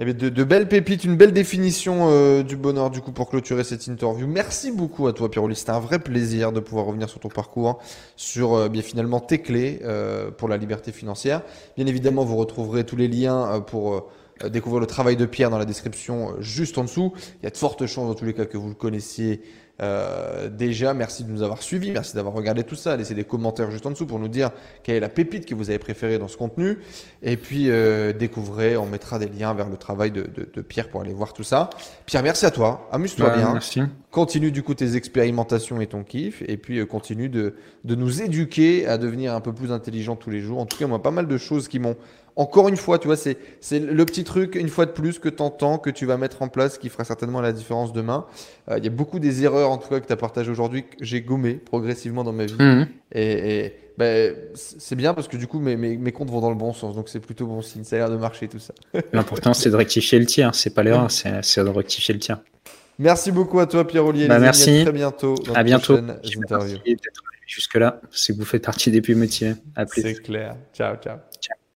eh de, de, belles pépites, une belle définition euh, du bonheur du coup pour clôturer cette interview. Merci beaucoup à toi Pierre C'était un vrai plaisir de pouvoir revenir sur ton parcours, sur euh, bien finalement tes clés euh, pour la liberté financière. Bien évidemment, vous retrouverez tous les liens pour découvrir le travail de Pierre dans la description juste en dessous. Il y a de fortes chances dans tous les cas que vous le connaissiez euh, déjà, merci de nous avoir suivis, merci d'avoir regardé tout ça. Laissez des commentaires juste en dessous pour nous dire quelle est la pépite que vous avez préférée dans ce contenu. Et puis, euh, découvrez, on mettra des liens vers le travail de, de, de, Pierre pour aller voir tout ça. Pierre, merci à toi. Amuse-toi bien. Merci. Continue du coup tes expérimentations et ton kiff. Et puis, euh, continue de, de nous éduquer à devenir un peu plus intelligent tous les jours. En tout cas, moi, pas mal de choses qui m'ont encore une fois, tu vois, c'est, le petit truc, une fois de plus, que tu entends, que tu vas mettre en place, qui fera certainement la différence demain. Euh, il y a beaucoup des erreurs, en tout cas, que tu as partagées aujourd'hui, que j'ai gommé progressivement dans ma vie. Mhm. Et, ben, c'est bien parce que du coup, mes, mes, comptes vont dans le bon sens. Donc, c'est plutôt bon signe. Ça a l'air de marcher, tout ça. L'important, c'est de rectifier le tir. C'est pas l'erreur, c'est, c'est de rectifier le tir. Merci beaucoup à toi, Pierre-Olivier. Bah, merci. À très bientôt. à bientôt. Jusque-là, c'est que vous faites partie des plus motivés. À plus. C'est clair. Ciao, ciao. Ciao.